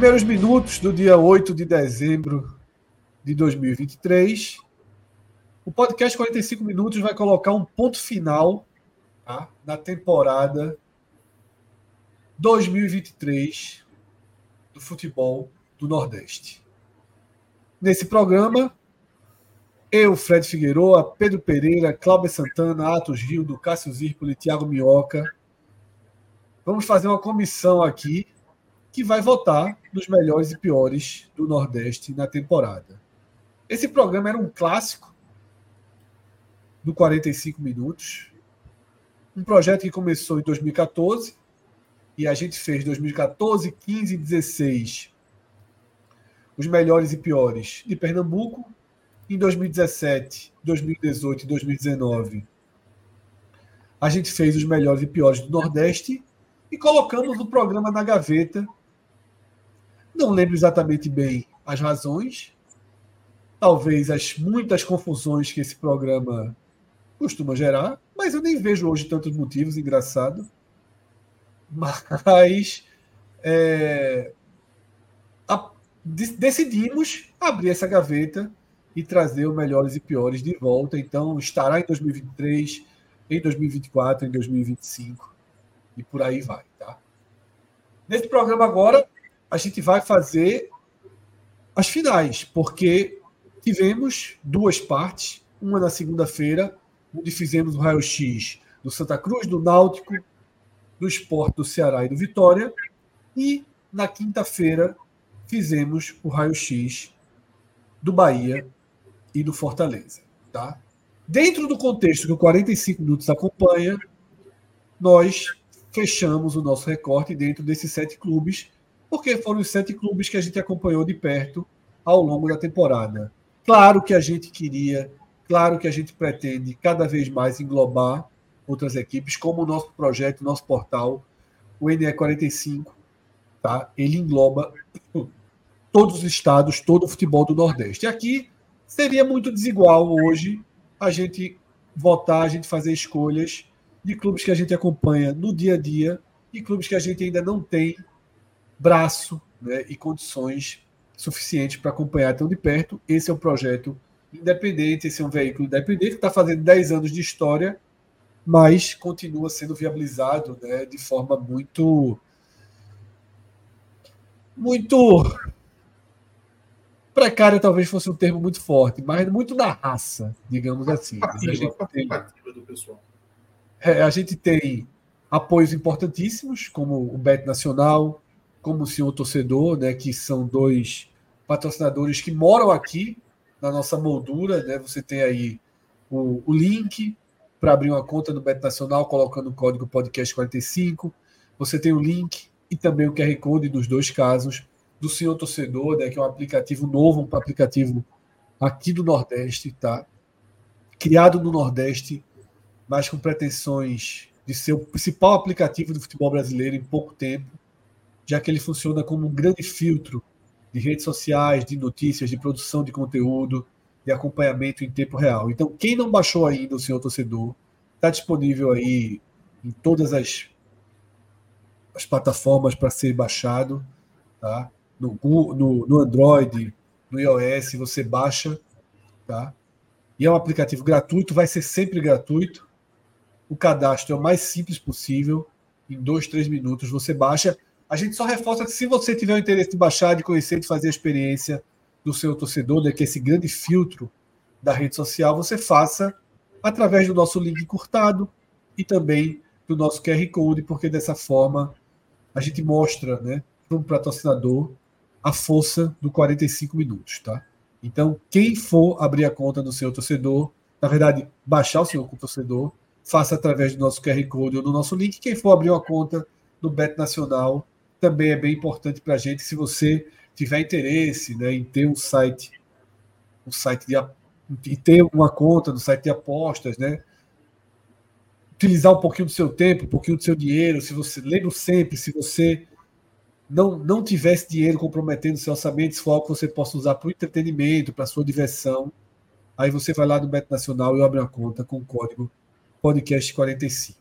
Primeiros minutos do dia 8 de dezembro de 2023, o podcast 45 Minutos vai colocar um ponto final tá, na temporada 2023 do futebol do Nordeste. Nesse programa, eu, Fred Figueroa, Pedro Pereira, Cláudio Santana, Atos Rildo, Cássio Zirpoli, Thiago Minhoca, vamos fazer uma comissão aqui que vai votar nos melhores e piores do Nordeste na temporada. Esse programa era um clássico do 45 Minutos. Um projeto que começou em 2014 e a gente fez 2014, 15 e 16 os melhores e piores de Pernambuco. Em 2017, 2018 e 2019, a gente fez os melhores e piores do Nordeste e colocamos o programa na gaveta. Não lembro exatamente bem as razões, talvez as muitas confusões que esse programa costuma gerar, mas eu nem vejo hoje tantos motivos, engraçado. Mas é, a, decidimos abrir essa gaveta e trazer os melhores e piores de volta. Então, estará em 2023, em 2024, em 2025 e por aí vai. Tá? Nesse programa agora, a gente vai fazer as finais, porque tivemos duas partes, uma na segunda-feira onde fizemos o raio-x do Santa Cruz, do Náutico, do Esporte do Ceará e do Vitória. E na quinta-feira fizemos o raio-x do Bahia e do Fortaleza. Tá? Dentro do contexto que o 45 Minutos acompanha, nós fechamos o nosso recorte dentro desses sete clubes, porque foram os sete clubes que a gente acompanhou de perto ao longo da temporada. Claro que a gente queria Claro que a gente pretende cada vez mais englobar outras equipes, como o nosso projeto, nosso portal, o NE45, tá? Ele engloba todos os estados, todo o futebol do Nordeste. Aqui seria muito desigual hoje a gente votar, a gente fazer escolhas de clubes que a gente acompanha no dia a dia e clubes que a gente ainda não tem braço né, e condições suficientes para acompanhar tão de perto. Esse é o projeto independente, esse é um veículo independente que está fazendo 10 anos de história, mas continua sendo viabilizado né, de forma muito. muito. precária, talvez fosse um termo muito forte, mas muito da raça, digamos assim. A gente tem, é, a gente tem apoios importantíssimos, como o Bet Nacional, como o Senhor Torcedor, né, que são dois patrocinadores que moram aqui na nossa moldura, né? Você tem aí o, o link para abrir uma conta no Bet Nacional, colocando o código podcast45. Você tem o link e também o QR Code dos dois casos do Senhor Torcedor, né, que é um aplicativo novo, um aplicativo aqui do Nordeste, tá? Criado no Nordeste, mas com pretensões de ser o principal aplicativo do futebol brasileiro em pouco tempo, já que ele funciona como um grande filtro de redes sociais, de notícias, de produção de conteúdo, de acompanhamento em tempo real. Então, quem não baixou ainda o Senhor Torcedor, está disponível aí em todas as, as plataformas para ser baixado, tá? No, no, no Android, no iOS, você baixa, tá? E é um aplicativo gratuito, vai ser sempre gratuito. O cadastro é o mais simples possível. Em dois, três minutos você baixa a gente só reforça que se você tiver o interesse de baixar, de conhecer, de fazer a experiência do seu torcedor, né, que é esse grande filtro da rede social, você faça através do nosso link curtado e também do nosso QR Code, porque dessa forma a gente mostra né, para o patrocinador a força do 45 minutos. Tá? Então, quem for abrir a conta do seu torcedor, na verdade, baixar o seu torcedor, faça através do nosso QR Code ou do nosso link. Quem for abrir uma conta do Bet Nacional também é bem importante para a gente. Se você tiver interesse né, em ter um site, um site de e ter uma conta no site de apostas, né? Utilizar um pouquinho do seu tempo, um pouquinho do seu dinheiro. Se você lembra sempre, se você não, não tivesse dinheiro comprometendo seu orçamento, se for algo que você possa usar para o entretenimento, para sua diversão, aí você vai lá no Beto Nacional e abre uma conta com o código podcast45.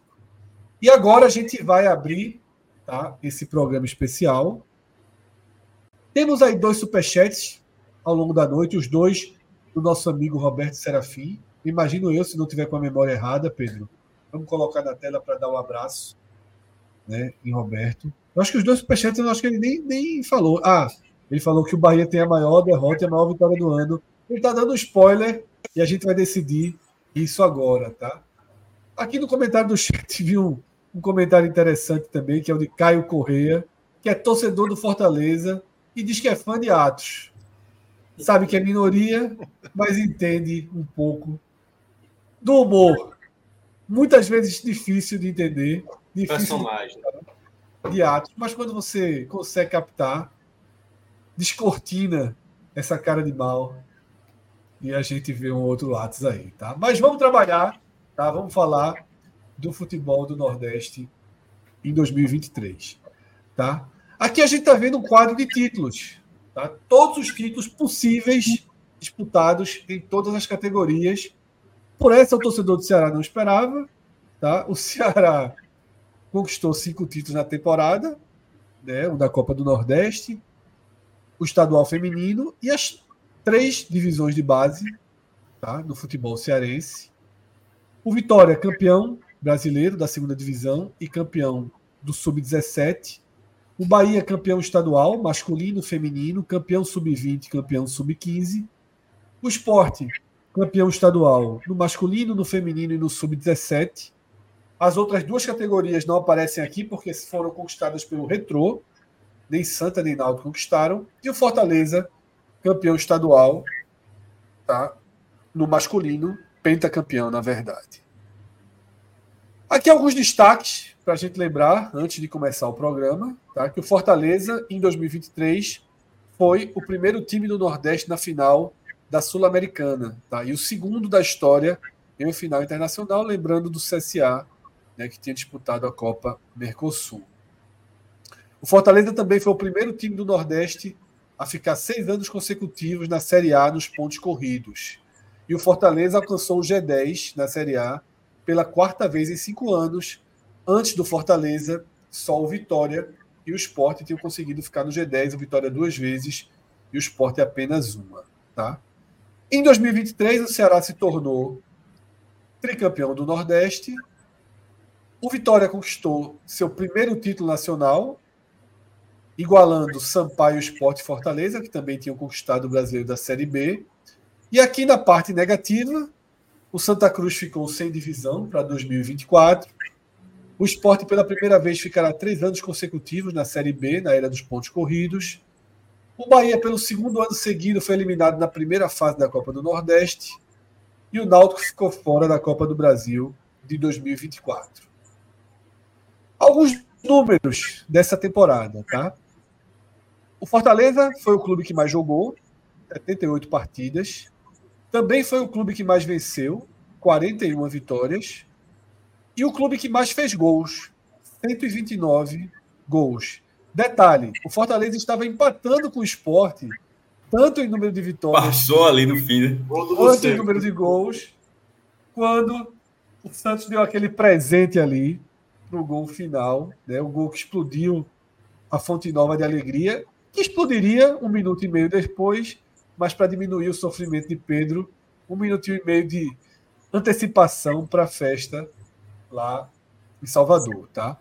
E agora a gente vai abrir tá, esse programa especial. Temos aí dois superchats ao longo da noite, os dois do nosso amigo Roberto Serafim. Imagino eu, se não tiver com a memória errada, Pedro. Vamos colocar na tela para dar um abraço né, em Roberto. Eu acho que os dois superchats, eu acho que ele nem, nem falou. Ah, ele falou que o Bahia tem a maior derrota e a maior vitória do ano. Ele está dando spoiler e a gente vai decidir isso agora, tá? Aqui no comentário do chat vi um, um comentário interessante também, que é o de Caio Correia, que é torcedor do Fortaleza e diz que é fã de Atos. Sabe que é minoria, mas entende um pouco do humor. Muitas vezes difícil de entender. Difícil Personagem. De de atos, mas quando você consegue captar, descortina essa cara de mal e a gente vê um outro Lattes aí, tá? Mas vamos trabalhar, tá? Vamos falar do futebol do Nordeste em 2023, tá? Aqui a gente está vendo um quadro de títulos, tá? Todos os títulos possíveis disputados em todas as categorias. Por essa o torcedor do Ceará não esperava, tá? O Ceará conquistou cinco títulos na temporada, né, o da Copa do Nordeste, o estadual feminino e as três divisões de base tá, do futebol cearense. O Vitória, campeão brasileiro da segunda divisão e campeão do sub-17. O Bahia, campeão estadual, masculino, feminino, campeão sub-20, campeão sub-15. O Esporte, campeão estadual no masculino, no feminino e no sub-17. As outras duas categorias não aparecem aqui porque foram conquistadas pelo Retrô. Nem Santa nem Naldo conquistaram. E o Fortaleza, campeão estadual, tá? no masculino, pentacampeão, na verdade. Aqui alguns destaques para a gente lembrar, antes de começar o programa, tá? que o Fortaleza, em 2023, foi o primeiro time do Nordeste na final da Sul-Americana. Tá? E o segundo da história em uma final internacional, lembrando do CSA né, que tinha disputado a Copa Mercosul. O Fortaleza também foi o primeiro time do Nordeste a ficar seis anos consecutivos na Série A nos pontos corridos. E o Fortaleza alcançou o G10 na Série A pela quarta vez em cinco anos. Antes do Fortaleza, só o Vitória e o Sport tinham conseguido ficar no G10, o Vitória duas vezes e o Sport apenas uma. Tá? Em 2023, o Ceará se tornou tricampeão do Nordeste o Vitória conquistou seu primeiro título nacional, igualando Sampaio Esporte e Fortaleza, que também tinham conquistado o brasileiro da Série B. E aqui na parte negativa, o Santa Cruz ficou sem divisão para 2024. O esporte, pela primeira vez, ficará três anos consecutivos na Série B, na era dos pontos corridos. O Bahia, pelo segundo ano seguido, foi eliminado na primeira fase da Copa do Nordeste. E o Náutico ficou fora da Copa do Brasil de 2024. Alguns números dessa temporada, tá? O Fortaleza foi o clube que mais jogou, 78 partidas. Também foi o clube que mais venceu, 41 vitórias. E o clube que mais fez gols, 129 gols. Detalhe: o Fortaleza estava empatando com o esporte, tanto em número de vitórias. Passou ali no fim, né? Quanto em número de gols, quando o Santos deu aquele presente ali no gol final, né? o gol que explodiu a Fonte Nova de Alegria, que explodiria um minuto e meio depois, mas para diminuir o sofrimento de Pedro, um minuto e meio de antecipação para a festa lá em Salvador, tá?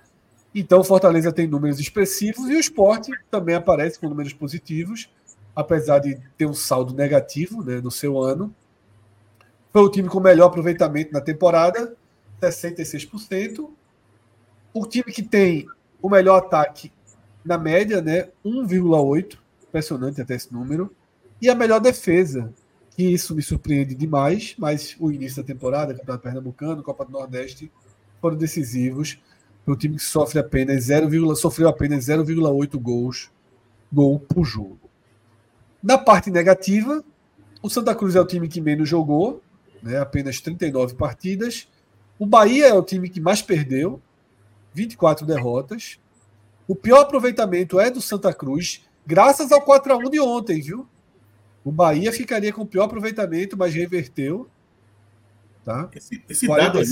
Então, Fortaleza tem números expressivos e o esporte também aparece com números positivos, apesar de ter um saldo negativo né, no seu ano. Foi o time com melhor aproveitamento na temporada, 66%. O time que tem o melhor ataque na média, né? 1,8. Impressionante até esse número. E a melhor defesa, que isso me surpreende demais, mas o início da temporada, Campeonato Pernambucano, Copa do Nordeste, foram decisivos para o time que sofre apenas 0, sofreu apenas 0,8 gols gol por jogo. Na parte negativa, o Santa Cruz é o time que menos jogou, né, apenas 39 partidas. O Bahia é o time que mais perdeu, 24 derrotas. O pior aproveitamento é do Santa Cruz, graças ao 4 a 1 de ontem, viu? O Bahia ficaria com o pior aproveitamento, mas reverteu. Tá? Esse, esse dado aí,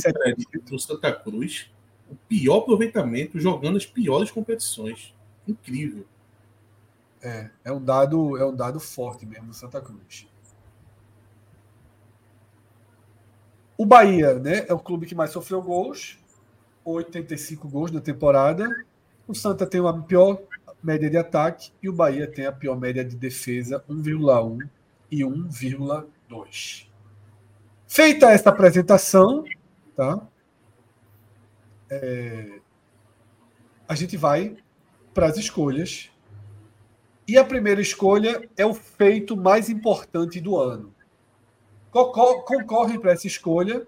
do Santa Cruz, o pior aproveitamento jogando as piores competições. Incrível. É, é um dado, é um dado forte mesmo do Santa Cruz. O Bahia, né, é o clube que mais sofreu gols, 85 gols na temporada. O Santa tem uma pior média de ataque e o Bahia tem a pior média de defesa, 1,1 e 1,2. Feita esta apresentação, tá? É, a gente vai para as escolhas e a primeira escolha é o feito mais importante do ano. Concorrem para essa escolha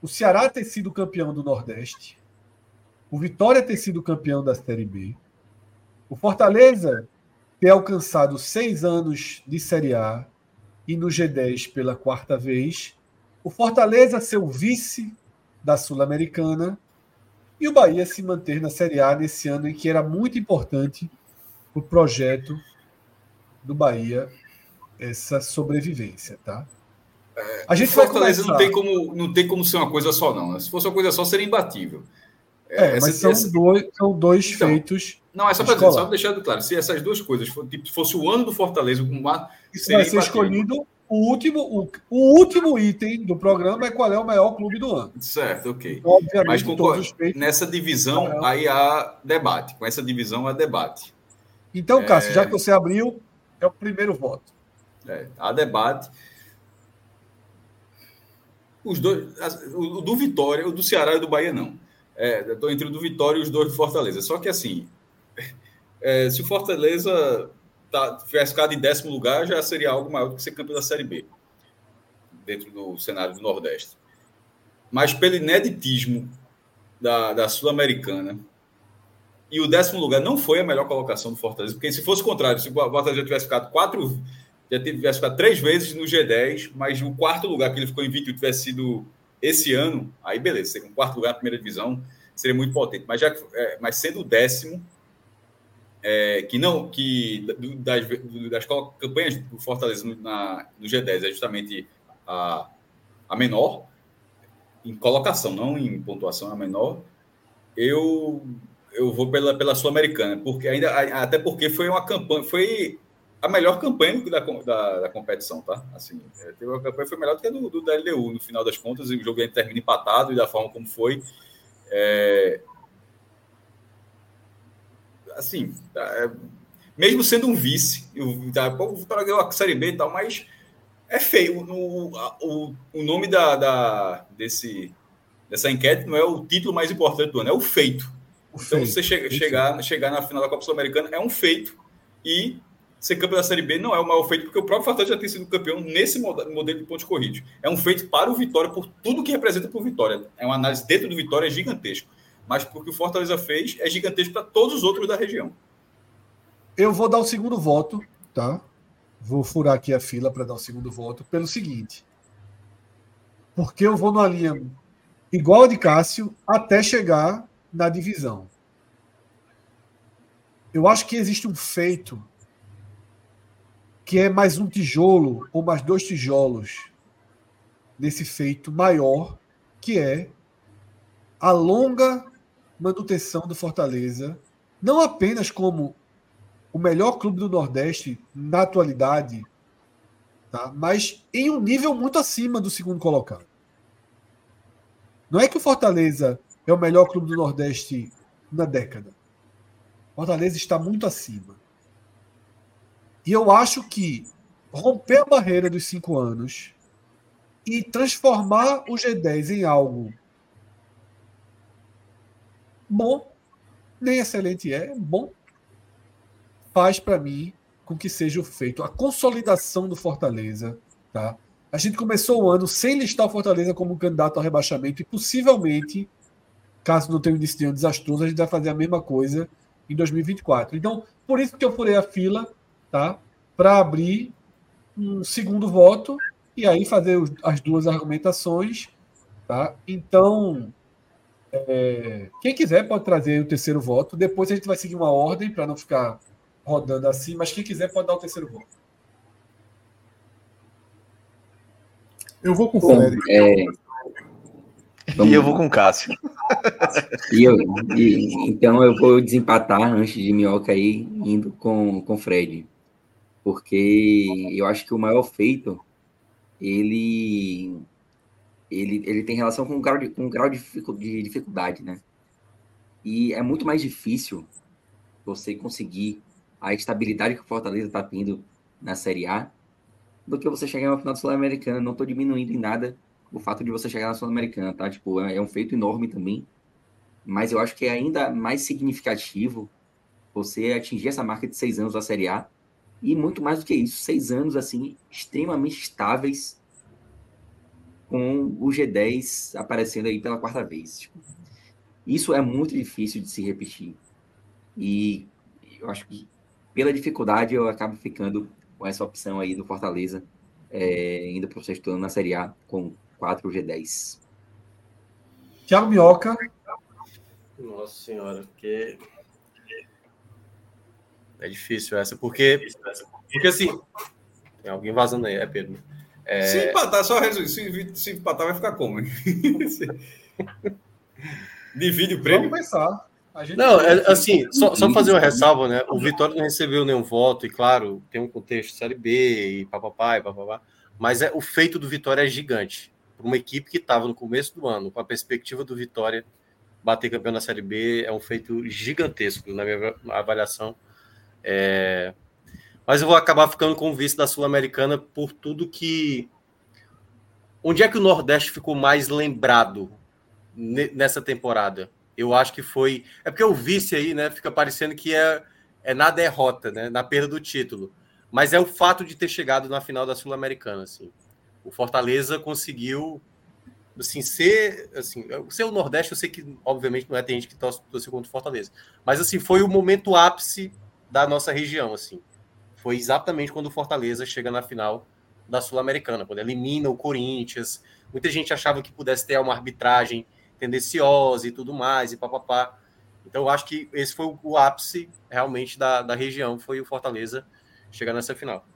o Ceará ter sido campeão do Nordeste, o Vitória ter sido campeão da Série B, o Fortaleza ter alcançado seis anos de Série A e no G10 pela quarta vez, o Fortaleza ser o vice da Sul-Americana e o Bahia se manter na Série A nesse ano em que era muito importante o projeto do Bahia essa sobrevivência, tá? É, a gente Fortaleza vai não tem como não tem como ser uma coisa só não. Né? Se fosse uma coisa só seria imbatível. É, é essa, mas são essa... dois, são dois então, feitos. Não, é só para só deixar claro. Se essas duas coisas tipo, fosse o ano do Fortaleza com uma Isso vai ser escolhido o último, o, o, último item do programa é qual é o maior clube do ano. Certo, ok. Obviamente, Mas concordo, nessa divisão aí há debate. Com essa divisão há debate. Então, é... Cássio, já que você abriu, é o primeiro voto. É, há debate. Os dois, o do Vitória, o do Ceará e o do Bahia não. É, Estou entre o do Vitória e os dois do Fortaleza. Só que assim, é, se o Fortaleza tá, tivesse ficado em décimo lugar, já seria algo maior do que ser campeão da Série B, dentro do cenário do Nordeste. Mas pelo ineditismo da, da Sul-Americana, e o décimo lugar não foi a melhor colocação do Fortaleza, porque se fosse o contrário, se o Fortaleza já tivesse ficado quatro, já tivesse ficado três vezes no G10, mas o quarto lugar que ele ficou invicto tivesse sido esse ano, aí beleza, ser um quarto lugar na primeira divisão seria muito potente. Mas, já, é, mas sendo o décimo, é, que não, que das, das campanhas do Fortaleza na, no G10 é justamente a, a menor, em colocação, não em pontuação, a menor, eu eu vou pela, pela Sul-Americana, porque ainda até porque foi uma campanha, foi a melhor campanha da, da, da competição, tá? Assim, é, teve uma campanha foi melhor do que a do, do LDU, no final das contas, e o jogo termina empatado e da forma como foi. É, assim, tá, é, mesmo sendo um vice, o, tá, Vitória ganhou a Série B e tal, mas é feio. O, o, o nome da, da, desse, dessa enquete não é o título mais importante do ano, é o feito. O então, feito. você che chegar, chegar na final da Copa Sul-Americana é um feito. E ser campeão da Série B não é o maior feito, porque o próprio Fortaleza já tem sido campeão nesse modelo de pontos corridos. É um feito para o Vitória, por tudo que representa para o Vitória. É uma análise dentro do Vitória gigantesco. Mas porque o Fortaleza fez é gigantesco para todos os outros da região. Eu vou dar o segundo voto, tá? Vou furar aqui a fila para dar o segundo voto pelo seguinte. Porque eu vou numa linha igual a de Cássio até chegar na divisão. Eu acho que existe um feito que é mais um tijolo ou mais dois tijolos nesse feito maior, que é a longa manutenção do Fortaleza, não apenas como o melhor clube do Nordeste na atualidade, tá? mas em um nível muito acima do segundo colocado. Não é que o Fortaleza é o melhor clube do Nordeste na década. Fortaleza está muito acima. E eu acho que romper a barreira dos cinco anos e transformar o G10 em algo bom, nem excelente é, bom, faz para mim com que seja feito a consolidação do Fortaleza, tá? A gente começou o ano sem listar o Fortaleza como candidato ao rebaixamento e possivelmente, caso não tenha um destino desastroso, a gente vai fazer a mesma coisa em 2024. Então, por isso que eu furei a fila, tá? Para abrir um segundo voto e aí fazer as duas argumentações, tá? Então, é, quem quiser pode trazer o terceiro voto. Depois a gente vai seguir uma ordem para não ficar rodando assim, mas quem quiser pode dar o terceiro voto. Eu vou com o Fred. É... Vamos... E eu vou com o Cássio. E eu, e, então eu vou desempatar antes de Minhoca aí, indo com o Fred. Porque eu acho que o maior feito, ele ele, ele tem relação com um grau, de, com um grau de dificuldade, né? E é muito mais difícil você conseguir a estabilidade que o Fortaleza está tendo na Série A do que você chegar na final Sul-Americana. Não estou diminuindo em nada o fato de você chegar na Sul-Americana, tá? Tipo, é, é um feito enorme também. Mas eu acho que é ainda mais significativo você atingir essa marca de seis anos da Série A. E muito mais do que isso, seis anos, assim, extremamente estáveis com o G10 aparecendo aí pela quarta vez. Tipo, isso é muito difícil de se repetir. E eu acho que pela dificuldade, eu acabo ficando com essa opção aí do Fortaleza, é, indo para o sexto ano na Série A com 4 G10. Thiago Mioca. Nossa senhora, porque é difícil essa, porque, porque assim, tem alguém vazando aí, é Pedro. É... Se empatar, só resolver. Se, se empatar, vai ficar como? Divide o prêmio. Vamos pensar. Não, é, assim, só, só fazer uma ressalva, né? O Vitória não recebeu nenhum voto, e claro, tem um contexto Série B e papapá e papapá, mas é, o feito do Vitória é gigante. Para uma equipe que estava no começo do ano, com a perspectiva do Vitória bater campeão na Série B, é um feito gigantesco, na minha avaliação. É... Mas eu vou acabar ficando com o vice da Sul-Americana por tudo que. Onde é que o Nordeste ficou mais lembrado nessa temporada? eu acho que foi. É porque o vice aí, né? Fica parecendo que é, é na derrota, né? Na perda do título. Mas é o fato de ter chegado na final da Sul-Americana, assim. O Fortaleza conseguiu assim, ser, assim, ser o Nordeste, eu sei que, obviamente, não é, tem gente que torce, torce contra o Fortaleza, mas, assim, foi o momento ápice da nossa região, assim, foi exatamente quando o Fortaleza chega na final da Sul-Americana, quando elimina o Corinthians, muita gente achava que pudesse ter uma arbitragem tendenciosa e tudo mais, e papapá. Então, eu acho que esse foi o ápice realmente da, da região, foi o Fortaleza chegar nessa final.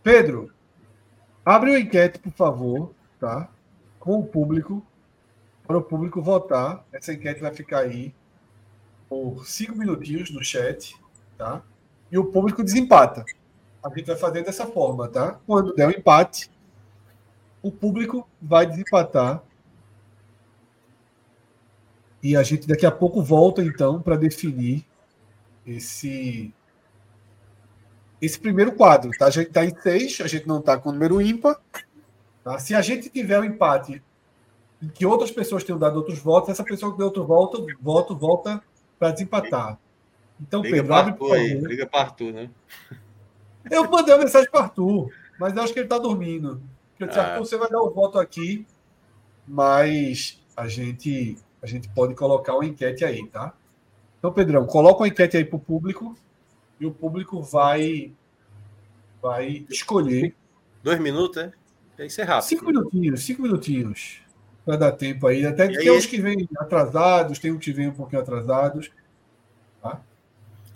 Pedro, abre uma enquete, por favor, tá? Com o público, para o público votar. Essa enquete vai ficar aí por cinco minutinhos no chat, tá? E o público desempata. A gente vai fazer dessa forma, tá? Quando der o um empate, o público vai desempatar e a gente daqui a pouco volta então para definir esse esse primeiro quadro. Tá? A gente está em seis, a gente não está com número ímpar. Tá? Se a gente tiver um empate em que outras pessoas tenham dado outros votos, essa pessoa que deu outro voto, voto volta para desempatar. Então, Liga Pedro, abre por aí. Liga para Arthur, né? Eu mandei uma mensagem para Arthur, mas eu acho que ele está dormindo. Eu disse, ah. Arthur, você vai dar o voto aqui, mas a gente a gente pode colocar uma enquete aí, tá? Então, Pedrão, coloca uma enquete aí para o público e o público vai vai escolher. Dois minutos, é? Tem que ser rápido. Cinco minutinhos, cinco minutinhos. Para dar tempo aí. Até e tem aí... uns que vêm atrasados, tem uns que vêm um pouquinho atrasados. Tá?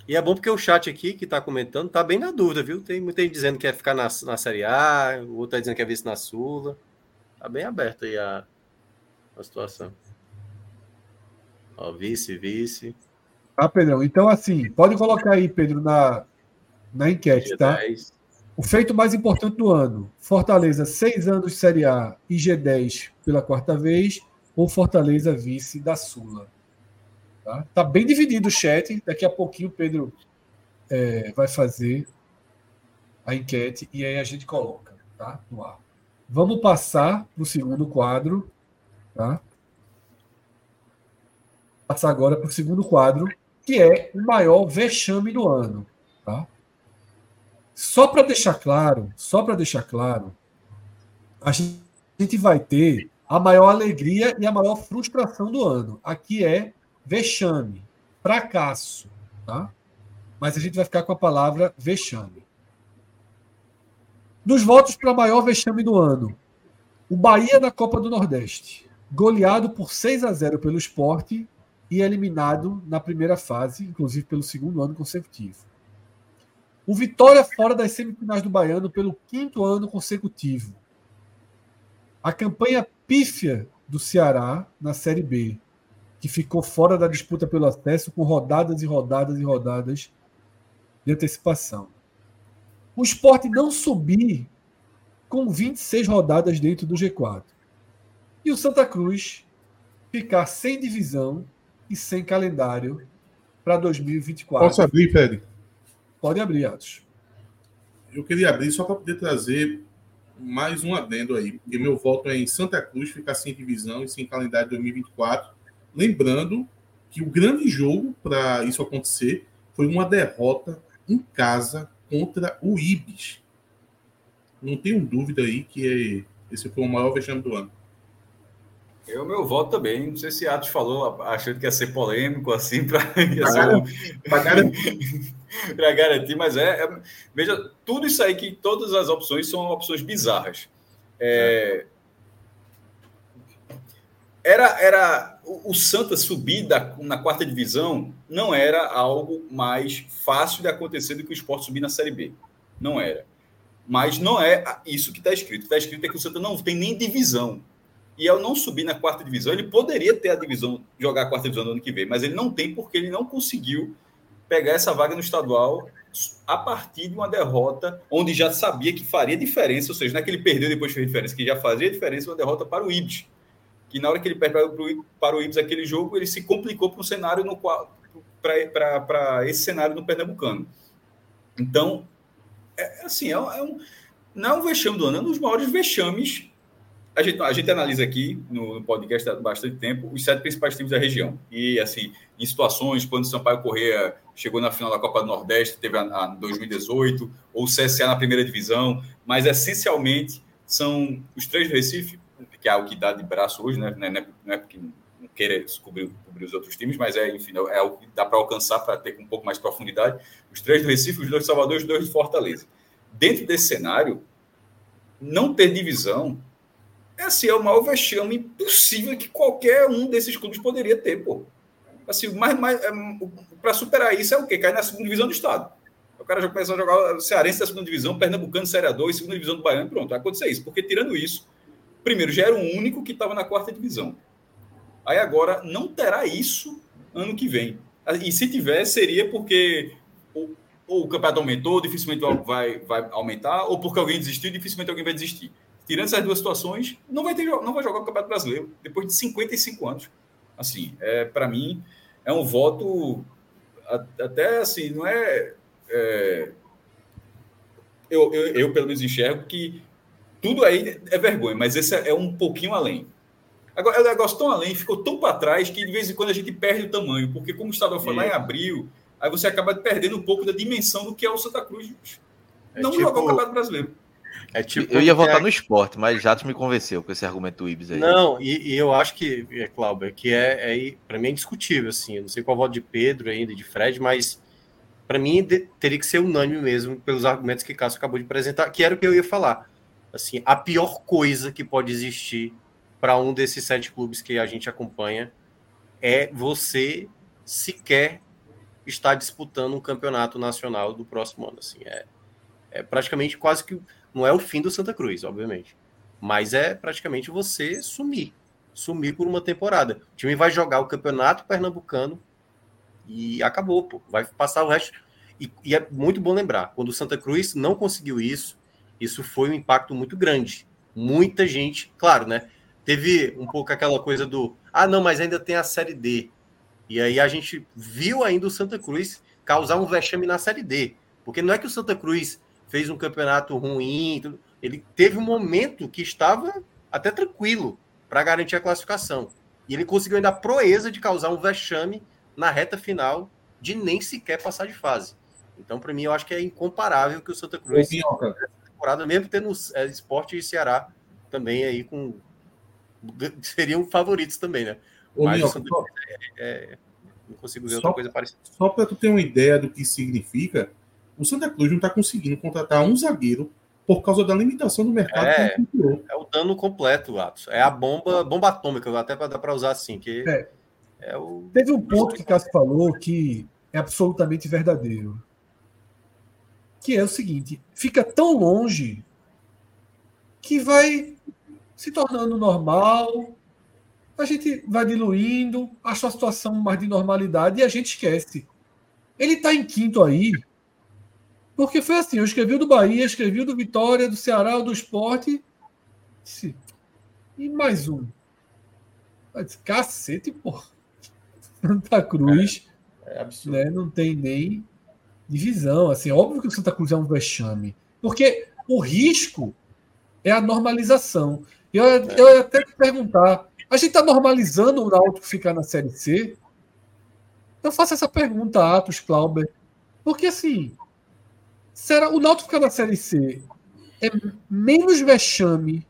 E é bom porque o chat aqui que está comentando está bem na dúvida, viu? Tem muita gente dizendo que quer ficar na, na Série A, o outro está dizendo que quer ver isso na Sula. Está bem aberto aí a, a situação. Ó, vice, vice. Ah, Pedrão. Então, assim, pode colocar aí, Pedro, na, na enquete, G10. tá? O feito mais importante do ano: Fortaleza, seis anos de Série A e G10 pela quarta vez, ou Fortaleza vice da Sula. Tá, tá bem dividido o chat. Daqui a pouquinho o Pedro é, vai fazer a enquete e aí a gente coloca tá? no ar. Vamos passar para o segundo quadro. Tá? Passar agora para o segundo quadro, que é o maior vexame do ano. Tá? Só para deixar claro, só para deixar claro, a gente vai ter a maior alegria e a maior frustração do ano. Aqui é vexame, fracasso, tá? Mas a gente vai ficar com a palavra vexame. Nos votos para maior vexame do ano, o Bahia na Copa do Nordeste, goleado por 6 a 0 pelo esporte e eliminado na primeira fase, inclusive pelo segundo ano consecutivo. O Vitória fora das semifinais do Baiano pelo quinto ano consecutivo. A campanha pífia do Ceará na Série B, que ficou fora da disputa pelo acesso com rodadas e rodadas e rodadas de antecipação. O esporte não subir com 26 rodadas dentro do G4. E o Santa Cruz ficar sem divisão e sem calendário para 2024. Posso abrir, Fred? Pode abrir, Atos. Eu queria abrir só para poder trazer mais um adendo aí, porque meu voto é em Santa Cruz ficar sem divisão e sem calendário 2024. Lembrando que o grande jogo para isso acontecer foi uma derrota em casa contra o Ibis. Não tenho dúvida aí que esse foi o maior vexame do ano. Eu, meu voto também. Não sei se Atos falou, achando que ia ser polêmico, assim, para garantir. para garantir, mas é, é, Veja, tudo isso aí que todas as opções são opções bizarras. É, era, era o, Santa subir da, na quarta divisão não era algo mais fácil de acontecer do que o esporte subir na Série B. Não era. Mas não é isso que está escrito. Está escrito é que o Santa não tem nem divisão e ao não subir na quarta divisão, ele poderia ter a divisão, jogar a quarta divisão no ano que vem, mas ele não tem porque ele não conseguiu pegar essa vaga no estadual a partir de uma derrota onde já sabia que faria diferença, ou seja, não é que ele perdeu depois fez diferença, que já fazia diferença uma derrota para o Ibis. Que na hora que ele perdeu para o Ibis aquele jogo, ele se complicou para um cenário no qual para esse cenário no Pernambucano. Então, é, assim, é, é um, não é um vexame do ano, é um dos maiores vexames a gente, a gente analisa aqui no, podcast há bastante tempo os sete principais times da região. E, assim, em situações, quando o Sampaio Correia chegou na final da Copa do Nordeste, teve a, a 2018, ou o CSA na primeira divisão, mas essencialmente são os três do Recife, que é o que dá de braço hoje, né? Não é, não é porque não queira cobrir, cobrir os outros times, mas é, enfim, é o que dá para alcançar para ter um pouco mais de profundidade. Os três do Recife, os dois de Salvador os dois de Fortaleza. Dentro desse cenário, não ter divisão é assim, é o maior vexame possível que qualquer um desses clubes poderia ter, pô. Assim, mais, mais, é, para superar isso é o quê? Cair na segunda divisão do estado. O cara já começou a jogar Cearense da segunda divisão, Pernambucano, Série 2, segunda divisão do Baiano, pronto, vai acontecer isso. Porque tirando isso, primeiro, já era o único que estava na quarta divisão. Aí agora não terá isso ano que vem. E se tiver, seria porque ou, ou o campeonato aumentou, dificilmente vai, vai aumentar, ou porque alguém desistiu, dificilmente alguém vai desistir tirando essas duas situações, não vai, ter, não vai jogar o Campeonato Brasileiro depois de 55 anos. Assim, é, para mim, é um voto até assim, não é. é eu, eu, eu, pelo menos, enxergo que tudo aí é vergonha, mas esse é, um pouquinho além. Agora, é um negócio tão além, ficou tão para trás que de vez em quando a gente perde o tamanho, porque como o estadual foi é. lá em abril, aí você acaba perdendo um pouco da dimensão do que é o Santa Cruz. É não tipo... jogar o Campeonato Brasileiro. É tipo, eu ia votar é... no esporte, mas Jatos me convenceu com esse argumento do Ibis aí. Não, e, e eu acho que, é, Cláudio, que é, é para mim é indiscutível, assim. Eu não sei qual voto de Pedro ainda, de Fred, mas para mim de, teria que ser unânime mesmo pelos argumentos que Cássio acabou de apresentar, que era o que eu ia falar. Assim, a pior coisa que pode existir para um desses sete clubes que a gente acompanha é você sequer estar disputando um campeonato nacional do próximo ano. Assim, é, é praticamente quase que não é o fim do Santa Cruz, obviamente. Mas é praticamente você sumir. Sumir por uma temporada. O time vai jogar o campeonato pernambucano e acabou, pô. Vai passar o resto. E, e, é muito bom lembrar, quando o Santa Cruz não conseguiu isso, isso foi um impacto muito grande. Muita gente, claro, né? Teve um pouco aquela coisa do ah, não, mas ainda tem a série D. E aí a gente viu ainda o Santa Cruz causar um vexame na série D. Porque não é que o Santa Cruz fez um campeonato ruim. Ele teve um momento que estava até tranquilo para garantir a classificação. E ele conseguiu ainda a proeza de causar um vexame na reta final de nem sequer passar de fase. Então, para mim, eu acho que é incomparável que o Santa Cruz, essa temporada, mesmo tendo é, esporte e Ceará também aí com. seriam favoritos também, né? Mas Minhoca, Santa Cruz é, é, não consigo ver só, outra coisa parecida. Só para tu ter uma ideia do que significa, o Santa Cruz não está conseguindo contratar um zagueiro por causa da limitação do mercado. É, é o dano completo, Atos. É a bomba, bomba atômica, até para dar para usar assim. Que é. é o... Teve um ponto que o Cássio falou que é absolutamente verdadeiro que é o seguinte: fica tão longe que vai se tornando normal, a gente vai diluindo, acha a situação mais de normalidade e a gente esquece. Ele está em quinto aí, porque foi assim: eu escrevi o do Bahia, escrevi o do Vitória, do Ceará, do Esporte. E mais um. Cacete, pô. Santa Cruz. É, é absurdo. Né, não tem nem divisão. Assim, óbvio que o Santa Cruz é um vexame. Porque o risco é a normalização. Eu, eu ia até perguntar: a gente está normalizando o Náutico ficar na Série C? Eu faço essa pergunta a Atos Clauber. Porque assim, será o Náutico ficar na Série C é menos vexame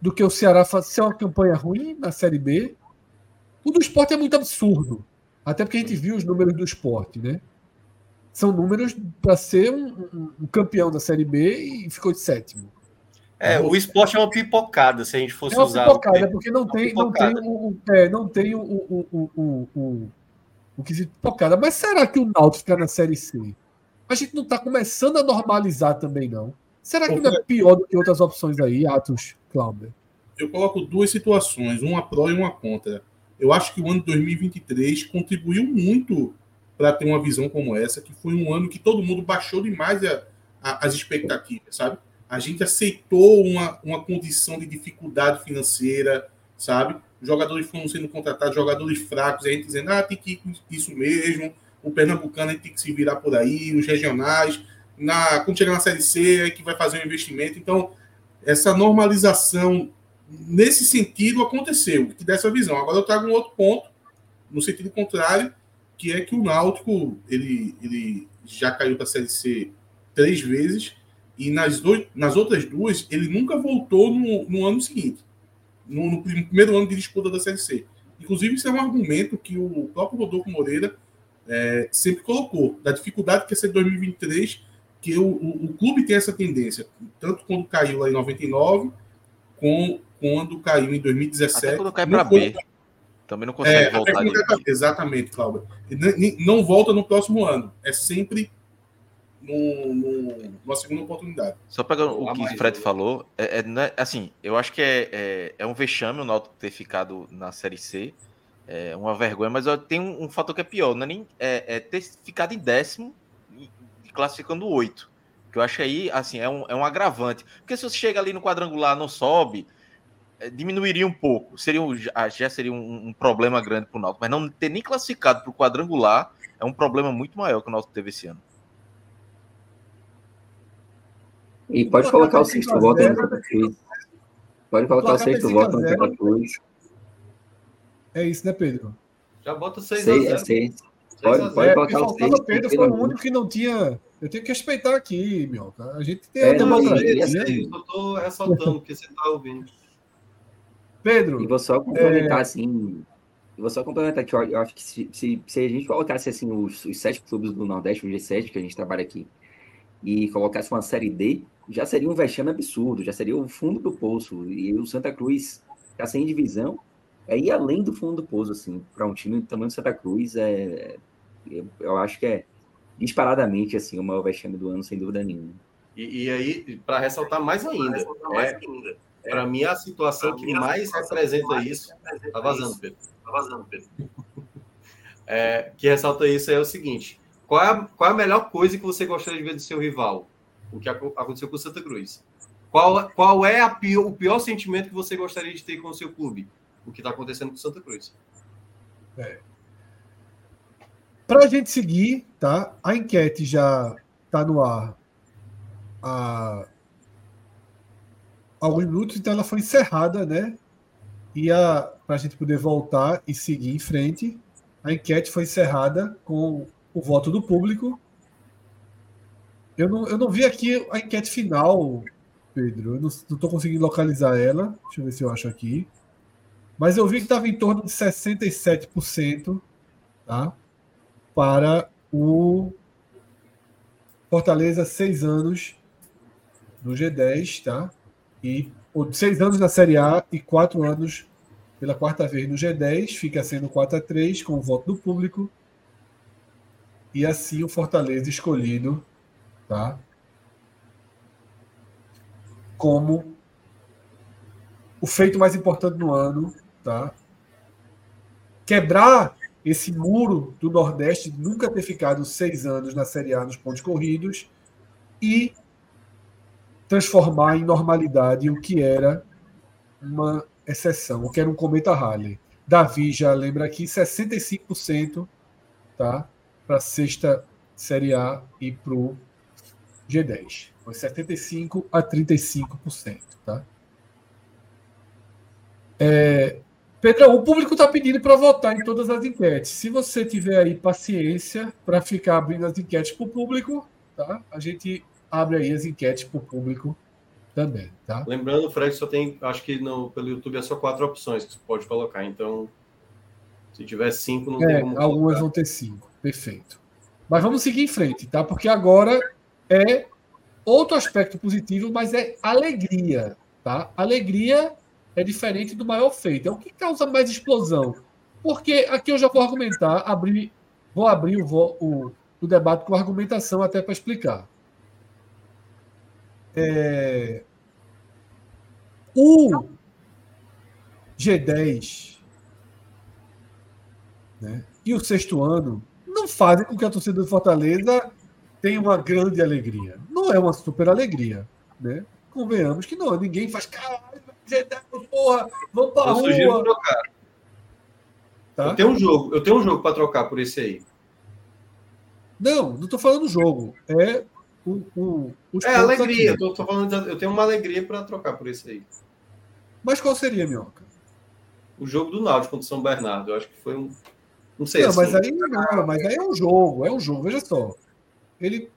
do que o Ceará fazer uma campanha ruim na Série B? O do esporte é muito absurdo. Até porque a gente viu os números do esporte, né? São números para ser um, um, campeão da Série B e ficou de sétimo. É, o esporte é uma pipocada, se a gente fosse é uma usar. Pipocada, porque não tem, não tem, o, é, não tem o, o, o, o, o, o quesito pipocada. Mas será que o Náutico fica na Série C? A gente não está começando a normalizar também, não. Será que não é pior do que outras opções aí, Atos, Cláudio? Eu coloco duas situações, uma pró e uma contra. Eu acho que o ano de 2023 contribuiu muito para ter uma visão como essa, que foi um ano que todo mundo baixou demais a, a, as expectativas, sabe? A gente aceitou uma, uma condição de dificuldade financeira, sabe? Jogadores foram sendo contratados, jogadores fracos, a gente dizendo, ah, tem que ir com isso mesmo, o Pernambucano tem que se virar por aí, os regionais, na, quando chegar na Série C, é que vai fazer um investimento. Então, essa normalização, nesse sentido, aconteceu, que dessa visão. Agora eu trago um outro ponto, no sentido contrário, que é que o Náutico ele, ele já caiu para a Série C três vezes e nas, dois, nas outras duas ele nunca voltou no, no ano seguinte, no, no, primeiro ano de disputa da Série C. Inclusive, isso é um argumento que o próprio Rodolfo Moreira é, sempre colocou, da dificuldade que é ser 2023, que o, o, o, clube tem essa tendência, tanto quando caiu lá em 99, com, quando caiu em 2017. Até quando cai para B. Também não consegue é, voltar. Exatamente, Cláudio. Não volta no próximo ano. É sempre no, no, numa segunda oportunidade. Só pegando o que o Fred falou, é, é, é, assim, eu acho que é, é, é um vexame o Náutico ter ficado na Série C. É uma vergonha, mas tem um, um fator que é pior, não é nem é, é ter ficado em décimo e classificando oito. Que eu acho aí, assim, é um, é um agravante. Porque se você chega ali no quadrangular, não sobe, é, diminuiria um pouco. Seria um, já seria um, um problema grande para o Náutico, mas não ter nem classificado para o quadrangular é um problema muito maior que o Náutico teve esse ano. E pode colocar o sexto voto no Santa Cruz. Pode colocar o sexto voto no Santa Cruz. É isso, né, Pedro? Já bota 6 a 0. Seis, Pode, pode é, colocar o sexto. Pedro foi o único que não tinha. Eu tenho que respeitar aqui, meu. A gente tem é, a democracia. Né? Eu estou ressaltando o que você está ouvindo. Pedro. E vou só complementar é... assim. Vou só complementar que eu acho que se, se, se a gente colocasse assim os, os, sete clubes do Nordeste, o G7 que a gente trabalha aqui, e colocasse uma série D, já seria um vexame absurdo, já seria o fundo do poço. E o Santa Cruz tá sem divisão, é ir além do fundo do poço, assim, para um time do tamanho do Santa Cruz, é, eu, eu acho que é disparadamente assim, o maior vexame do ano, sem dúvida nenhuma. E, e aí, para ressaltar mais ainda, ressaltar mais é, ainda para mim, a situação que mais representa isso. Está vazando, Pedro. Está vazando, Pedro. É, que ressalta isso é o seguinte: qual é, a, qual é a melhor coisa que você gostaria de ver do seu rival? O que aconteceu com o Santa Cruz. Qual, qual é pior, o pior sentimento que você gostaria de ter com o seu clube? O que está acontecendo com o Santa Cruz. É. Para a gente seguir, tá? A enquete já está no ar há alguns minutos, então ela foi encerrada, né? E para a gente poder voltar e seguir em frente, a enquete foi encerrada com o voto do público. Eu não, eu não vi aqui a enquete final, Pedro. Eu não estou conseguindo localizar ela. Deixa eu ver se eu acho aqui. Mas eu vi que estava em torno de 67% tá? para o Fortaleza, seis anos no G10, tá? E seis anos na Série A e quatro anos pela quarta vez no G10, fica sendo 4 a 3 com o voto do público. E assim o Fortaleza escolhido, tá? Como o feito mais importante no ano, tá? Quebrar esse muro do Nordeste de nunca ter ficado seis anos na Série A nos pontos corridos e transformar em normalidade o que era uma exceção, o que era um cometa Halley. Davi já lembra aqui 65% tá, para a sexta Série A e para o G10. Foi 75% a 35%. Tá? É, Pedro, o público está pedindo para votar em todas as enquetes. Se você tiver aí paciência para ficar abrindo as enquetes para o público, tá? a gente abre aí as enquetes para o público também, tá? Lembrando, Fred, só tem, acho que no, pelo YouTube é só quatro opções que você pode colocar. Então, se tiver cinco, não é, tem como. Algumas colocar. vão ter cinco, perfeito. Mas vamos seguir em frente, tá? Porque agora é outro aspecto positivo, mas é alegria, tá? Alegria é diferente do maior feito. É o que causa mais explosão. Porque aqui eu já vou argumentar, abrir, vou abrir o, o, o debate com argumentação até para explicar. É, o G10 né, e o sexto ano não fazem com que a torcida do Fortaleza tenha uma grande alegria. Não é uma super alegria. Né? Convenhamos que não. Ninguém faz caralho, G10, porra, vamos para a rua. Trocar. Tá? Eu tenho um jogo, eu tenho um jogo para trocar por esse aí. Não, não estou falando jogo. É o, o, é alegria. Eu, tô, tô, falando, eu tenho uma alegria para trocar por isso aí. Mas qual seria, Minhoca? O jogo do Náutico contra o São Bernardo. Eu acho que foi um. Não sei. Não, assim, mas aí não, mas aí é um jogo, é um jogo. Veja só. Ele.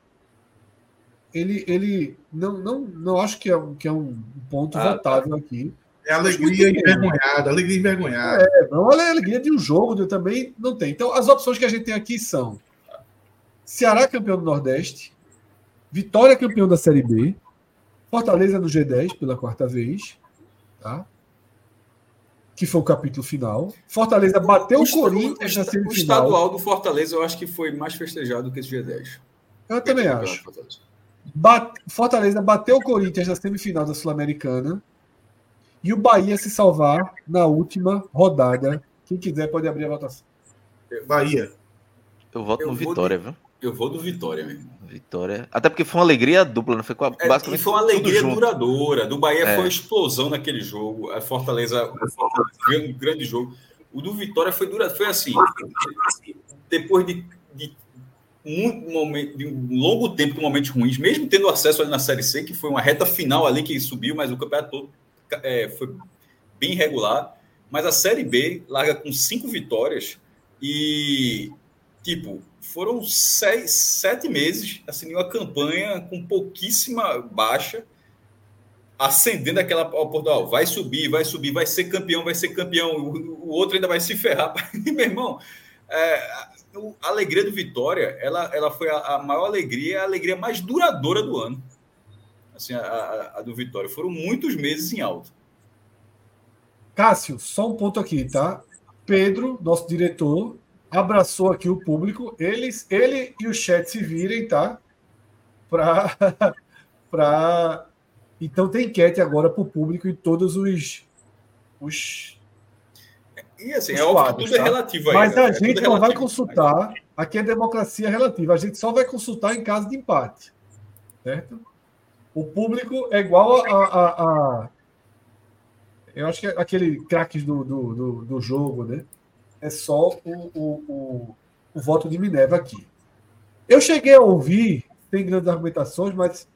Ele, ele não, não, não acho que é, que é um ponto ah, votável tá. aqui. É alegria envergonhada, alegria envergonhada. É, não é alegria de um jogo, eu também não tem. Então, as opções que a gente tem aqui são Ceará campeão do Nordeste, Vitória campeão da Série B. Fortaleza no G10 pela quarta vez. Tá? Que foi o capítulo final. Fortaleza bateu o, o Corinthians na semifinal. O estadual do Fortaleza eu acho que foi mais festejado que esse G10. Eu também acho. Bate, Fortaleza bateu o Corinthians na semifinal da Sul-Americana. E o Bahia se salvar na última rodada. Quem quiser pode abrir a votação. Bahia. Eu voto eu no Vitória, de... viu? Eu vou do Vitória mesmo. Vitória. Até porque foi uma alegria dupla, não foi com a, é, basicamente. foi uma alegria duradoura. Do Bahia é. foi uma explosão naquele jogo. A Fortaleza foi um grande jogo. O do Vitória foi dura, foi assim. Depois de, de muito momento, de um longo tempo de momentos ruins, mesmo tendo acesso ali na Série C, que foi uma reta final ali que subiu, mas o campeonato todo é, foi bem irregular. Mas a Série B larga com cinco vitórias e, tipo, foram seis, sete meses, assim, uma campanha com pouquíssima baixa, acendendo aquela oportunidade. Vai subir, vai subir, vai ser campeão, vai ser campeão. O, o outro ainda vai se ferrar. Meu irmão, é, a, alegria do Vitória, ela, ela foi a, a, maior alegria, a alegria mais duradoura do ano. Assim, a, a do Vitória. Foram muitos meses em alta. Cássio, só um ponto aqui, tá? Pedro, nosso diretor, abraçou aqui o público. Eles, ele e o chat se virem, tá? Para. pra... Então tem enquete agora para o público em todos os. os e assim, é óbvio que tudo é tá? é relativo aí. Mas né? a é gente não vai consultar. Aqui é democracia relativa. A gente só vai consultar em caso de empate. Certo? O público é igual a. a, a eu acho que é aquele craques do, do, do, do jogo, né? É só o, o, o, o voto de Minerva aqui. Eu cheguei a ouvir, tem grandes argumentações, mas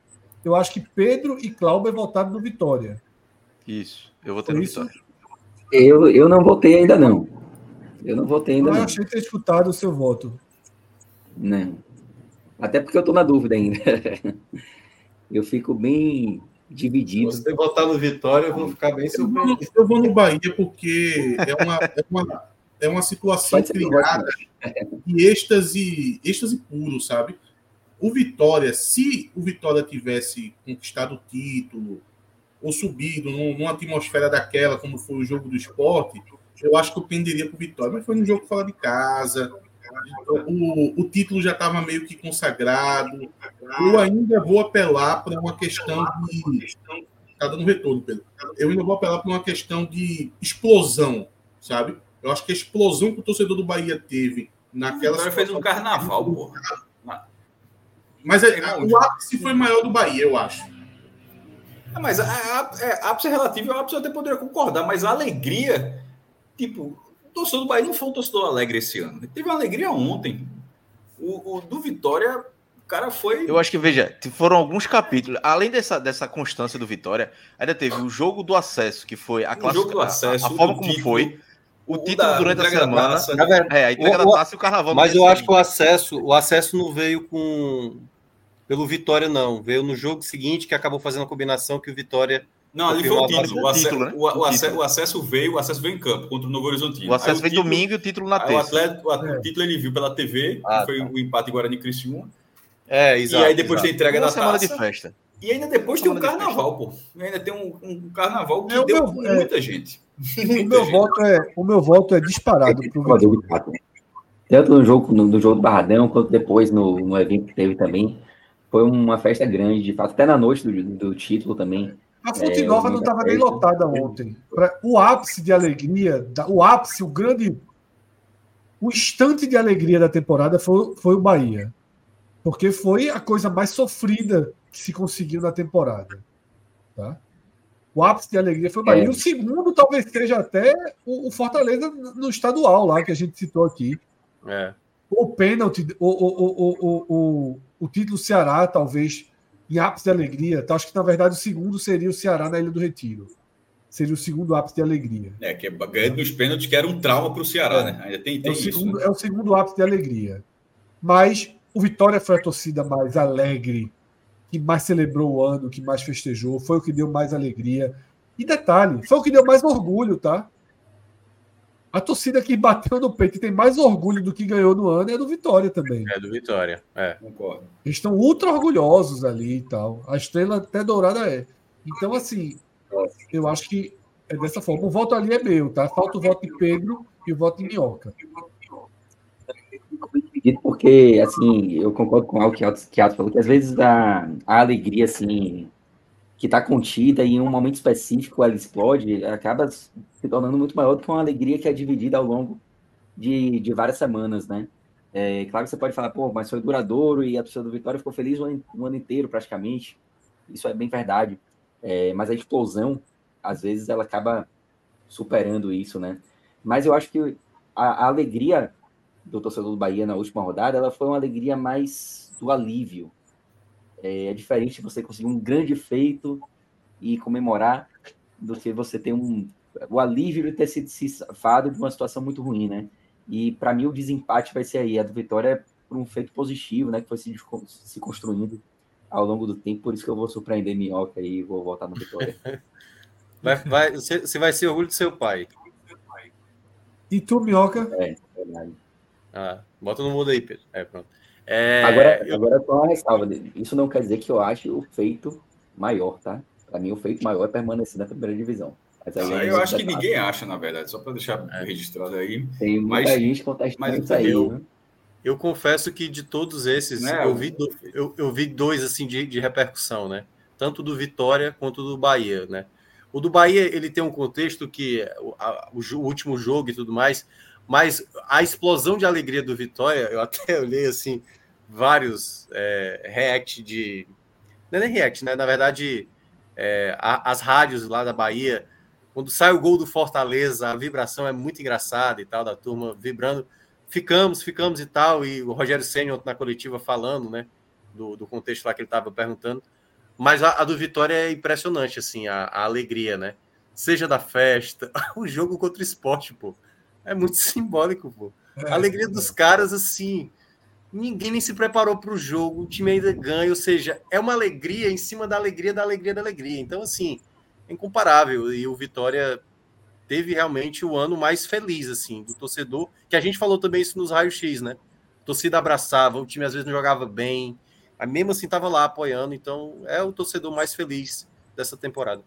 eu acho que Pedro e Cláudio votaram no Vitória. Isso. Eu votei no isso? Vitória. Eu, eu não votei ainda, não. Eu não votei ainda, Eu não. achei ter escutado o seu voto. Não. Até porque eu tô na dúvida ainda. Eu fico bem dividido. Se você votar no Vitória, eu vou ficar bem Eu vou, surpreendido. eu vou no Bahia porque é uma, é uma, é uma situação criada de êxtase, êxtase puro, sabe? O Vitória, se o Vitória tivesse conquistado o título ou subido num- numa atmosfera daquela, como foi o jogo do esporte, eu acho que eu penderia para o Vitória. Mas foi um jogo fora de casa. O, o título já estava meio que consagrado. Eu ainda vou apelar para uma questão de. Está dando retorno, Pedro. Eu ainda vou apelar para uma questão de explosão, sabe? Eu acho que a explosão que o torcedor do Bahia teve naquela. Agora fez um carnaval, porra. Mas é, o ápice foi maior do Bahia, eu acho. É, mas a, a, é, ápice é relativo, o ápice eu até poderia concordar, mas a alegria, tipo, o torcedor do Bahia não foi um torcedor alegre esse ano. Ele teve uma alegria ontem. O, o do Vitória, o cara foi. Eu acho que, veja, foram alguns capítulos. Além dessa, dessa constância do Vitória, ainda teve o jogo do acesso, que foi a O jogo do classificação. acesso, A, forma como título, foi. O o título da- durante a semana. taça. É, a entrega O- o- da taça e o carnaval. Mas eu acho que o acesso, o acesso não veio com pelo Vitória, não. Veio no jogo seguinte que acabou fazendo a combinação que o Vitória. Não, ali foi o título. O, título, né? o- o título. o acesso veio, o acesso veio em campo contra o Novo Horizontino. O acesso Aí título- domingo e o título na o, terça. atleta, o, at- É. o título ele viu pela TV, Ah, que foi tá. o empate Guarani Criciúma. É, exato. e aí depois exato. tem entrega Uma da semana de taça. festa. E ainda depois tem um de carnaval, pô. E ainda tem um, um carnaval que É, o deu é. muita gente. O meu voto é, o meu voto é disparado pro. Tanto no jogo, no, no jogo do Barradão, quanto depois no, no evento que teve também. Foi uma festa grande, de fato. Até na noite do, do título também. A Fonte É, Nova o não estava nem lotada ontem. O ápice de alegria, o ápice, o grande. O instante de alegria da temporada foi, foi o Bahia. Porque foi a coisa mais sofrida que se conseguiu na temporada. Tá? O ápice de alegria foi o Bahia. É. E o segundo talvez seja até o, o Fortaleza no estadual lá, que a gente citou aqui. É. O pênalti, o, o, o, o, o, o título Ceará, talvez, em ápice de alegria. Tá? Acho que, na verdade, o segundo seria o Ceará na Ilha do Retiro. Seria o segundo ápice de alegria. É, que é ganhando nos pênaltis, que era um trauma para o Ceará, né? Ainda tem, É tem o, isso. segundo, né? é o segundo ápice de alegria. Mas o Vitória foi a torcida mais alegre, que mais celebrou o ano, que mais festejou, foi o que deu mais alegria. E detalhe, foi o que deu mais orgulho, tá? A torcida que bateu no peito e tem mais orgulho do que ganhou no ano é a do Vitória também. É do Vitória. É. Concordo. Eles estão ultra orgulhosos ali e tal. A estrela até dourada é. Então, assim, eu acho que é dessa forma. O voto ali é meu, tá? Falta o voto de Pedro e o voto de Minhoca. Porque, assim, eu concordo com algo que Atos, que Atos falou, que às vezes a, a alegria, assim, que está contida em um momento específico ela explode, acaba se tornando muito maior do que uma alegria que é dividida ao longo de, de várias semanas, né? É, claro que você pode falar, pô, mas foi duradouro e a torcida do Vitória ficou feliz o ano, o ano inteiro, praticamente. Isso é bem verdade. É, mas a explosão, às vezes, ela acaba superando isso, né? Mas eu acho que a, a alegria do torcedor do Bahia na última rodada, ela foi uma alegria mais do alívio. É, é diferente você conseguir um grande feito e comemorar do que você ter um o alívio de ter sido safado de uma situação muito ruim, né? E para mim o desempate vai ser aí a do Vitória é por um feito positivo, né? Que foi se, se construindo ao longo do tempo, por isso que eu vou surpreender Minhoca e vou voltar no Vitória. Vai, vai, você, você vai ser orgulho do seu pai. E tu, Minhoca? É, verdade. Ah, bota no mudo aí, Pedro. É, pronto. É, Agora, eu- agora só uma ressalva. Isso não quer dizer que eu ache o feito maior, tá? Para mim, o feito maior é permanecer na primeira divisão. Mas aí é aí eu acho que ninguém acha, na verdade, só para deixar registrado aí. Tem muita Mas- gente contestando isso aí. eu- né? Eu confesso que de todos esses, Né, eu, vi, do- eu, eu vi dois assim de, de repercussão, né? Tanto do Vitória quanto do Bahia, né? O do Bahia ele tem um contexto que a- o o último jogo e tudo mais, mas a explosão de alegria do Vitória, eu até olhei assim vários é, react de, não é nem react, né? Na verdade, é, as rádios lá da Bahia, quando sai o gol do Fortaleza, a vibração é muito engraçada e tal da turma vibrando ficamos, ficamos e tal, e o Rogério Senna na coletiva falando, né, do, do contexto lá que ele estava perguntando, mas a, a do Vitória é impressionante, assim, a, a alegria, né, seja da festa, o jogo contra o esporte, pô. É muito simbólico, pô. A alegria dos caras, assim, ninguém nem se preparou para o jogo, o time ainda ganha, ou seja, é uma alegria em cima da alegria, da alegria, da alegria. Então, assim, é incomparável. E o Vitória teve realmente o ano mais feliz, assim, do torcedor, que a gente falou também isso nos raios-x, né? A torcida abraçava, o time às vezes não jogava bem, mas mesmo assim estava lá apoiando, então é o torcedor mais feliz dessa temporada.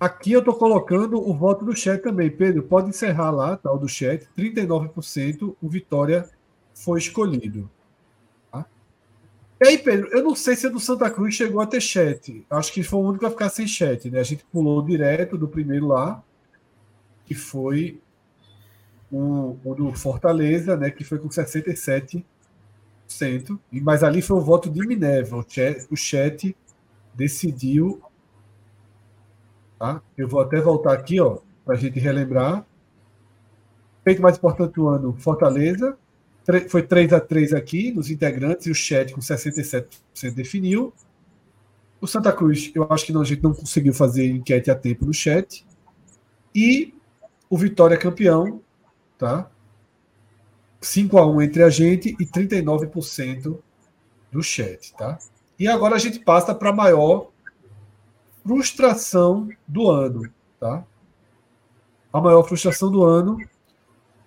Aqui eu estou colocando o voto do chat também. Pedro, pode encerrar lá, tal, do chat. 39% o Vitória foi escolhido. Tá? E aí, Pedro, eu não sei se a do Santa Cruz chegou a ter chat. Acho que foi o único a ficar sem chat. Né? A gente pulou direto do primeiro lá, que foi o, o do Fortaleza, né? que foi com 67%. Mas ali foi o voto de Minerva. O chat, o chat decidiu Tá? Eu vou até voltar aqui, ó, para a gente relembrar. Feito mais importante do ano, Fortaleza. Foi 3 a 3 aqui nos integrantes e o chat com 67% definiu. O Santa Cruz, eu acho que não, a gente não conseguiu fazer enquete a tempo no chat. E o Vitória campeão, tá? 5 a 1 entre a gente e 39% do chat, tá? E agora a gente passa para a maior frustração do ano, tá? A maior frustração do ano,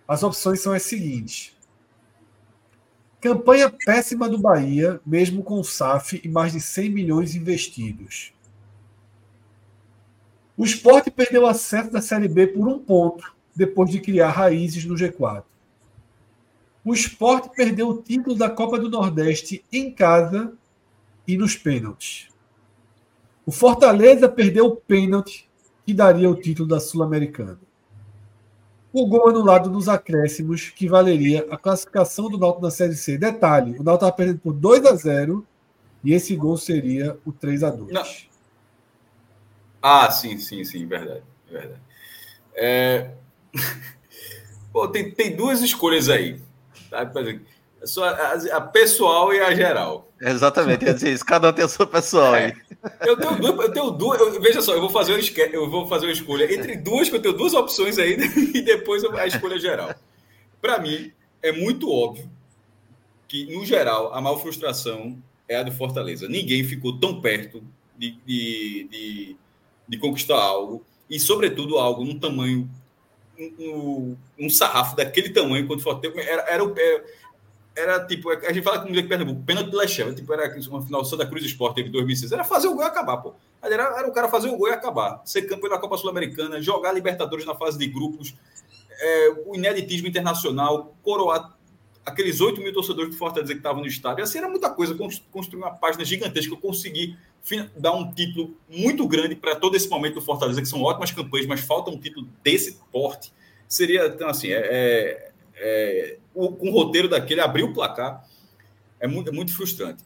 as opções são as seguintes. Campanha péssima do Bahia, mesmo com o SAF e mais de 100 milhões investidos. O esporte perdeu acesso da Série B por um ponto, depois de criar raízes no G4. O esporte perdeu o título da Copa do Nordeste em casa e nos pênaltis. O Fortaleza perdeu o pênalti que daria o título da Sul-Americana. O gol anulado nos acréscimos, que valeria a classificação do Náutico na Série C. Detalhe, o Náutico estava perdendo por 2 a 0 e esse gol seria o 3 a 2 Não. Ah, sim, sim, sim, verdade. verdade. É... Pô, tem, tem duas escolhas aí. Tá? A, a pessoal e a geral. Exatamente, ia dizer isso. Cada um tem a sua pessoal é. Eu tenho duas, eu tenho duas eu, veja só, eu vou fazer uma, eu vou fazer uma escolha entre duas, que eu tenho duas opções aí, e depois a escolha geral. Para mim, é muito óbvio que, no geral, a maior frustração é a do Fortaleza. Ninguém ficou tão perto de, de, de, de conquistar algo, e, sobretudo, algo num tamanho, um, um sarrafo daquele tamanho, quando Fortaleza. Era, era, era era tipo, a gente fala com o Pernambuco, pênalti do Lechão, tipo, era uma final Santa Cruz Esporte teve 2006, era fazer o gol e acabar, pô. Era, era o cara fazer o gol e acabar, ser campeão da Copa Sul-Americana, jogar Libertadores na fase de grupos, é, o ineditismo internacional, coroar aqueles 8 mil torcedores do Fortaleza que estavam no estádio, assim, era muita coisa, construir uma página gigantesca, eu consegui dar um título muito grande para todo esse momento do Fortaleza, que são ótimas campanhas, mas falta um título desse porte, seria, então, assim, é, é é, com o roteiro daquele, abrir o placar é muito, é muito frustrante.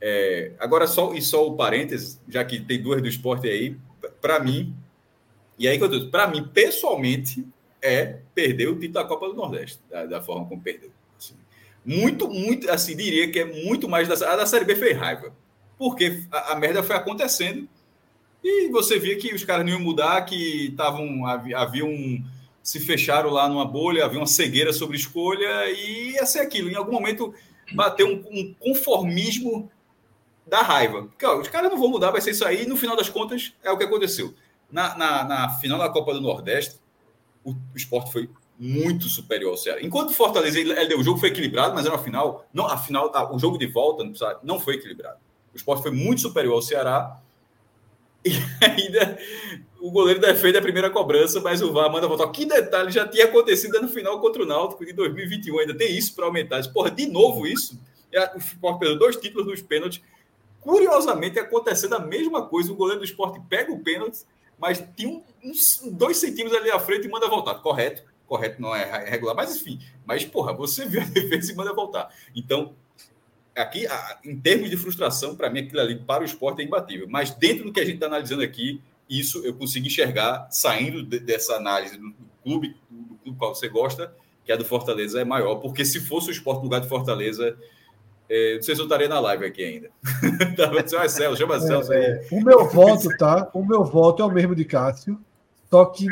É, agora, só e só o parênteses, já que tem duas do esporte aí, para mim, e aí que eu digo, para mim, pessoalmente, é perder o título da Copa do Nordeste, da, da forma como perdeu. Assim, muito, muito, assim, diria que é muito mais da, a da Série B fez raiva, porque a, a merda foi acontecendo e você via que os caras não iam mudar, que estavam havia, havia um se fecharam lá numa bolha, havia uma cegueira sobre escolha e ia ser aquilo. Em algum momento bateu um, um conformismo da raiva. Porque, ó, os caras não vão mudar, vai ser isso aí. E no final das contas, é o que aconteceu. Na, na, na final da Copa do Nordeste, o, o esporte foi muito superior ao Ceará. Enquanto Fortaleza, ele, ele, o jogo foi equilibrado, mas era uma final. Não, a final, a, o jogo de volta não foi equilibrado. O esporte foi muito superior ao Ceará. E ainda o goleiro defende a primeira cobrança, mas o VAR manda voltar. Que detalhe já tinha acontecido no final contra o Náutico de 2021. Ainda tem isso para aumentar. Porra, de novo isso. O Sport perdeu dois títulos nos pênaltis. Curiosamente, acontecendo a mesma coisa. O goleiro do esporte pega o pênalti, mas tem uns dois centímetros ali à frente e manda voltar. Correto, correto, não é regular, mas enfim. Mas, porra, você viu a defesa e manda voltar. Então, aqui, em termos de frustração, para mim, aquilo ali para o esporte é imbatível. Mas dentro do que a gente está analisando aqui, isso eu consigo enxergar saindo de, dessa análise do, do clube, do, clube qual você gosta, que é do Fortaleza, é maior. Porque se fosse o esporte no lugar de Fortaleza, É, não sei se eu estaria na live aqui ainda. Tava dizendo, ah, Celso, chama Celso aí. É, o meu voto, tá? O meu voto é o mesmo de Cássio, só que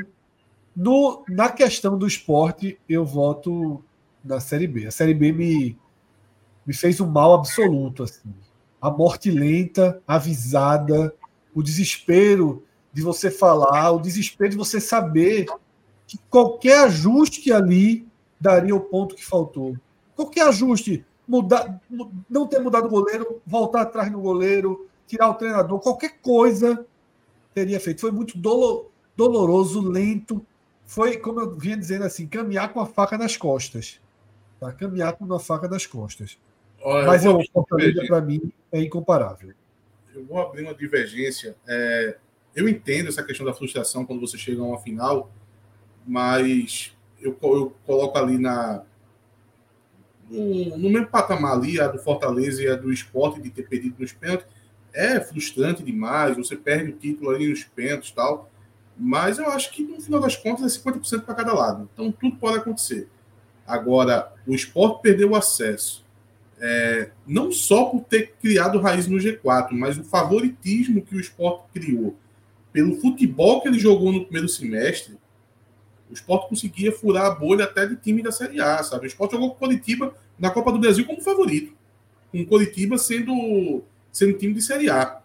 no, na questão do esporte, eu voto na Série B. A Série B me, me fez um mal absoluto. Assim. A morte lenta, avisada, o desespero de você falar, o desespero de você saber que qualquer ajuste ali daria o ponto que faltou. Qualquer ajuste, mudar, não ter mudado o goleiro, voltar atrás no goleiro, tirar o treinador, qualquer coisa teria feito. Foi muito dolor, doloroso, lento. Foi, como eu vinha dizendo assim, caminhar com a faca nas costas. Tá? Caminhar com uma faca nas costas. Olha, Mas o Fortaleza, para mim, é incomparável. Eu vou abrir uma divergência. É, eu entendo essa questão da frustração quando você chega a uma final, mas eu, eu coloco ali na, no, no mesmo patamar ali, a do Fortaleza e a do esporte de ter perdido nos pênaltis, é frustrante demais, você perde o título ali nos pênaltis e tal, mas eu acho que no final das contas é 50% para cada lado, então tudo pode acontecer. Agora, o esporte perdeu o acesso, é, não só por ter criado raiz no G4, mas o favoritismo que o esporte criou pelo futebol que ele jogou no primeiro semestre, o esporte conseguia furar a bolha até de time da Série A, sabe? O esporte jogou com o Colitiba na Copa do Brasil como favorito. Com o Colitiba sendo, sendo time de Série A.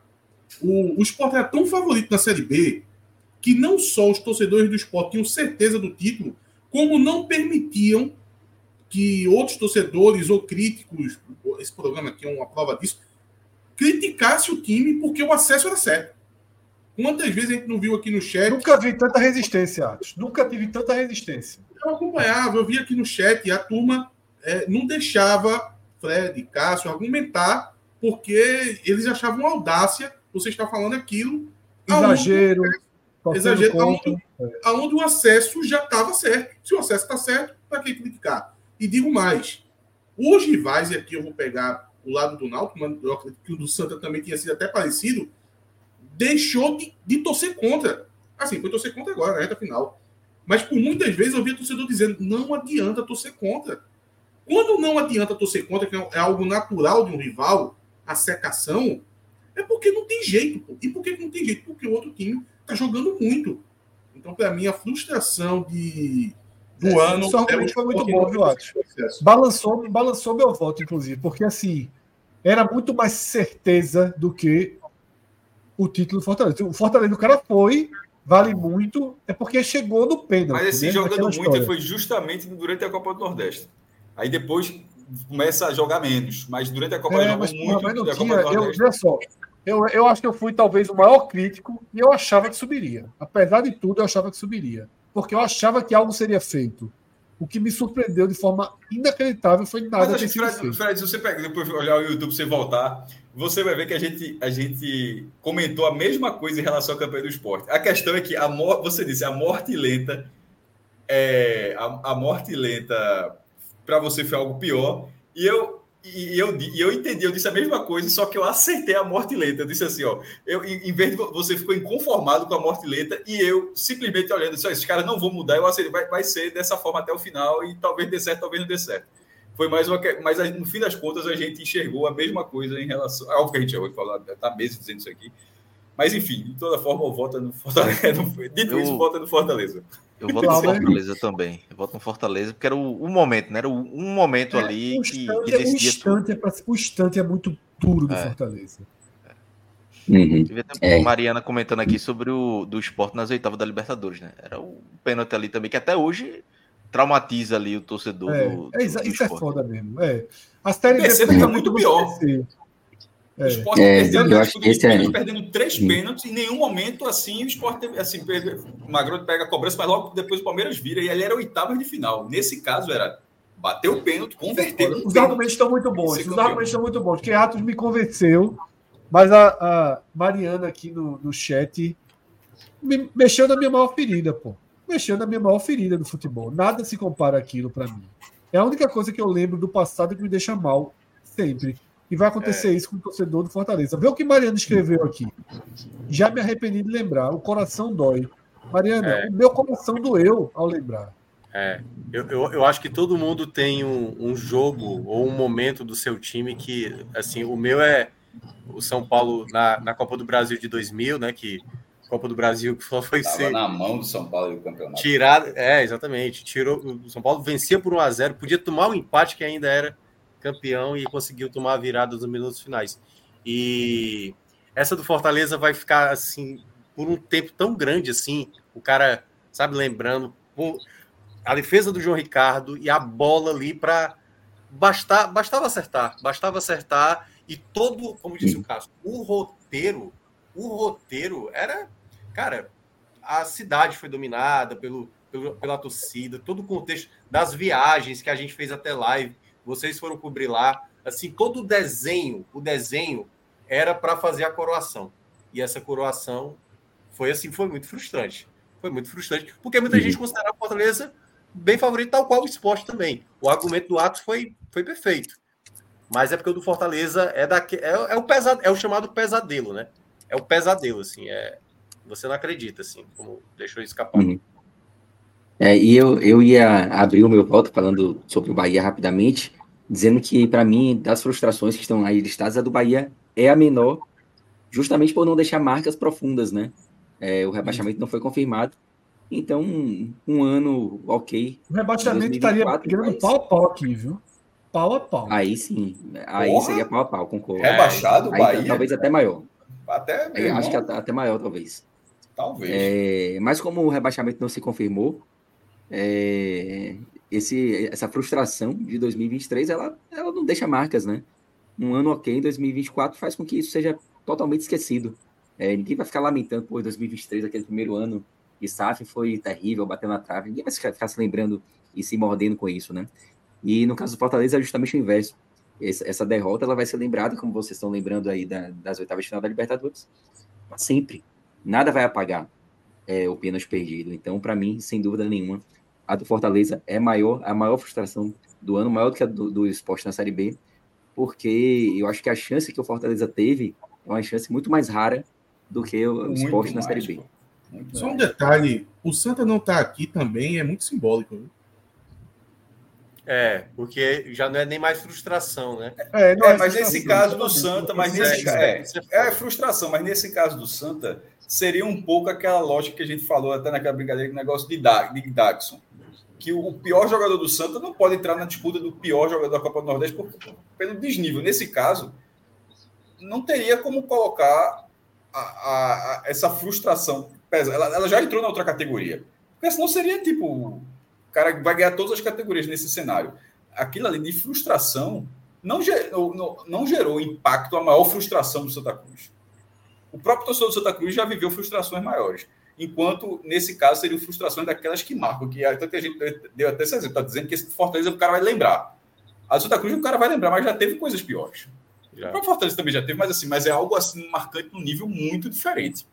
O, o esporte era tão favorito na Série B que não só os torcedores do esporte tinham certeza do título, como não permitiam que outros torcedores ou críticos, esse programa aqui é uma prova disso, criticasse o time porque o acesso era certo. Quantas vezes a gente não viu aqui no chat? Nunca vi tanta resistência, Atos. Nunca tive tanta resistência. Eu acompanhava, eu vi aqui no chat e a turma é, não deixava Fred, Cássio argumentar porque eles achavam audácia você estar falando aquilo. Exagero. exagero, aonde, aonde o acesso já estava certo. Se o acesso está certo, para que criticar? E digo mais: os rivais, e aqui eu vou pegar o lado do Náutico, mas eu acredito que o do Santa também tinha sido até parecido deixou de, de torcer contra. Assim, foi torcer contra agora, na reta final. Mas por muitas vezes eu via torcedor dizendo: não adianta torcer contra. Quando não adianta torcer contra, que é algo natural de um rival, a secação, é porque não tem jeito. Pô. E por que não tem jeito? Porque o outro time está jogando muito. Então, para mim, a frustração de, do ano. Só é foi muito bom, viu, Atos? Balançou, balançou meu voto, inclusive, porque assim era muito mais certeza do que o título do Fortaleza. O Fortaleza, o cara foi, vale muito, é porque chegou no pênalti. Mas esse né? jogando muito foi justamente durante a Copa do Nordeste. Aí depois começa a jogar menos, mas durante a Copa é, mas, muito. Mas não tinha, eu, olha só, eu, eu acho que eu fui talvez o maior crítico e eu achava que subiria. Apesar de tudo, eu achava que subiria. Porque eu achava que algo seria feito. O que me surpreendeu de forma inacreditável foi nada Mas, Fred, Fred, se você pega, depois olhar o YouTube, você voltar, você vai ver que a gente, a gente comentou a mesma coisa em relação à campanha do esporte. A questão é que a morte, você disse, a morte lenta, é, a, a morte lenta para você foi algo pior. E eu, e eu, e eu entendi, eu disse a mesma coisa, só que eu acertei a morte lenta. Eu disse assim, ó, eu, em vez de você ficou inconformado com a morte lenta, e eu simplesmente olhando, disse, esses caras não vão mudar, eu acertei, vai, vai ser dessa forma até o final, e talvez dê certo, talvez não dê certo. Foi mais uma. Mas no fim das contas, a gente enxergou a mesma coisa em relação. É óbvio que a gente já ouviu falar, está meses dizendo isso aqui. Mas, enfim, de toda forma, eu voto no Fortaleza. Dito eu, isso, vota no Fortaleza. Eu voto no Fortaleza também. Eu voto no Fortaleza, porque era o, o momento, né? Era o, um momento é, ali o que, que decidia. O instante, é pra, o instante é muito duro do é. Fortaleza. Uhum. É. Mariana comentando aqui sobre o do esporte nas oitavas da Libertadores, né? Era o pênalti ali também, que até hoje traumatiza ali o torcedor. É, do, é, isso, é foda mesmo. É. A série B fica muito pior. É. O esporte é, perdendo, eu acho que esse é... perdendo três pênaltis, em nenhum momento assim o esporte assim, o Magrão pega a cobrança, mas logo depois o Palmeiras vira, e ele era oitavo de final. Nesse caso era bater o pênalti, converter. Os argumentos estão muito bons, os argumentos estão muito bons, porque Atos me convenceu, mas a, a Mariana aqui no, no chat me, mexeu na minha maior ferida, pô mexeu na minha maior ferida do futebol. Nada se compara aquilo para mim. É a única coisa que eu lembro do passado que me deixa mal, sempre. E vai acontecer é. isso com o torcedor do Fortaleza. Vê o que Mariana escreveu aqui. Já me arrependi de lembrar. O coração dói. Mariana, é. o meu coração doeu ao lembrar. É, eu, eu, eu, acho que todo mundo tem um, um, jogo ou um momento do seu time que, assim, o meu é o São Paulo na, na Copa do Brasil de 2000, né, que Copa do Brasil que só foi Tava ser na mão do São Paulo do campeonato. Tirado, é, exatamente, tirou o São Paulo vencia por 1 a 0, podia tomar um empate que ainda era campeão e conseguiu tomar a virada nos minutos finais. E essa do Fortaleza vai ficar assim por um tempo tão grande assim, o cara, sabe, lembrando a defesa do João Ricardo e a bola ali para bastar, bastava acertar, bastava acertar e todo, como disse o Cássio, o roteiro, o roteiro era, cara, a cidade foi dominada pelo, pelo, pela torcida, todo o contexto das viagens que a gente fez até live, vocês foram cobrir lá, assim, todo o desenho, o desenho era para fazer a coroação. E essa coroação foi assim, foi muito frustrante. Foi muito frustrante, porque muita uhum. gente considerava o Fortaleza bem favorito, tal qual o esporte também. O argumento do Atos foi, foi perfeito. Mas é porque o do Fortaleza é, daqui, é, é, o pesado, é o chamado pesadelo, né? É o pesadelo, assim. É, você não acredita, assim, como deixou escapar. Uhum. É, e eu, eu ia abrir o meu voto falando sobre o Bahia rapidamente, dizendo que, para mim, das frustrações que estão aí listadas, a do Bahia é a menor, justamente por não deixar marcas profundas, né? É, o rebaixamento não foi confirmado, então, um, um ano ok. O rebaixamento estaria pegando pau a pau aqui, viu? Pau a pau. Aí sim. Aí Porra? seria pau a pau, concordo. Rebaixado, aí, Bahia? Talvez até maior. Até aí, Acho que até, até, maior, talvez. Talvez. É, mas como o rebaixamento não se confirmou, é, esse, essa frustração de 2023, ela, ela não deixa marcas, né? Um ano ok em 2024 faz com que isso seja totalmente esquecido. É, ninguém vai ficar lamentando, por 2023, aquele primeiro ano e SAF foi terrível, bateu na trave. Ninguém vai ficar se lembrando e se mordendo com isso, né? E no caso do Fortaleza é justamente o inverso. Essa derrota ela vai ser lembrada, como vocês estão lembrando aí da, das oitavas de final da Libertadores, sempre. Nada vai apagar é, o pênalti perdido. Então, para mim, sem dúvida nenhuma, a do Fortaleza é maior, a maior frustração do ano, maior do que a do, do esporte na Série B, porque eu acho que a chance que o Fortaleza teve é uma chance muito mais rara do que o esporte na Série B. Pô. Muito Só um detalhe: o Santa não está aqui também é muito simbólico. Viu? É, porque já não é nem mais frustração, né? É, é, é mas nesse caso do Santa, mas nesse é, é, é, frustração, mas nesse caso do Santa, seria um pouco aquela lógica que a gente falou até naquela brincadeira o negócio de, da, de. Que o pior jogador do Santa não pode entrar na disputa do pior jogador da Copa do Nordeste por, pelo desnível. Nesse caso, não teria como colocar a, a, a, essa frustração. Ela, ela já entrou na outra categoria. Porque senão seria tipo. O cara vai ganhar todas as categorias nesse cenário. Aquilo ali de frustração não gerou, não, não gerou impacto, a maior frustração do Santa Cruz. O próprio torcedor do Santa Cruz já viveu frustrações maiores. Enquanto, nesse caso, seriam frustrações daquelas que marcam. Que até a gente deu até esse exemplo, está dizendo que esse Fortaleza o cara vai lembrar. A do Santa Cruz o cara vai lembrar, mas já teve coisas piores. Já. O próprio Fortaleza também já teve, mas assim, mas é algo assim marcante num nível muito diferente.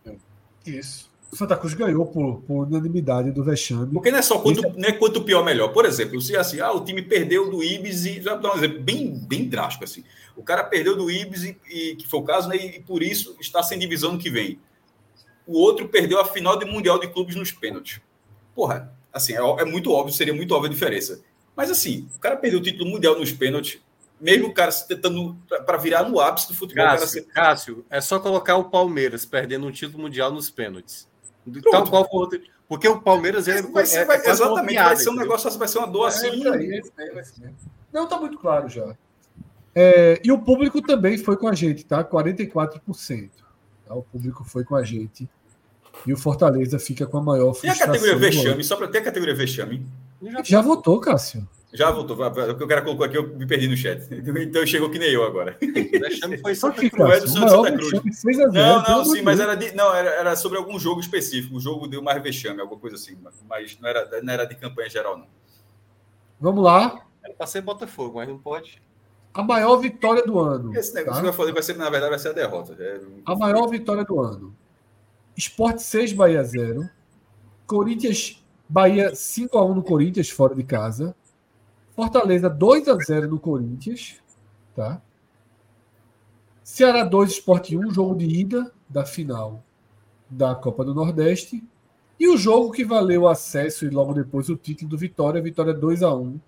Isso. Santa Cruz ganhou por, por unanimidade do vexame. Porque não é só quanto, não é quanto pior melhor. Por exemplo, se assim, ah, o time perdeu do Ibis e já dar um exemplo bem, bem drástico assim. O cara perdeu do Ibis e, e que foi o caso, né, e por isso está sem divisão no que vem. O outro perdeu a final do Mundial de Clubes nos pênaltis. Porra, assim, é, é muito óbvio, seria muito óbvia a diferença. Mas assim, o cara perdeu o título mundial nos pênaltis, mesmo o cara tentando para virar no ápice do futebol. Cássio, Cássio, é só colocar o Palmeiras perdendo um título mundial nos pênaltis. Tal qual for outro. Porque o Palmeiras é, vai ser, é, vai, é exatamente, piada, vai ser um negócio, vai ser uma dor assim. Não, está muito claro já. É, e o público também foi com a gente, tá? 44%. Tá? O público foi com a gente. E o Fortaleza fica com a maior frustração. E a categoria vexame, só para ter a categoria vexame. Já, já votou, Cássio. Já voltou. O cara colocou aqui, eu me perdi no chat. Então chegou que nem eu agora. O foi só que não é do Santa Cruz. não, não, sim, mas era, de, não, era, era sobre algum jogo específico. O jogo deu mais vexame, alguma coisa assim. Mas não era, não era de campanha geral, não. Vamos lá. Era para ser Botafogo, mas não pode. A maior vitória do ano. Esse negócio tá? que eu falei vai ser, na verdade, vai ser a derrota. É... A maior vitória do ano. Esporte 6, Bahia 0. Corinthians, Bahia 5x1 no Corinthians, fora de casa. Fortaleza 2 a 0 no Corinthians, tá? Ceará 2, Sport 1, jogo de ida da final da Copa do Nordeste. E o jogo que valeu o acesso e logo depois o título do Vitória, Vitória 2 a 1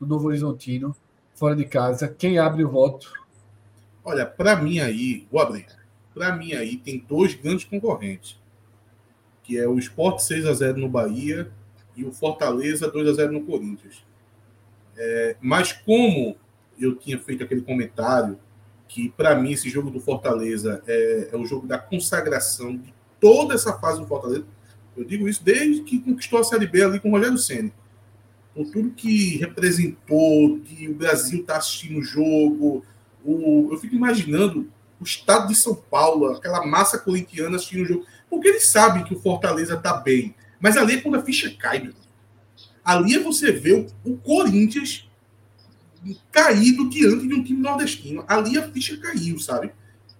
do Novo Horizontino, fora de casa. Quem abre o voto? Olha, para mim aí, vou abrir. Para mim aí tem dois grandes concorrentes, que é o Sport 6 a 0 no Bahia e o Fortaleza 2 a 0 no Corinthians. É, mas como eu tinha feito aquele comentário que para mim esse jogo do Fortaleza é, é o jogo da consagração de toda essa fase do Fortaleza, eu digo isso desde que conquistou a Série B ali com o Rogério Senna. Com tudo que representou, que o Brasil está assistindo o jogo. O, eu fico imaginando o estado de São Paulo, aquela massa corintiana assistindo o jogo. Porque eles sabem que o Fortaleza está bem. Mas ali é quando a ficha cai, meu. Ali é você vê o, o Corinthians caído diante de um time nordestino. Ali a ficha caiu, sabe?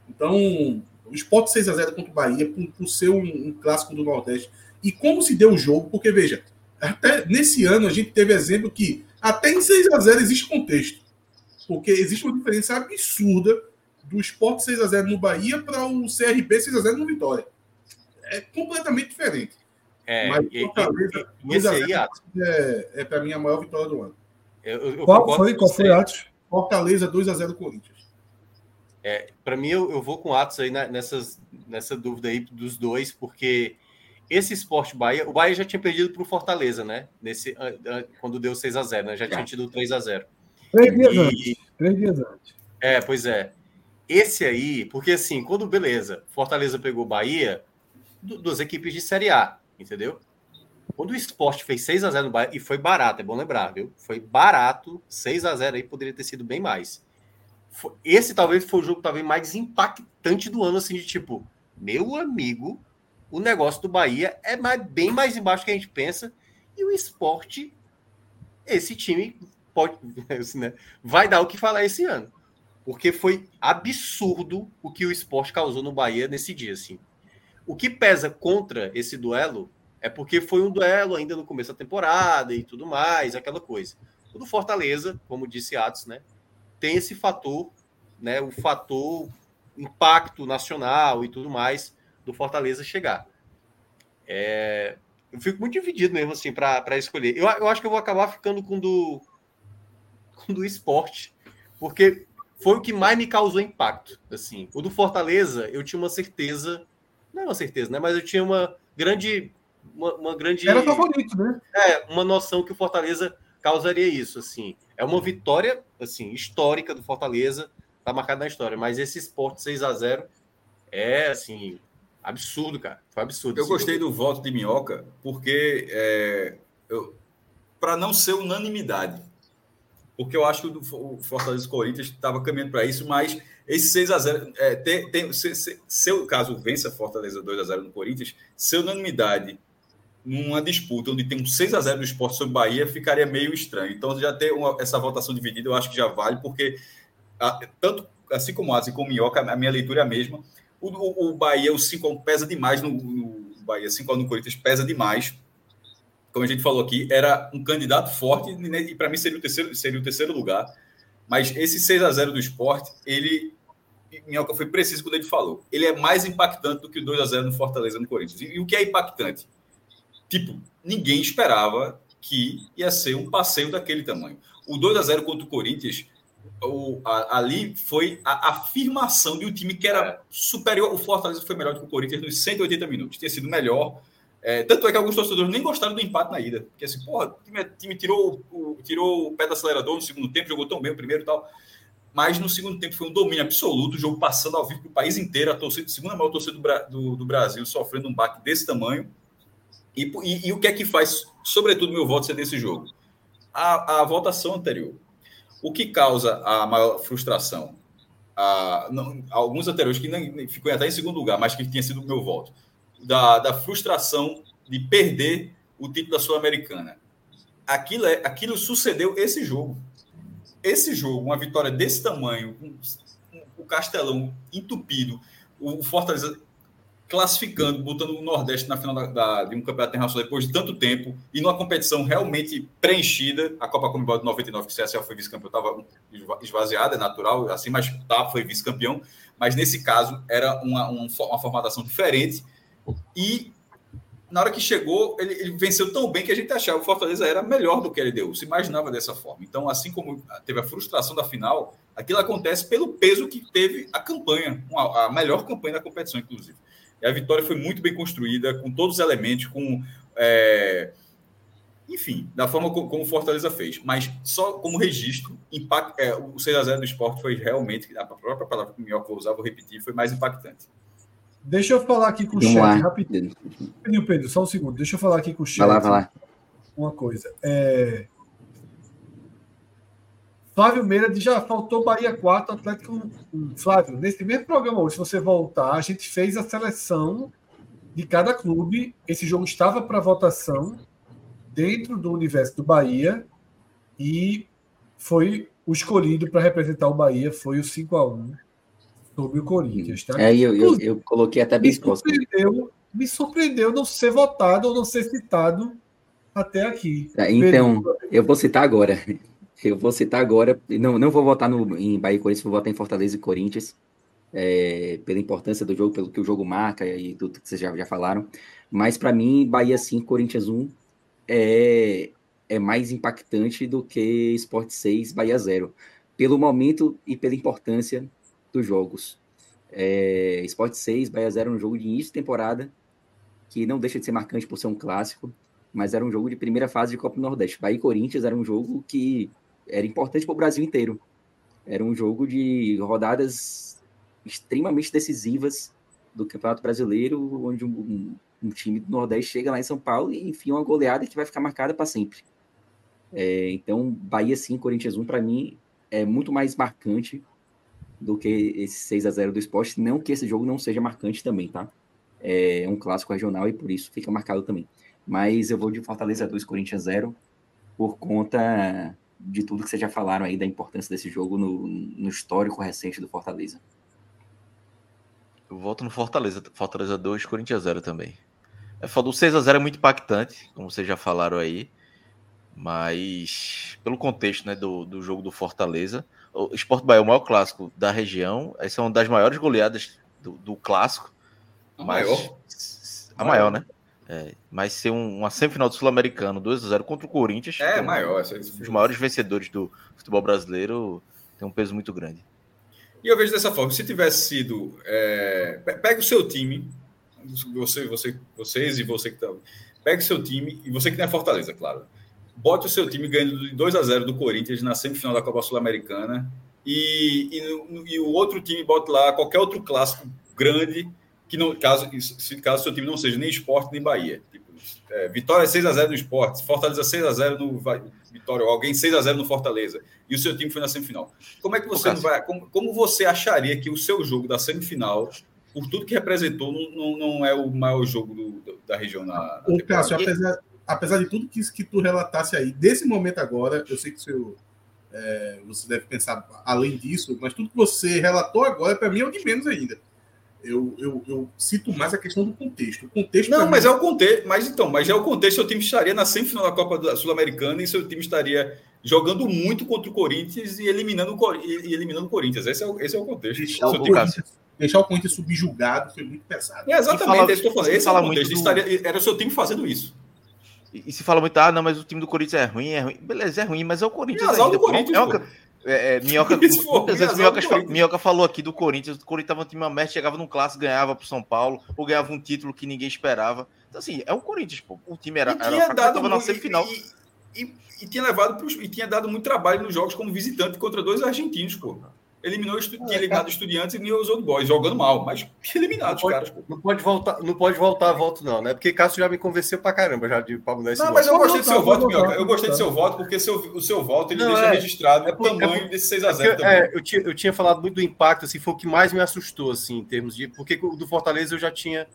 Então, o Sport 6 a 0 contra o Bahia, por, por ser um, um, clássico do Nordeste. E como se deu o jogo, porque veja, até nesse ano a gente teve exemplo que até em 6 a 0 existe contexto. Porque existe uma diferença absurda do Sport 6 a 0 no Bahia para o CRB 6 a 0 no Vitória. É completamente diferente. É, Mas e, Fortaleza, e, e esse aí, é, é para mim a maior vitória do ano. Eu, eu qual foi, qual foi Atos? Fortaleza 2 a 0 Corinthians. É, para mim, eu, eu, vou com Atos aí nessas, nessa dúvida aí dos dois, porque esse esporte Bahia, o Bahia já tinha perdido para o Fortaleza, né? Nesse, quando deu 6 a 0 né? Já tinha tido 3 a 0 Três dias e, antes. Três dias antes. É, pois é. Esse aí, porque assim, quando beleza, Fortaleza pegou Bahia, duas equipes de Série A, entendeu? Quando o esporte fez 6 a 0 no Bahia, e foi barato, é bom lembrar, viu? Foi barato, 6 a 0 aí poderia ter sido bem mais. Esse talvez foi o jogo talvez mais impactante do ano, assim, de tipo, meu amigo, o negócio do Bahia é mais, bem mais embaixo que a gente pensa, e o esporte, esse time pode, assim, né, vai dar o que falar esse ano. Porque foi absurdo o que o esporte causou no Bahia nesse dia, assim. O que pesa contra esse duelo é porque foi um duelo ainda no começo da temporada e tudo mais, aquela coisa. O do Fortaleza, como disse Atos, né, tem esse fator, né, o fator impacto nacional e tudo mais do Fortaleza chegar. É, eu fico muito dividido mesmo assim para escolher. Eu, eu acho que eu vou acabar ficando com do com do esporte, porque foi o que mais me causou impacto. Assim, o do Fortaleza eu tinha uma certeza, não é uma certeza, né? Mas eu tinha uma grande uma, uma grande. Era favorito, né? É, uma noção que o Fortaleza causaria isso, assim. É uma vitória, assim, histórica do Fortaleza, tá marcada na história, mas esse esporte 6 a 0 é, assim, absurdo, cara. Foi absurdo. Eu gostei do voto de Minhoca, porque é, para não ser unanimidade. Porque eu acho que o Fortaleza Corinthians estava caminhando para isso, mas esse 6 a 0 é, tem, tem, se, se, se, o caso vença Fortaleza 2 a 0 no Corinthians, se unanimidade numa disputa onde tem um 6 a 0 do esporte sobre Bahia, ficaria meio estranho. Então, já ter uma, essa votação dividida, eu acho que já vale, porque a, tanto assim como Asi como Minhoca, a minha leitura é a mesma. O, o, o Bahia, o 5 pesa demais no, no Bahia, 5 no Corinthians pesa demais. Como a gente falou aqui, era um candidato forte e para mim seria o terceiro, seria o terceiro lugar. Mas esse 6 a 0 do esporte, ele Minhoca foi preciso quando ele falou. Ele é mais impactante do que o 2 a 0 no Fortaleza no Corinthians. E, e o que é impactante? Tipo, ninguém esperava que ia ser um passeio daquele tamanho. O 2 a 0 contra o Corinthians, o, a, ali foi a afirmação de um time que era superior. O Fortaleza foi melhor do que o Corinthians nos 180 minutos. Tinha sido melhor. É, tanto é que alguns torcedores nem gostaram do empate na ida. Porque assim, porra, o time, time tirou, o, tirou o pé do acelerador no segundo tempo, jogou tão bem o primeiro e tal. Mas no segundo tempo foi um domínio absoluto, o jogo passando ao vivo para o país inteiro, a torcida, segunda maior torcida do, do, do Brasil sofrendo um baque desse tamanho. E, e, e, o que é que faz, sobretudo, meu voto ser desse jogo? A, a votação anterior. O que causa a maior frustração? A, não, alguns anteriores que nem, ficou até em segundo lugar, mas que tinha sido o meu voto. Da, da frustração de perder o título da Sul-Americana. Aquilo, é, aquilo sucedeu esse jogo. Esse jogo, uma vitória desse tamanho, o Castelão entupido, o Fortaleza classificando, botando o Nordeste na final da, da, de um campeonato internacional depois de tanto tempo e numa competição realmente preenchida, a Copa Comebol de 99, que o CSL foi vice-campeão, estava esvaziada, é natural, assim, mas tá, foi vice-campeão, mas nesse caso era uma, uma, uma formatação diferente e na hora que chegou, ele, ele, venceu tão bem que a gente achava que o Fortaleza era melhor do que ele deu, se imaginava dessa forma. Então, assim como teve a frustração da final, aquilo acontece pelo peso que teve a campanha, a melhor campanha da competição, inclusive. E a vitória foi muito bem construída, com todos os elementos, com. É, enfim, da forma como o Fortaleza fez. Mas só como registro, impact, é, o 6x0 do esporte foi realmente, a própria palavra que o Minhoca usar, vou repetir, foi mais impactante. Deixa eu falar aqui com o chat rapidinho. Pedro, Pedro, só um segundo. Deixa eu falar aqui com o chat. Vai lá, vai lá. Uma coisa. É... Flávio Meira já faltou Bahia 4, Atlético 1. Flávio, nesse mesmo programa hoje, se você voltar, a gente fez a seleção de cada clube. Esse jogo estava para votação dentro do universo do Bahia e foi o escolhido para representar o Bahia, foi o 5 a 1 sobre o Corinthians, tá? É, eu, eu, eu coloquei até bem me surpreendeu, me surpreendeu não ser votado ou não ser citado até aqui. É, então, eu vou citar agora. Eu vou citar agora. Não, não vou votar no, em Bahia e Corinthians, vou votar em Fortaleza e Corinthians. É, pela importância do jogo, pelo que o jogo marca e tudo que vocês já, já falaram. Mas para mim, Bahia 5, Corinthians 1 é, é mais impactante do que Sport 6, Bahia 0. Pelo momento e pela importância dos jogos. É, Sport 6, Bahia 0 um jogo de início de temporada, que não deixa de ser marcante por ser um clássico, mas era um jogo de primeira fase de Copa do Nordeste. Bahia e Corinthians era um jogo que era importante para o Brasil inteiro. Era um jogo de rodadas extremamente decisivas do Campeonato Brasileiro, onde um, um, um time do Nordeste chega lá em São Paulo e enfim uma goleada que vai ficar marcada para sempre. É, então, Bahia 5, Corinthians 1, para mim, é muito mais marcante do que esse 6 a 0 do esporte. Não que esse jogo não seja marcante também, tá? É um clássico regional e por isso fica marcado também. Mas eu vou de Fortaleza 2, Corinthians 0, por conta de tudo que vocês já falaram aí da importância desse jogo no, no histórico recente do Fortaleza. Eu volto no Fortaleza. Fortaleza 2, Corinthians 0 também. É, o 6 a 0 é muito impactante, como vocês já falaram aí. Mas pelo contexto né, do, do jogo do Fortaleza, o Sport Bahia é o maior clássico da região. Essa é uma das maiores goleadas do, do clássico. A mas, maior? A maior, né? É, mas ser um, uma semifinal do Sul-Americano 2 a 0 contra o Corinthians. É, é maior. Um, os maiores vencedores do futebol brasileiro tem um peso muito grande. E eu vejo dessa forma: se tivesse sido. É, pega o seu time, você, você, vocês e você que está. Pega o seu time, e você que tem a Fortaleza, claro bote o seu time ganhando de 2 a 0 do Corinthians na semifinal da Copa Sul-Americana e, e, e, o outro time bote lá qualquer outro clássico grande que não caso se caso seu time não seja nem Esporte nem Bahia. Tipo, é, Vitória 6 a 0 no Esporte, Fortaleza 6 a 0 no Vitória, ou alguém 6 a 0 no Fortaleza e o seu time foi na semifinal. Como é que você vai como, como você acharia que o seu jogo da semifinal por tudo que representou, não, não é o maior jogo do, da região na, na o Cássio, apesar, apesar de tudo que, que tu relatasse aí, desse momento agora, eu sei que seu, é, você deve pensar além disso, mas tudo que você relatou agora, para mim, é o de menos ainda. Eu, eu, eu, cito mais a questão do contexto. O contexto não, mas mim... é o contexto. Mas então, mas é o contexto. Seu time estaria na semifinal da Copa Sul-Americana e seu time estaria jogando muito contra o Corinthians e eliminando o, e eliminando o Corinthians. Esse é o, esse é o contexto. Deixar, o Corinthians, deixar o Corinthians subjugado foi muito pesado. É exatamente, fala, é isso que eu falando. Esse é o contexto. Do... Estaria, era o seu time fazendo isso. E, se fala muito, ah, não, mas o time do Corinthians é ruim, é ruim. Beleza, é ruim, mas é o Corinthians. É ainda, do Corinthians, Minhoca, é, é, Minhoca, muitas vezes Minhoca, Minhoca, falou aqui do Corinthians. O Corinthians tava um time merda, chegava num clássico, ganhava pro São Paulo, ou ganhava um título que ninguém esperava. Então, assim, é o Corinthians, pô. O time era, era fraco, tava na semifinal. E, e, e, tinha levado pros, e tinha dado muito trabalho nos jogos como visitante contra dois argentinos, pô eliminou tinha é, eliminado estudiantes e ganhou os outros boys, jogando mal, mas eliminados, não caras. Não pode voltar, não pode voltar a voto, não, né? Porque Cássio já me convenceu pra caramba já de pra mudar esse Não, voto. mas eu gostei do seu voto, Mioca. Eu gostei do seu voto, porque seu, o seu voto ele não, deixa é, é o tamanho é, desse 6x0 é também. É, eu, tinha, eu tinha falado muito do impacto, assim, foi o que mais me assustou, assim, em termos de. Porque o do Fortaleza eu já tinha,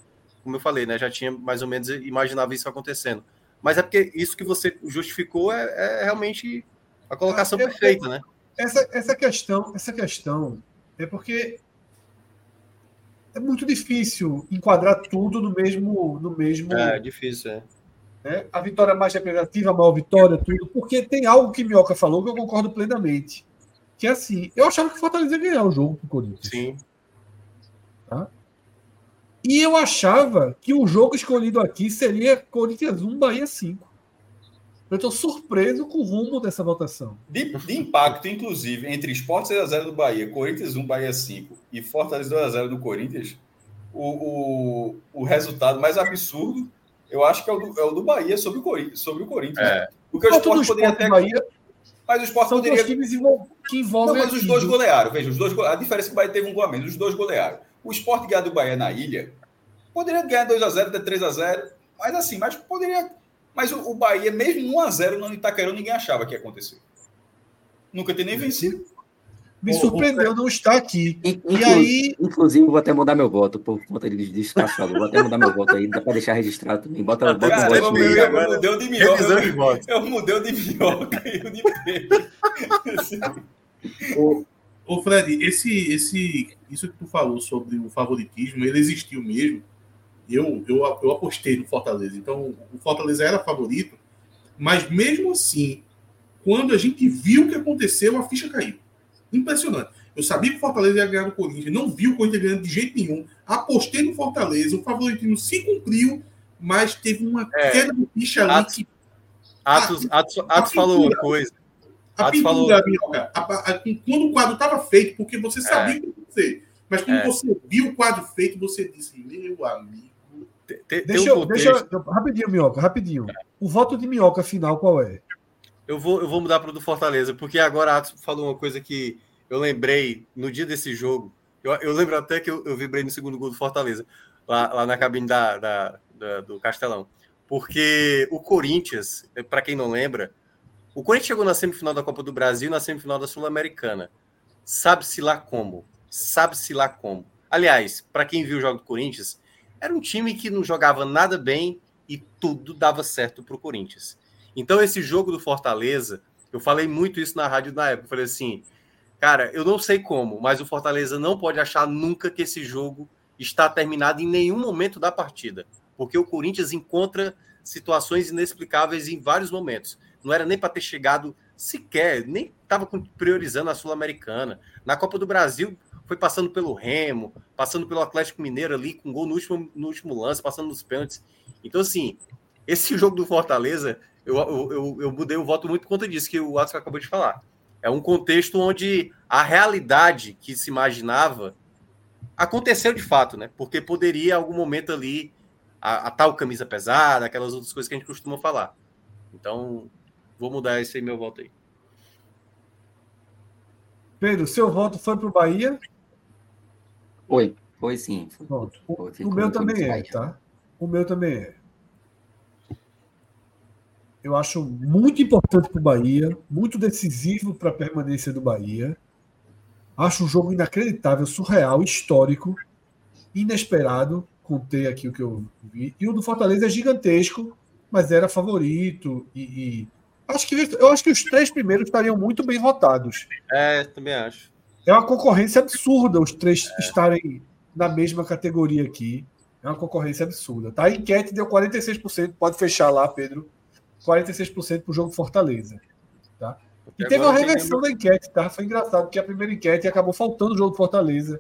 como eu falei, né? Já tinha mais ou menos imaginava isso acontecendo. Mas é porque isso que você justificou é, é realmente a colocação ah, perfeita, né? Essa, essa questão, essa questão é porque é muito difícil enquadrar tudo no mesmo. No mesmo é, difícil, é. Né? A vitória mais representativa, a maior vitória, tudo, porque tem algo que Minhoca falou que eu concordo plenamente. Que é assim, eu achava que o Fortaleza ia ganhar o jogo com o Corinthians. Sim. Tá? E eu achava que o jogo escolhido aqui seria Corinthians 1, Bahia 5. Eu estou surpreso com o rumo dessa votação. De, de impacto, inclusive, entre Sport 6x0 do Bahia, Corinthians 1, Bahia 5 e Fortaleza 2x0 do Corinthians, o, o, o resultado mais absurdo, eu acho que é o do, é o do Bahia sobre o Corinthians. Sobre o Corinthians é. Porque o Sport poderia até. Bahia, mas o Sport são poderia. times que envolvem. Não, mas os dois golearam. Veja, os dois, a diferença é que o Bahia teve um gol a menos. Os dois golearam. O Sport ganhar do Bahia na ilha poderia ganhar 2x0, ter 3x0. Mas assim, mas poderia mas o, o Bahia, mesmo 1x0 no Itaquerão, ninguém achava que ia acontecer. Nunca tem nem vencido. Me surpreendeu não estar aqui. Inclu e aí... Inclusive, vou até mudar meu voto por conta de descansado. Vou até mudar meu voto aí, dá para deixar registrado também. Bota, bota Cara, um voto eu, eu, eu mudei o de minhoca. Eu, eu mudei o de minhoca e o de Pedro. ô, ô, Fred, esse, esse, isso que tu falou sobre o favoritismo, ele existiu mesmo eu, eu, eu apostei no Fortaleza. Então, o Fortaleza era favorito, mas mesmo assim, quando a gente viu o que aconteceu, a ficha caiu. Impressionante. Eu sabia que o Fortaleza ia ganhar do Corinthians, não vi o Corinthians ganhando de jeito nenhum. Apostei no Fortaleza, o favoritismo se cumpriu, mas teve uma é, queda de ficha ali Atos, que. Atos, a, Atos, Atos falou uma coisa. A Atos pintura, falou... a, a, quando o quadro estava feito, porque você sabia é. o que ia acontecer. Mas quando é. você viu o quadro feito, você disse, meu amigo. Tem, deixa, um deixa rapidinho, Minhoca, rapidinho. O voto de Minhoca final qual é? Eu vou, eu vou mudar para o do Fortaleza, porque agora Atos falou uma coisa que eu lembrei no dia desse jogo. Eu, eu lembro até que eu, eu, vibrei no segundo gol do Fortaleza, lá, lá na cabine da, da, da, do Castelão. Porque o Corinthians, para quem não lembra, o Corinthians chegou na semifinal da Copa do Brasil e na semifinal da Sul-Americana. Sabe-se lá como. Sabe-se lá como. Aliás, para quem viu o jogo do Corinthians, era um time que não jogava nada bem e tudo dava certo para o Corinthians. Então, esse jogo do Fortaleza, eu falei muito isso na rádio na época. Eu falei assim, cara, eu não sei como, mas o Fortaleza não pode achar nunca que esse jogo está terminado em nenhum momento da partida, porque o Corinthians encontra situações inexplicáveis em vários momentos. Não era nem para ter chegado sequer, nem estava priorizando a Sul-Americana. Na Copa do Brasil, foi passando pelo Remo, passando pelo Atlético Mineiro ali, com gol no último, no último lance, passando nos pênaltis. Então, assim, esse jogo do Fortaleza, eu, eu, eu, eu mudei o voto muito por conta disso que o Watson acabou de falar. É um contexto onde a realidade que se imaginava aconteceu de fato, né? Porque poderia, em algum momento ali, a, a, tal camisa pesada, aquelas outras coisas que a gente costuma falar. Então, vou mudar esse meu voto aí. Pedro, seu voto foi para o Bahia? Foi, foi sim. Foi, foi, o, o meu também é, tá? O meu também é. Eu acho muito importante para o Bahia, muito decisivo para a permanência do Bahia. Acho um jogo inacreditável, surreal, histórico, inesperado. Contei aqui o que eu vi. E o do Fortaleza é gigantesco, mas era favorito. E, e... Acho que, eu acho que os três primeiros estariam muito bem votados. É, também acho. É uma concorrência absurda os três é. estarem na mesma categoria aqui. É uma concorrência absurda. Tá? A enquete deu 46%, pode fechar lá, Pedro. 46% para o jogo Fortaleza. Tá? E teve uma reversão da enquete, tá? Foi engraçado, porque a primeira enquete acabou faltando o jogo Fortaleza.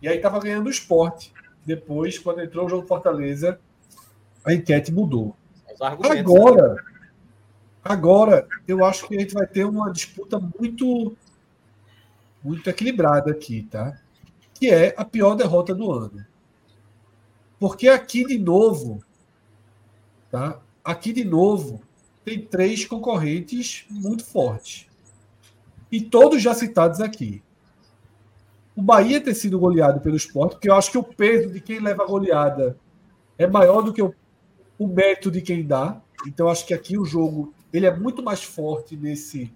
E aí estava ganhando o esporte. Depois, quando entrou o jogo Fortaleza, a enquete mudou. Agora, agora, eu acho que a gente vai ter uma disputa muito muito equilibrada aqui, tá? Que é a pior derrota do ano. Porque aqui de novo, tá? Aqui de novo tem três concorrentes muito fortes. E todos já citados aqui. O Bahia ter sido goleado pelo esporte, porque eu acho que o peso de quem leva a goleada é maior do que o, o mérito de quem dá. Então acho que aqui o jogo ele é muito mais forte nesse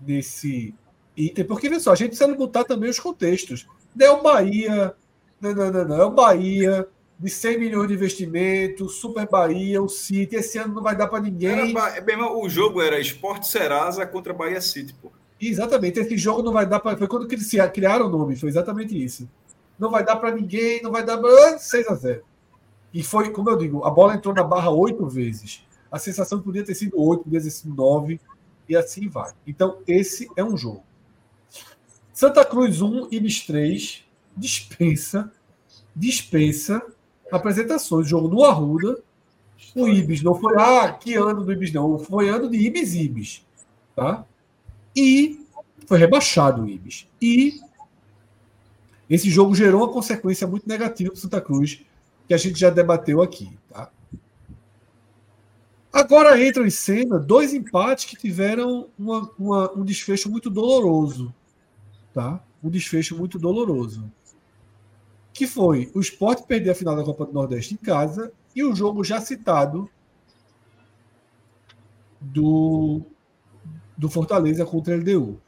nesse item, porque, vê só, a gente precisa botar também os contextos. É o Bahia, não, não, não, não, é o Bahia de 100 milhões de investimento, Super Bahia, o City, esse ano não vai dar para ninguém. Era, o jogo era Esporte Serasa contra Bahia City, pô. Exatamente, esse jogo não vai dar para. Foi quando criaram o nome, foi exatamente isso. Não vai dar para ninguém, não vai dar. 6 a 0 E foi, como eu digo, a bola entrou na barra oito vezes. A sensação podia ter sido oito, podia ter sido nove, e assim vai. Então, esse é um jogo. Santa Cruz 1, Ibis 3, dispensa, dispensa apresentações. Jogo no Arruda. O Ibis não foi. Ah, que ano do Ibis não. Foi ano de Ibis Ibis. Tá? E foi rebaixado o Ibis. E esse jogo gerou uma consequência muito negativa para Santa Cruz, que a gente já debateu aqui. Tá? Agora entram em cena dois empates que tiveram uma, uma, um desfecho muito doloroso. Tá? Um desfecho muito doloroso. Que foi o Sport perder a final da Copa do Nordeste em casa e o jogo já citado do, do Fortaleza contra a LDU.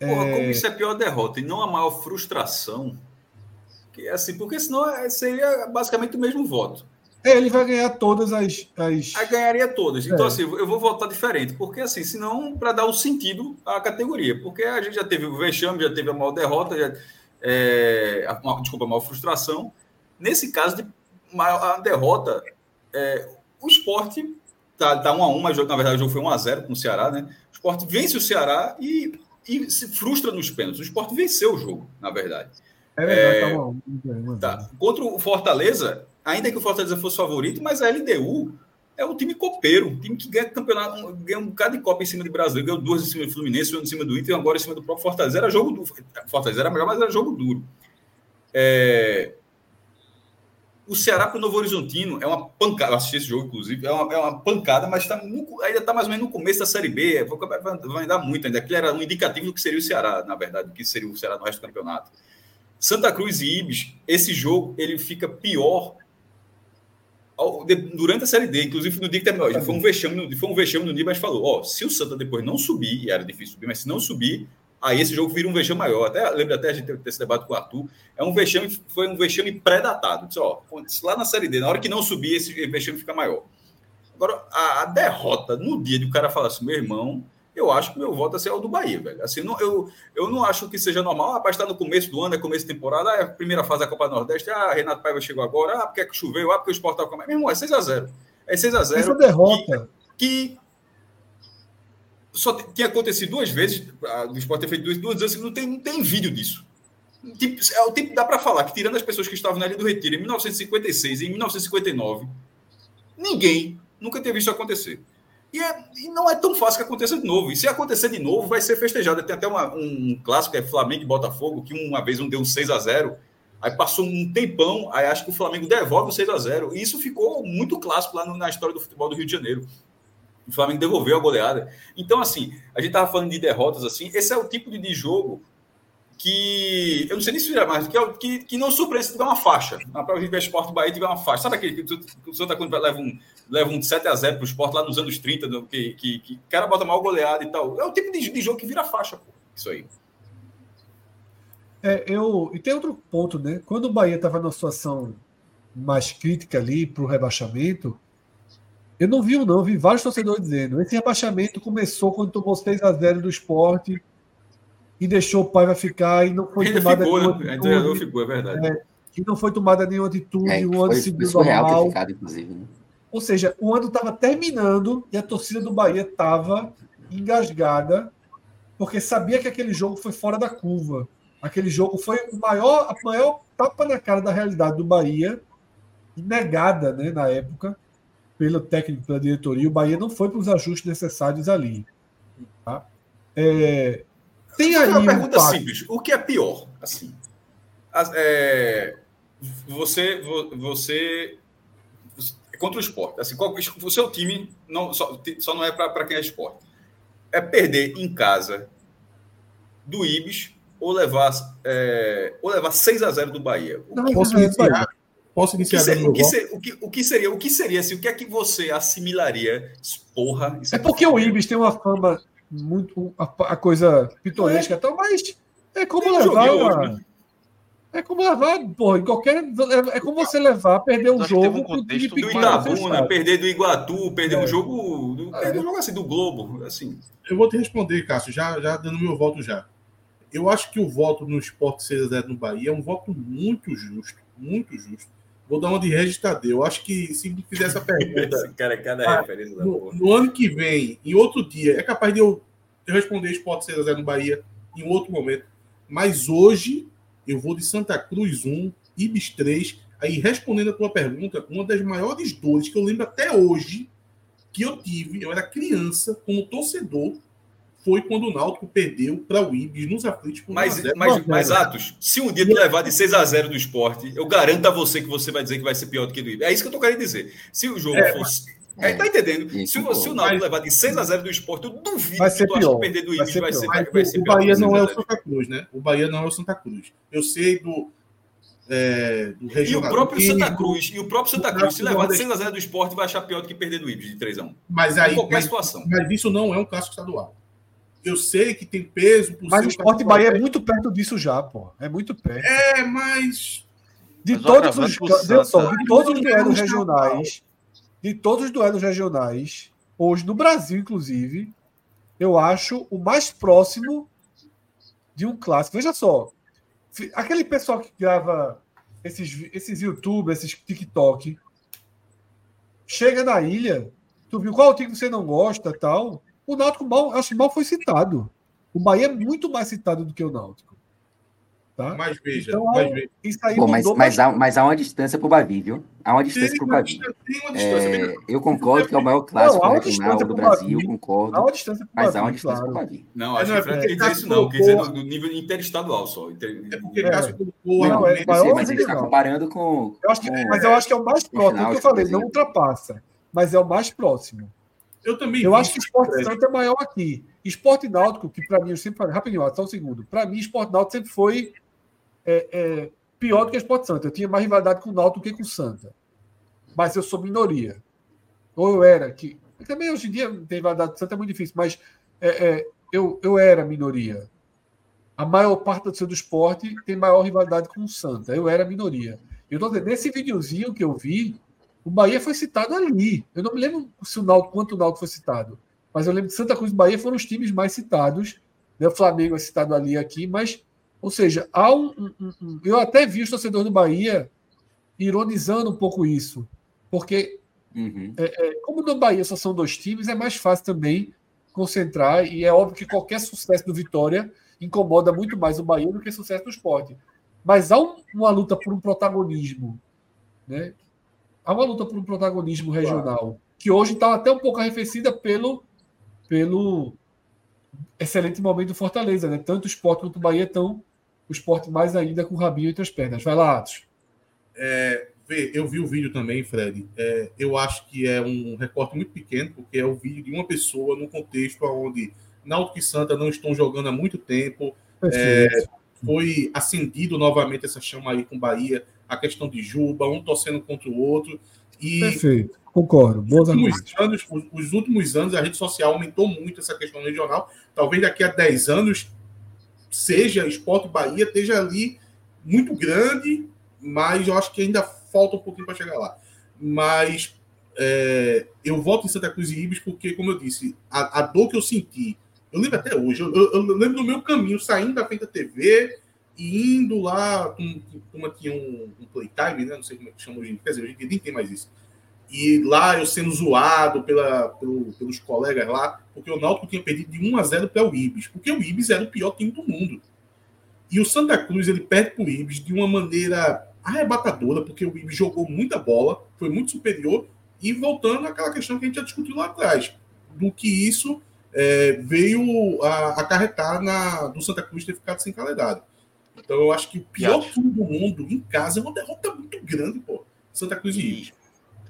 Porra, é... como isso é pior derrota e não a maior frustração. Que é assim, porque senão é, seria basicamente o mesmo voto. É, ele vai ganhar todas as. as... Aí ganharia todas. Então, é. assim, eu vou votar diferente, porque assim, senão, para dar o um sentido à categoria. Porque a gente já teve o vexame, já teve a maior derrota, já, é, a, desculpa, a maior frustração. Nesse caso de maior, a derrota, é, o esporte tá, tá 1 a 1 mas na verdade o jogo foi 1 a 0 com o Ceará, né? O esporte vence o Ceará e e se frustra nos pênaltis. O esporte venceu o jogo, na verdade. É verdade, é, tá bom. Tá. Contra o Fortaleza, ainda que o Fortaleza fosse favorito, mas a LDU é um time copeiro, um time que ganha campeonato, ganha um bocado de Copa em cima do Brasil, ganhou duas em cima do Fluminense, uma em cima do Inter, agora em cima do próprio Fortaleza. Era jogo do Fortaleza era melhor, mas era jogo duro. É, o Ceará para o Novo Horizontino é uma pancada. Eu assisti esse jogo, inclusive, é uma, é uma pancada, mas tá no, ainda está mais ou menos no começo da Série B. Vai, vai dar muito ainda. Aquilo era um indicativo do que seria o Ceará, na verdade, do que seria o Ceará no resto do campeonato. Santa Cruz e Ibis, esse jogo ele fica pior durante a Série D, inclusive no dia que terminou. Foi um vexame, foi um vexame no dia, mas falou: ó, se o Santa depois não subir, e era difícil subir, mas se não subir, aí esse jogo vira um vexame maior. Até lembro até a gente ter esse debate com o Arthur. É um vexame, foi um vexame pré-datado. Disse, ó, lá na série D, na hora que não subir, esse vexame fica maior. Agora, a, a derrota no dia de o cara falar assim, meu irmão, eu acho que meu voto assim, é o do Bahia, velho. Assim, não, eu, eu não acho que seja normal. Ah, para estar no começo do ano, é começo de temporada, ah, é a primeira fase da Copa do Nordeste, ah, Renato Paiva chegou agora, ah, porque é que choveu, ah, porque o Sport tá com Meu irmão, é 6x0. É 6x0. Essa derrota. Que, que só tinha acontecido duas vezes, o Sport ter feito duas, duas vezes, não tem, não tem vídeo disso. Tipo, é o tipo dá para falar que, tirando as pessoas que estavam na linha do Retiro em 1956 e em 1959, ninguém nunca teve visto acontecer. E, é, e, não é tão fácil que aconteça de novo. E se acontecer de novo, vai ser festejado. Tem até uma, um clássico, é Flamengo e Botafogo, que uma vez um deu um 6 a 0 aí passou um tempão, aí acho que o Flamengo devolve o 6 a 0 E isso ficou muito clássico lá no, na história do futebol do Rio de Janeiro. O Flamengo devolveu a goleada. Então, assim, a gente estava falando de derrotas, assim, esse é o tipo de jogo que eu não sei nem se virar mais, que, é, que, que não surpreende se tiver uma faixa. Na prova de Esporte Bahia tiver uma faixa. Sabe aquele que, o Santa Cruz leva um, leva um 7 a 0 para o esporte lá nos anos 30, que, que, que o cara bota mal goleada e tal. É o tipo de, de jogo que vira faixa, pô. Isso aí. É, eu, e tem outro ponto, né? Quando o Bahia estava numa situação mais crítica ali para o rebaixamento, eu não vi, não, vi vários torcedores dizendo. Esse rebaixamento começou quando tomou 6 a 0 do esporte e deixou o Paiva ficar e não foi Ele tomada ficou, nenhuma né? atitude. Ficou, é verdade. É, e não foi tomada nenhuma atitude, é, o ano seguiu normal. Ficado, inclusive, né? Ou seja, o ano estava terminando e a torcida do Bahia estava engasgada porque sabia que aquele jogo foi fora da curva. Aquele jogo foi o maior, a maior tapa na cara da realidade do Bahia, negada né, na época pelo técnico, pela diretoria, o Bahia não foi para os ajustes necessários ali. Tá? É, tem aí uma pergunta um simples: o que é pior? Assim, é, você, você, é contra o esporte. Assim, qual, o seu time não, só, só não é para quem é esporte. É perder em casa do Ibis ou levar, é, ou levar 6 a 0 do Bahia. Não, posso, iniciar, Posso iniciar o que, o, que ser, o, que, o que seria? O que seria assim? O que é que você assimilaria? Porra, é, é porque o Ibis tem uma fama muito a, a coisa pitoresca, é. Então, mas é como levar hoje, né? É como levar, porra, em qualquer. É como você levar, perder um jogo. Um contexto do Itabuna, perder do Iguatu, perder é. um jogo. Do, é. Perder um jogo assim do Globo. Assim. Eu vou te responder, Cássio, já, já dando meu voto já. Eu acho que o voto no Esporte 6 x 0 no Bahia é um voto muito justo, muito justo. Vou dar uma de Regis Tadeu. Acho que se me fizer essa pergunta. Esse cara é cada ah, referência da no, no, ano que vem, em outro dia, é capaz de eu, eu responder Sport 6 a 0 no Bahia em outro momento. Mas hoje, eu vou de Santa Cruz 1, Ibis 3. Aí, respondendo a tua pergunta, uma das maiores dores que eu lembro até hoje que eu tive, eu era criança, como torcedor, foi quando o Náutico perdeu para o Ibis nos aflitos por mas, mas, mas, Atos, se um dia tu levar de 6 a 0 do esporte, eu garanto a você que você vai dizer que vai ser pior do que do Ibis. É isso que eu tô querendo dizer. Se o jogo é, fosse. É, tá entendendo? Se, se, o Náutico levar de 6 a 0 do esporte, eu duvido vai ser que tu pior. que perder do Ibis vai ser, vai, vai ser o, pior. O Bahia não é o Santa Cruz, né? O Bahia não é o Santa Cruz. Eu sei do. É, do e o próprio Santa Cruz, e o próprio Santa Cruz, se levar de 6 a 0 do esporte, vai achar pior do que perder do Ibis de 3 a 1 Mas aí. Em qualquer mas, situação. Mas isso não é um clássico estadual. Eu sei que tem peso. Mas o Esporte Bahia é muito perto disso já, pô. É muito perto. É, mas. De mas todos os. Só, de todos os duelos regionais. De todos os duelos regionais, hoje no Brasil, inclusive, eu acho o mais próximo de um clássico. Veja só. Aquele pessoal que grava esses, esses YouTube, esses TikTok, chega na ilha, tu viu qual time que você não gosta tal o Náutico mal, acho que mal foi citado. O Bahia é muito mais citado do que o Náutico. Tá? Mas veja, então, mas veja. Isso aí Pô, mas, mas, há, mas há uma distância para o Bavi, viu? Há uma distância para o Bavi. É, eu concordo que é o maior clássico não, regional do Brasil, Bavi. concordo. Há uma distância pro mas há uma distância claro. para o Bavi. Não, acho é, que não quer dizer isso não, quer dizer no, nível interestadual só. Inter... É porque é. Cássio colocou não, é, maior mas ele está comparando com, eu acho que, com, Mas eu acho que é o mais próximo, o que eu falei, não ultrapassa, mas é o mais próximo. Eu também. Eu acho que o Esporte Santo é maior aqui. Esporte Náutico, que para mim eu sempre falei, rapidinho, só um segundo. Para mim, Esporte Náutico sempre foi é, é, pior do que Esporte Santo. Eu tinha mais rivalidade com o Náutico do que com o Santa. Mas eu sou minoria. Ou eu era, que. Também hoje em dia tem rivalidade com o Santa é muito difícil, mas é, é, eu, eu era minoria. A maior parte do seu do esporte tem maior rivalidade com o Santa. Eu era minoria. Eu tô dizendo, nesse videozinho que eu vi, o Bahia foi citado ali. Eu não me lembro se o Náutico, quanto o Náutico foi citado. Mas eu lembro que Santa Cruz e Bahia foram os times mais citados. Né? O Flamengo é citado ali aqui, mas, ou seja, há um, um, um, eu até vi os torcedores do Bahia ironizando um pouco isso. Porque, uhum. é, é, como no Bahia só são dois times, é mais fácil também concentrar. E é óbvio que qualquer sucesso do Vitória incomoda muito mais o Bahia do que o sucesso do esporte. Mas há uma luta por um protagonismo né, há uma luta por um protagonismo regional, claro. que hoje está até um pouco arrefecida pelo, pelo excelente momento do Fortaleza. Né? Tanto o esporte quanto o Bahia estão o esporte mais ainda com o rabinho entre as pernas. Vai lá, Atos. É, eu vi o vídeo também, Fred. É, eu acho que é um recorte muito pequeno, porque é o vídeo de uma pessoa num contexto onde Náutico e Santa não estão jogando há muito tempo. É, foi acendido novamente essa chama aí com Bahia a questão de Juba, um torcendo contra o outro. E Perfeito, concordo. Boas os, últimos anos, os, os, últimos anos, a rede social aumentou muito essa questão regional. Talvez daqui a 10 anos seja Esporte Bahia, esteja ali muito grande, mas eu acho que ainda falta um pouquinho para chegar lá. Mas é, eu volto em Santa Cruz e Ibis porque, como eu disse, a, a dor que eu senti, eu lembro até hoje, eu, eu, eu lembro do meu caminho saindo da frente da TV, indo lá, como tinha um, um playtime, né? Não sei como é que chama hoje quer dizer, hoje nem tem mais isso. E lá eu sendo zoado pela, pelo, pelos colegas lá, porque o Náutico tinha perdido de 1 a 0 para o Ibis, porque o Ibis era o pior time do mundo. E o Santa Cruz ele perde para o Ibis de uma maneira arrebatadora, porque o Ibis jogou muita bola, foi muito superior, e voltando àquela questão que a gente já discutiu lá atrás, do que isso é, veio a, acarretar na, do Santa Cruz ter ficado sem calendário. Então eu acho que o pior time do mundo em casa é uma derrota muito grande, pô. Santa Cruz e Ibis.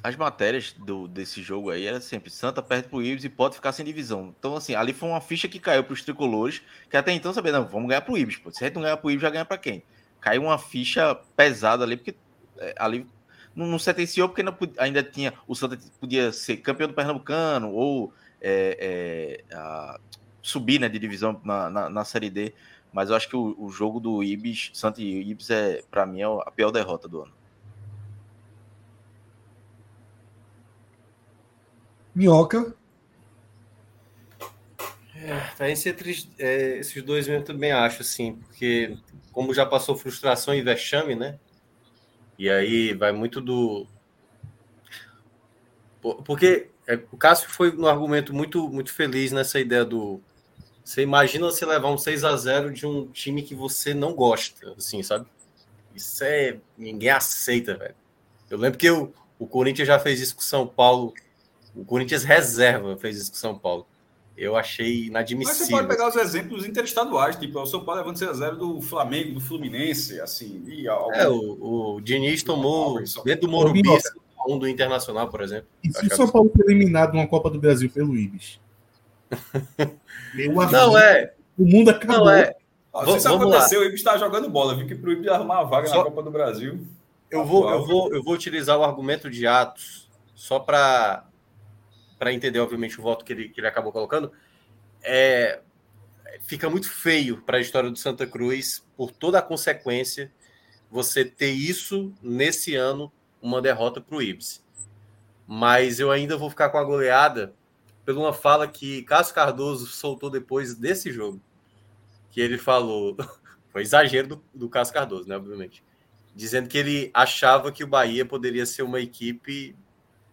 As matérias do, desse jogo aí era sempre Santa perde pro Ibis e pode ficar sem divisão. Então, assim, ali foi uma ficha que caiu para os tricolores, que até então sabia, não, vamos ganhar pro Ibis, pô. Se a gente não ganhar pro Ibis, já ganha para quem? Caiu uma ficha pesada ali, porque é, ali não, não sentenciou, porque não, ainda tinha. O Santa podia ser campeão do Pernambucano ou é, é, a, subir né, de divisão na, na, na Série D. Mas eu acho que o, o jogo do Ibis, Santos e Ibis, é, para mim, é a pior derrota do ano. Minhoca. É, tá entre é, esses dois eu também acho, assim, porque como já passou frustração e vexame, né? E aí vai muito do. Porque é, o Cássio foi um argumento muito, muito feliz nessa ideia do, Você imagina você levar um 6 a 0 de um time que você não gosta, assim, sabe? Isso é. Ninguém aceita, velho. Eu lembro que eu, o Corinthians já fez isso com São Paulo. O Corinthians reserva fez isso com São Paulo. Eu achei inadmissível. Mas você pode pegar os exemplos interestaduais, tipo o São Paulo levando 6 a 0 do Flamengo, do Fluminense, assim. E algum... É, o, o Diniz tomou dentro do Morumbi um do Internacional, por exemplo. E se o São Paulo for eliminado numa Copa do Brasil pelo Ibis? Meu não é. O mundo acabou. Não é. se isso aconteceu, o Ibis está jogando bola. Viu que para o Ibis arrumar a vaga só... na Copa do Brasil. Eu vou, eu, vou, eu vou utilizar o argumento de Atos só para para entender, obviamente, o voto que ele, que ele acabou colocando. É, fica muito feio para a história do Santa Cruz, por toda a consequência, você ter isso nesse ano, uma derrota para o Ibis. Mas eu ainda vou ficar com a goleada por uma fala que Cássio Cardoso soltou depois desse jogo. Que ele falou, foi exagero do, do Cássio Cardoso, né, obviamente dizendo que ele achava que o Bahia poderia ser uma equipe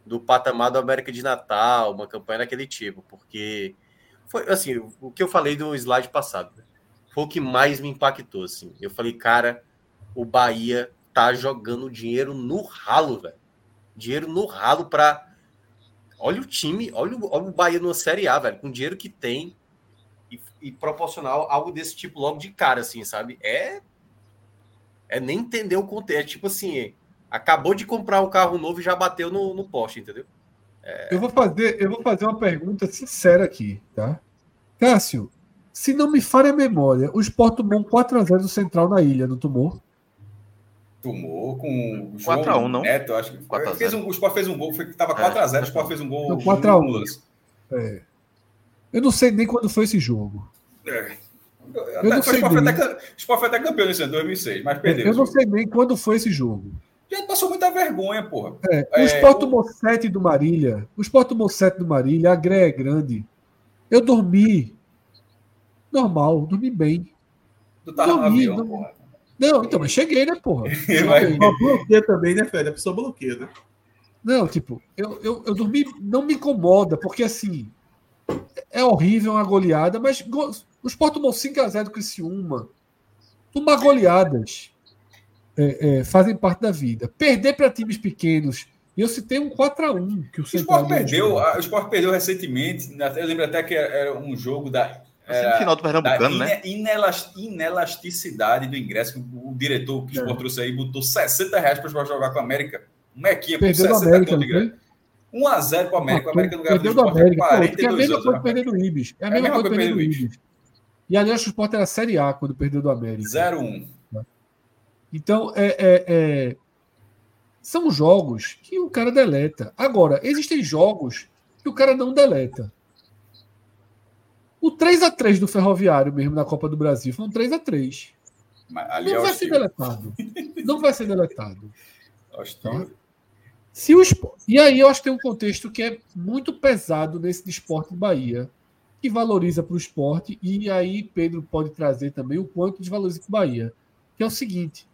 do patamar do América de Natal, uma campanha daquele tipo, porque foi assim, o que eu falei do slide passado, né? foi o que mais me impactou, assim. Eu falei, cara, o Bahia tá jogando dinheiro no ralo, velho. Dinheiro no ralo para Olha o time, olha o, olha o Bahia numa Série A, velho, com o dinheiro que tem e, e proporcional algo desse tipo logo de cara, assim, sabe? É é nem entender o contexto. É tipo assim, acabou de comprar um carro novo e já bateu no, no poste, entendeu? É... Eu, vou fazer, eu vou fazer uma pergunta sincera aqui, tá? Cássio, se não me falha a memória, o Sport tomou um 4x0 do Central na ilha, não tomou? Tomou com 4x1, não? Neto, acho que fez um, o Sport fez um gol, foi, tava 4x0, é. o Sport fez um gol. 4x1. É. Eu não sei nem quando foi esse jogo. É. Eu não sei o, Sport foi até campeão nesse ano, 2006, mas perdeu. Eu não sei nem quando foi esse jogo. Já passou muita vergonha, porra. É, o é, Sport tomou 7 do Marília. O Sport tomou 7 do Marília. A Gré é grande. Eu dormi. Normal, dormi bem. Tu tava dormi, no avião, não... porra. Não, então, mas cheguei, né, porra? Cheguei. bloqueia também, né, Fred? A pessoa bloqueia, né? Não, tipo, eu, eu, eu dormi, não me incomoda, porque assim, é horrível uma goleada, mas o Sport tomou 5x0 do Criciúma. Tomar goleadas é, é, fazem parte da vida. Perder para times pequenos. E eu citei um 4x1 que o, o Sport perdeu. O Sport perdeu recentemente. Eu lembro até que era um jogo da. Era, final do Pernambucano, né? Inelasticidade do ingresso. O diretor que o Sport é. trouxe aí botou 60 reais para jogar com a América. Mequinha por 60 América, de 1x0 para o América. O América não ganhou. Perdeu do América. Pô, é a mesma coisa perder do Ibis. É a mesma, é a mesma coisa perder do Ibis. E aliás, o Sport era Série A quando perdeu do América. 0-1. Então, é, é, é, são jogos que o cara deleta. Agora, existem jogos que o cara não deleta. O 3 a 3 do Ferroviário mesmo na Copa do Brasil foi um 3 a 3 não é vai ser deletado. Não vai ser deletado. Tá? Se o esporte... E aí eu acho que tem um contexto que é muito pesado nesse de esporte Bahia que valoriza para o esporte, e aí Pedro pode trazer também o quanto desvaloriza para o Bahia, que é o seguinte.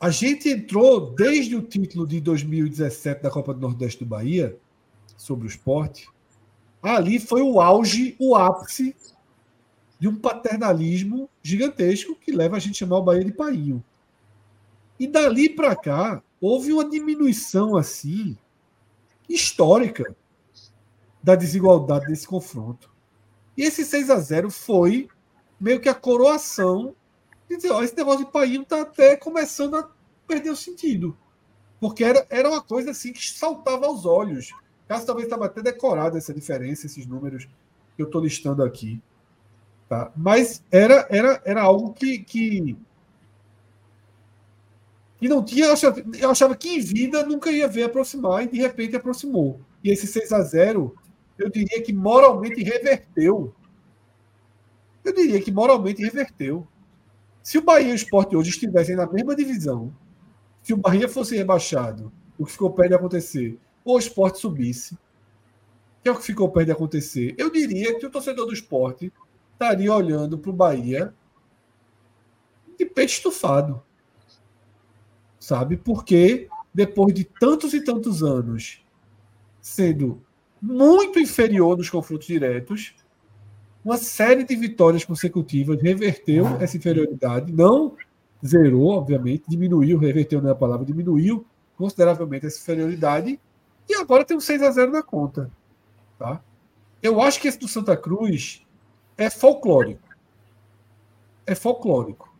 A gente entrou desde o título de 2017 da Copa do Nordeste do Bahia, sobre o esporte. Ali foi o auge, o ápice de um paternalismo gigantesco que leva a gente a chamar o Bahia de painho. E dali para cá, houve uma diminuição assim histórica da desigualdade desse confronto. E esse 6 a 0 foi meio que a coroação de dizer, ó, esse negócio de país está até começando a perder o sentido. Porque era, era uma coisa assim que saltava aos olhos. Caso talvez estava até decorado essa diferença, esses números que eu estou listando aqui. Tá? Mas era, era, era algo que, que, não tinha. Eu achava, eu achava que em vida nunca ia ver aproximar e de repente aproximou. E esse 6 a 0 eu diria que moralmente reverteu. Eu diria que moralmente reverteu. Se o Bahia e o Sport hoje estivessem na mesma divisão, se o Bahia fosse rebaixado, o que ficou perto de acontecer, o Sport subisse, que é o que ficou perto de acontecer, eu diria que o torcedor do esporte estaria olhando para o Bahia de peito estufado. Sabe? Porque depois de tantos e tantos anos sendo muito inferior nos confrontos diretos. Uma série de vitórias consecutivas reverteu essa inferioridade, não zerou, obviamente, diminuiu, reverteu na palavra, diminuiu consideravelmente essa inferioridade e agora tem um 6 a 0 na conta. Tá? Eu acho que esse do Santa Cruz é folclórico. É folclórico.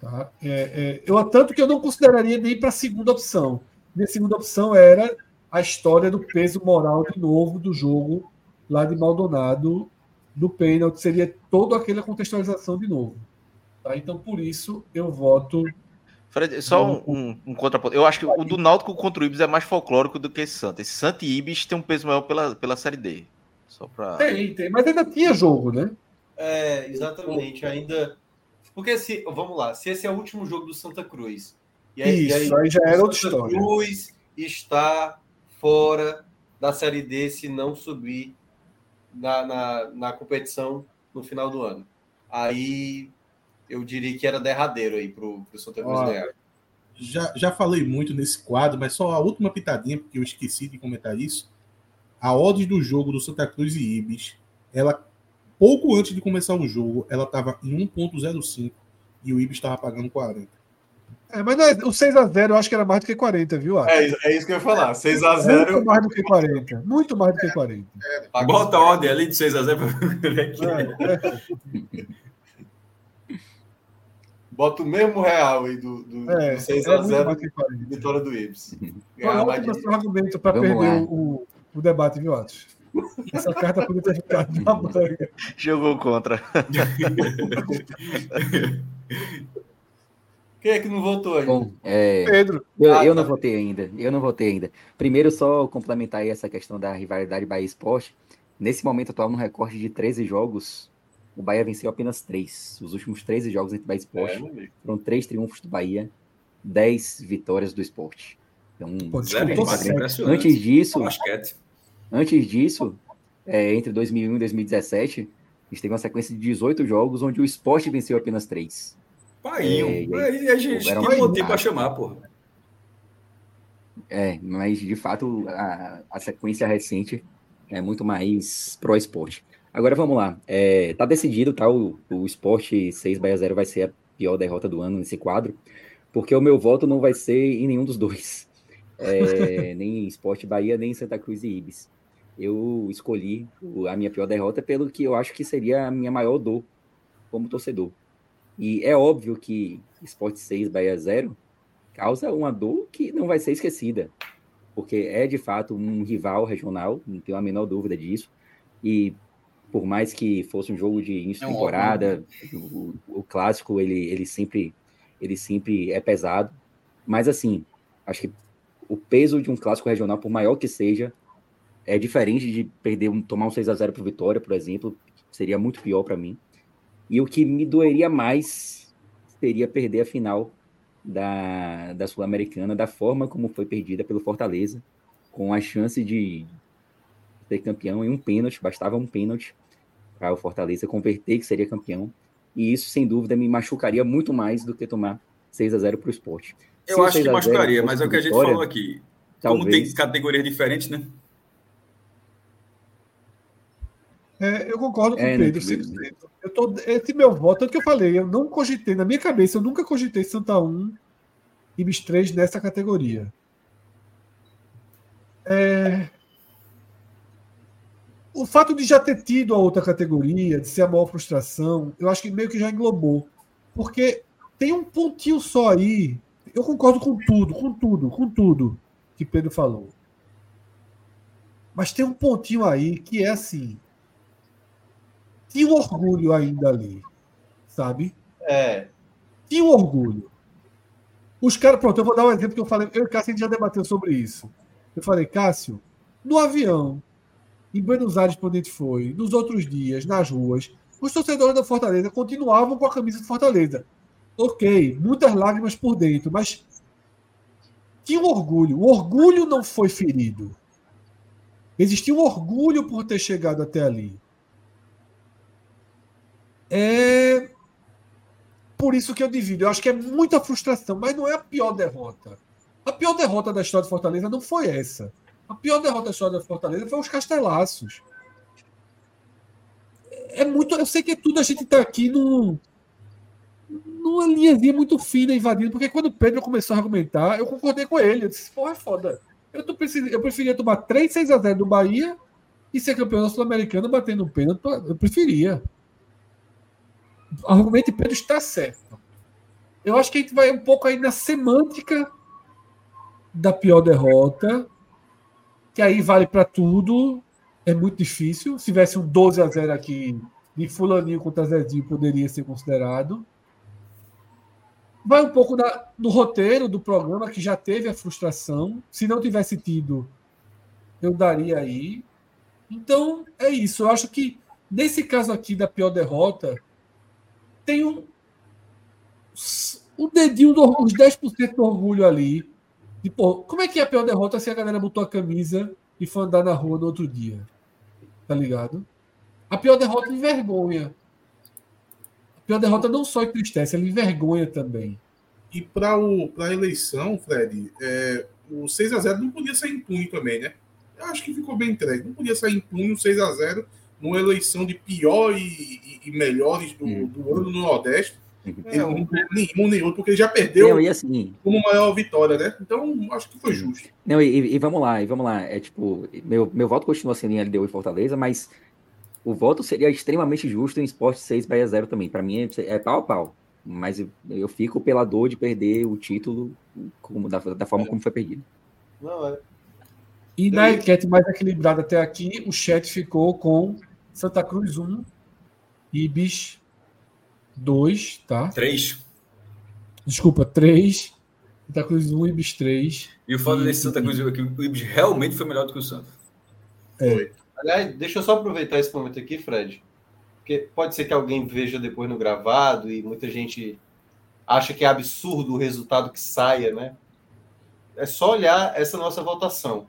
Tá? É, é, eu, tanto que eu não consideraria nem para a segunda opção. Minha segunda opção era a história do peso moral de novo do jogo lá de Maldonado, do pênalti. Seria toda aquela contextualização de novo. Tá? Então, por isso, eu voto. Fred, só um, um, um, contraponto. Eu acho que o do Náutico contra o Ibis é mais folclórico do que esse Santa. Esse Santa e Ibis tem um peso maior pela, pela Série D. Só pra... Tem, tem. Mas ainda tinha jogo, né? É, exatamente. Ainda porque se, vamos lá, se esse é o último jogo do Santa Cruz, e aí, Isso, e aí, aí já era outra Santa história. Cruz está fora da Série D se não subir na, na, na competição no final do ano. Aí eu diria que era derradeiro aí para o Santa Cruz ganhar. Já, já falei muito nesse quadro, mas só a última pitadinha, porque eu esqueci de comentar isso. A odds do jogo do Santa Cruz e Ibis, ela Pouco antes de começar o jogo, ela estava em 1,05 e o Ibis estava pagando 40. É, mas é, o 6x0 eu acho que era mais do que 40, viu? É, é isso que eu ia falar. 6x0. Muito mais do que 40. Muito mais do que 40. É, Bota a ordem ali de 6x0 para é, Bota o mesmo real aí do, do, é, do 6x0 é vitória do Ibis. É o argumento para perder o, o debate, viu, Atos? Essa carta podia ter ficado na manga. Jogou contra. Quem é que não votou aí? Bom, é... Pedro. Eu, ah, eu tá. não votei ainda. Eu não votei ainda. Primeiro, só complementar aí essa questão da rivalidade Bahia Esporte. Nesse momento atual, no recorte de 13 jogos, o Bahia venceu apenas 3. Os últimos 13 jogos entre Bahia e Esporte é, foram 3 triunfos do Bahia, 10 vitórias do esporte. Então, Pô, antes disso, Antes disso, é, entre 2001 e 2017, a gente teve uma sequência de 18 jogos onde o esporte venceu apenas 3. Painho. É, aí, a gente tinha motivo para chamar, porra. É, mas de fato a, a, sequência recente é muito mais pro esporte. Agora vamos lá. É, tá decidido, tá? O, o esporte 6 Bahia 0 vai ser a pior derrota do ano nesse quadro, porque o meu voto não vai ser em nenhum dos dois. É, nem em Esporte Bahia, nem em Santa Cruz e Ibis eu escolhi a minha pior derrota pelo que eu acho que seria a minha maior dor como torcedor. E é óbvio que Sport 6 Bahia 0 causa uma dor que não vai ser esquecida, porque é de fato um rival regional, não tenho a menor dúvida disso. E por mais que fosse um jogo de início de é temporada, o, o, clássico ele, ele sempre ele sempre é pesado, mas assim, acho que o peso de um clássico regional, por maior que seja, é diferente de perder, tomar um 6 a 0 para Vitória, por exemplo, seria muito pior para mim. E o que me doeria mais seria perder a final da, da Sul-Americana da forma como foi perdida pelo Fortaleza, com a chance de ser campeão em um pênalti, bastava um pênalti para o Fortaleza converter que seria campeão. E isso, sem dúvida, me machucaria muito mais do que tomar 6 a 0 para o esporte. Eu acho que machucaria, mas é o que a gente falou aqui. Talvez... Como tem categorias diferentes, né? É, eu concordo com é, o Pedro. Eu tô, esse meu voto, tanto que eu falei, eu não cogitei, na minha cabeça, eu nunca cogitei Santa 1 e Bis 3 nessa categoria. É, o fato de já ter tido a outra categoria, de ser a maior frustração, eu acho que meio que já englobou. Porque tem um pontinho só aí. Eu concordo com tudo, com tudo, com tudo que Pedro falou. Mas tem um pontinho aí que é assim tinha um orgulho ainda ali, sabe? É. Tinha um orgulho. Os caras, pronto, eu vou dar um exemplo que eu falei, eu e Cássio a gente já debateu sobre isso. Eu falei, Cássio, no avião, em Buenos Aires, onde a gente foi, nos outros dias, nas ruas, os torcedores da Fortaleza continuavam com a camisa de Fortaleza. Ok, muitas lágrimas por dentro, mas tinha um orgulho. O orgulho não foi ferido. Existia um orgulho por ter chegado até ali. É por isso que eu divido. Eu acho que é muita frustração, mas não é a pior derrota. A pior derrota da história de Fortaleza não foi essa. A pior derrota história da Fortaleza foi os Castelaços. É muito. Eu sei que é tudo a gente está aqui num, numa linhazinha muito fina invadindo, porque quando o Pedro começou a argumentar, eu concordei com ele. Eu disse, porra, é foda. Eu, tô, eu preferia tomar 3, 6 a 0 do Bahia e ser campeão da Sul-Americana batendo um pênalti. Eu preferia. O argumento de Pedro está certo. Eu acho que a gente vai um pouco aí na semântica da pior derrota, que aí vale para tudo. É muito difícil. Se tivesse um 12 a 0 aqui de Fulaninho contra Zezinho, poderia ser considerado. Vai um pouco da, do roteiro do programa, que já teve a frustração. Se não tivesse tido, eu daria aí. Então, é isso. Eu acho que, nesse caso aqui da pior derrota, tem um, o dedinho, do, uns 10% do orgulho ali. E, pô, como é que é a pior derrota se a galera botou a camisa e foi andar na rua no outro dia? Tá ligado? A pior derrota envergonha. A pior derrota não só entristece, ela envergonha também. E para a eleição, Fred, é, o 6 a 0 não podia sair impune também, né? Eu acho que ficou bem entregue. Não podia sair impune o 6 a 0 numa eleição de pior e, e, e melhores do, do ano no Nordeste ele não nenhum nem outro, porque ele já perdeu não, e assim, como maior vitória, né? Então, acho que foi justo. Não, e, e, vamos lá, e vamos lá. É tipo, meu, meu voto continua sendo em LDU e Fortaleza, mas o voto seria extremamente justo em Esporte 6 Bahia 0 também. Para mim é, é pau a pau. Mas eu, eu, fico pela dor de perder o título como, da, da forma é. como foi perdido. Não, é. E na enquete mais equilibrada até aqui, o chat ficou com Santa Cruz 1, Ibis dois, tá? Três. Desculpa, três. Santa Cruz 1, um, Ibis 3. E o fato desse Santa Cruz é que o Ibis realmente foi melhor do que o Santa. É. Aliás, deixa eu só aproveitar esse momento aqui, Fred. Porque pode ser que alguém veja depois no gravado e muita gente acha que é absurdo o resultado que saia, né? É só olhar essa nossa votação.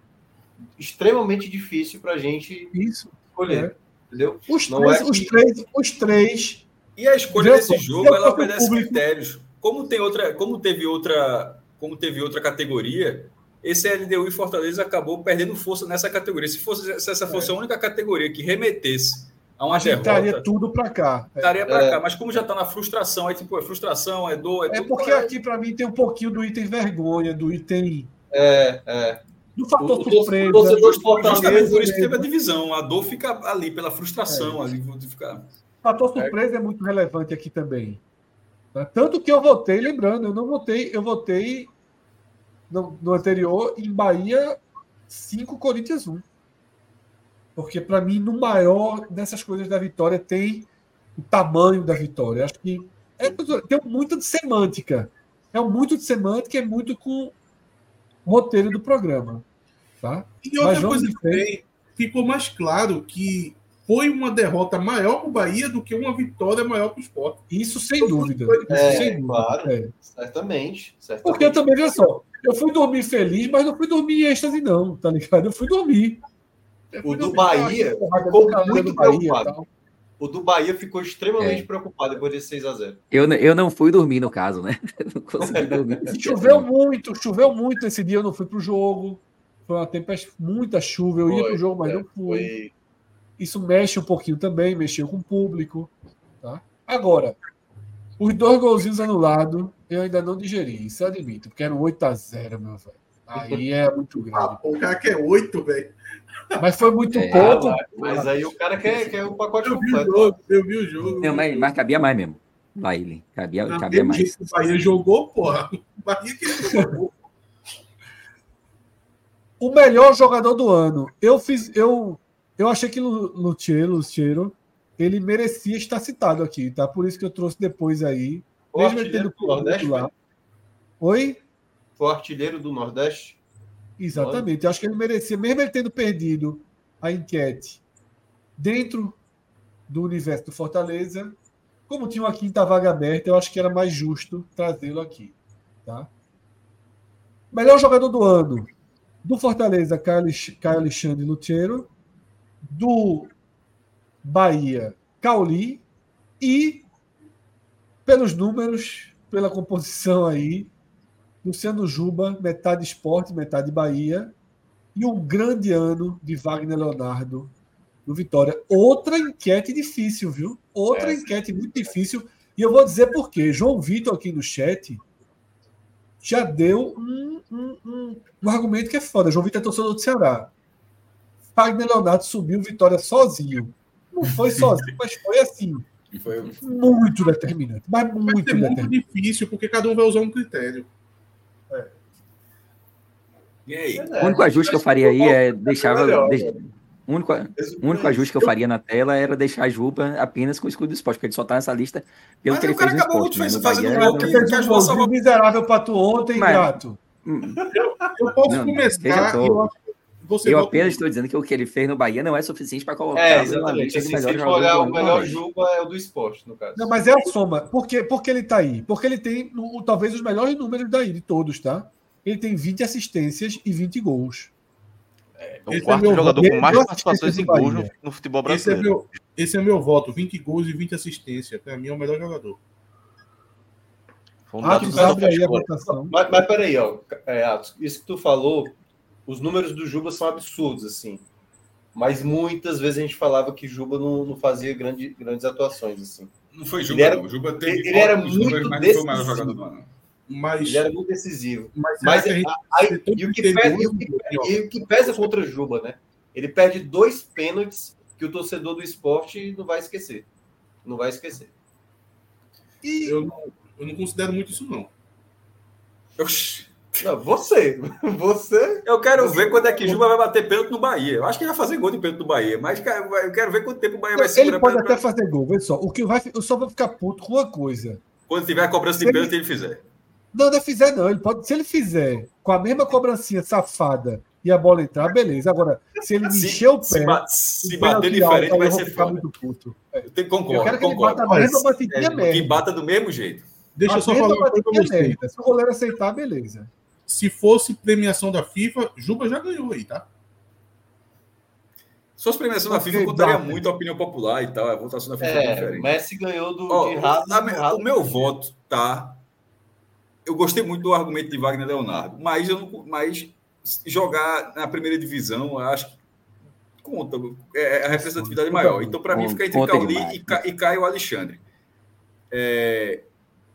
Extremamente difícil para a gente Isso, escolher. É. Entendeu? Os, Não três, é que... os, três, os três e a escolha desse jogo, ela obedece critérios. Como tem outra, como teve outra, como teve outra categoria, esse LDU e Fortaleza acabou perdendo força nessa categoria. Se fosse se essa fosse é. a única categoria que remetesse a uma a derrota, estaria tudo para cá. Estaria para é. cá, mas como já está na frustração, é tipo, é frustração, é dor, é, é porque pra... aqui para mim tem um pouquinho do item vergonha, do item é, é. Do fator surpresa. Justamente por isso que teve a divisão. A dor fica ali pela frustração, é. ali ficar fator surpresa é muito relevante aqui também. Tá? Tanto que eu votei, lembrando, eu não votei, eu votei no, no anterior em Bahia 5 Corinthians 1. Porque para mim, no maior dessas coisas da vitória tem o tamanho da vitória. Acho que é, tem muito de semântica. É muito de semântica, é muito com o roteiro do programa. Tá? E outra coisa também, ficou mais claro que foi uma derrota maior para o Bahia do que uma vitória maior para o Sport. Isso sem dúvida. Isso é, sem dúvida. Claro, é. certamente, certamente. Porque eu também, veja só, eu fui dormir feliz, mas não fui dormir em êxtase, não, tá ligado? Eu fui dormir. Eu fui o do Bahia ficou muito preocupado. O do Bahia ficou extremamente é. preocupado depois desse 6 a 0 eu, eu não fui dormir, no caso, né? Não consegui dormir. choveu muito, choveu muito esse dia, eu não fui pro jogo. Foi uma tempestade, muita chuva. Eu foi, ia pro jogo, mas é, não fui. Foi isso mexe um pouquinho também, mexeu com o público. Tá? Agora, os dois golzinhos anulados, eu ainda não digeri, isso eu admito, porque era um 8x0, meu velho. Aí é muito grande. Ah, o cara quer 8, velho. Mas foi muito é, pouco. Mas aí o cara quer, quer o pacote eu completo. Vi o jogo, eu vi o jogo. Não, mas, mas cabia mais mesmo. Lá ele. Cabia, não, cabia mais. O Bahia jogou, porra. O Bahia que jogou. O melhor jogador do ano. Eu fiz. Eu eu achei que Luciero, Luciero, ele merecia estar citado aqui, tá? Por isso que eu trouxe depois aí. O mesmo artilheiro do Nordeste, lá. Oi? Foi o artilheiro do Nordeste? Exatamente. Eu acho que ele merecia, mesmo ele tendo perdido a enquete dentro do universo do Fortaleza, como tinha uma quinta vaga aberta, eu acho que era mais justo trazê-lo aqui. Tá? Melhor jogador do ano do Fortaleza, Caio Alexandre Lutero do Bahia, Cauli, e pelos números, pela composição aí, Luciano Juba, metade esporte, metade Bahia, e um grande ano de Wagner Leonardo no Vitória. Outra enquete difícil, viu? Outra É. enquete muito difícil. E eu vou dizer por quê. João Vitor aqui no chat já deu um, um, um, um argumento que é foda. João Vitor é torcedor do Ceará. Wagner Leonardo subiu Vitória sozinho. Não foi sozinho, mas foi assim. Foi Muito determinante. Mas Vai muito ser muito difícil, porque cada um vai usar um critério. E aí? O único ajuste que eu faria aí é deixava. melhor. de- O único, o único ajuste que eu faria na tela era deixar a Juba apenas com o escudo do esporte, porque ele só tá nessa lista pelo Mas que ele o cara fez no acabou esporte. né? fez- No fazendo Bahia, gol não- que- golzinho miserável pra tu ontem, Mas- gato. Hum, Eu posso Não, começar eu acho você Eu apenas estou dizendo que o que ele fez no Bahia não é suficiente para colocar É, exatamente. Assim, se melhores for olhar o melhor. Juba é o do esporte, no caso. Não, mas é a soma. Por que, por que ele tá aí? Porque ele tem talvez os melhores números daí, de todos, tá? Ele tem 20 assistências e 20 gols. É o Esse quarto é meu jogador voto. com mais Duas participações em gols no, no futebol Esse é, brasileiro. meu, esse é meu voto: 20 gols e 20 assistências. Para mim é o melhor jogador. Um Atos, abre aí a votação. Mas, mas peraí, ó. É, Atos, isso que tu falou, os números do Juba são absurdos, assim. Mas muitas vezes a gente falava que Juba não, não fazia grande, grandes atuações, assim. Não foi Ele Juba, era- não. O Juba teve ele era ótimos números, muito mas não foi o maior decisivo. jogador do ano. Mas, Ele era muito decisivo. mas, a e o que pesa- e o que-. E o que pesa contra Juba, né? Ele perde dois pênaltis que o torcedor do esporte não vai esquecer. Não vai esquecer. E Eu não, eu não considero muito isso, não. Oxi. Não, você. Você. Eu quero ver quando é que Juba vai bater pênalti no Bahia. Eu acho que ele vai fazer gol de pênalti no Bahia, mas eu quero ver quanto tempo o Bahia vai ele segurar pode pra- até fazer gol, vê só. O que vai, eu só vou ficar puto com uma coisa. Quando tiver a cobrança de Se ele- pênalti, ele fizer. Não, não é fizer, não. Ele pode, se ele fizer com a mesma cobrancinha safada e a bola entrar, beleza. Agora, se ele Se, encher o se pé. ba- um se bater alto, diferente, aí vai eu ser ficar foda. muito puto. Eu tenho, Eu concordo, quero que ele concordo. bata a mesma batidinha É, que bata do mesmo jeito. Deixa eu A só mesma falar uma coisa pra você. Se o goleiro aceitar, beleza. Se fosse premiação da FIFA, Juba já ganhou aí, tá? Se fosse premiação da FIFA, contaria dá. muito a opinião popular e tal. A votação da FIFA é, É, diferente. Messi ganhou do rato, a- rato. o meu voto tá. Eu gostei muito do argumento de Wagner Leonardo, mas eu não, mas jogar na primeira divisão, eu acho que conta. É, a representatividade é maior. Então, para mim, fica entre Cauli e, Ca- e Caio Alexandre. É,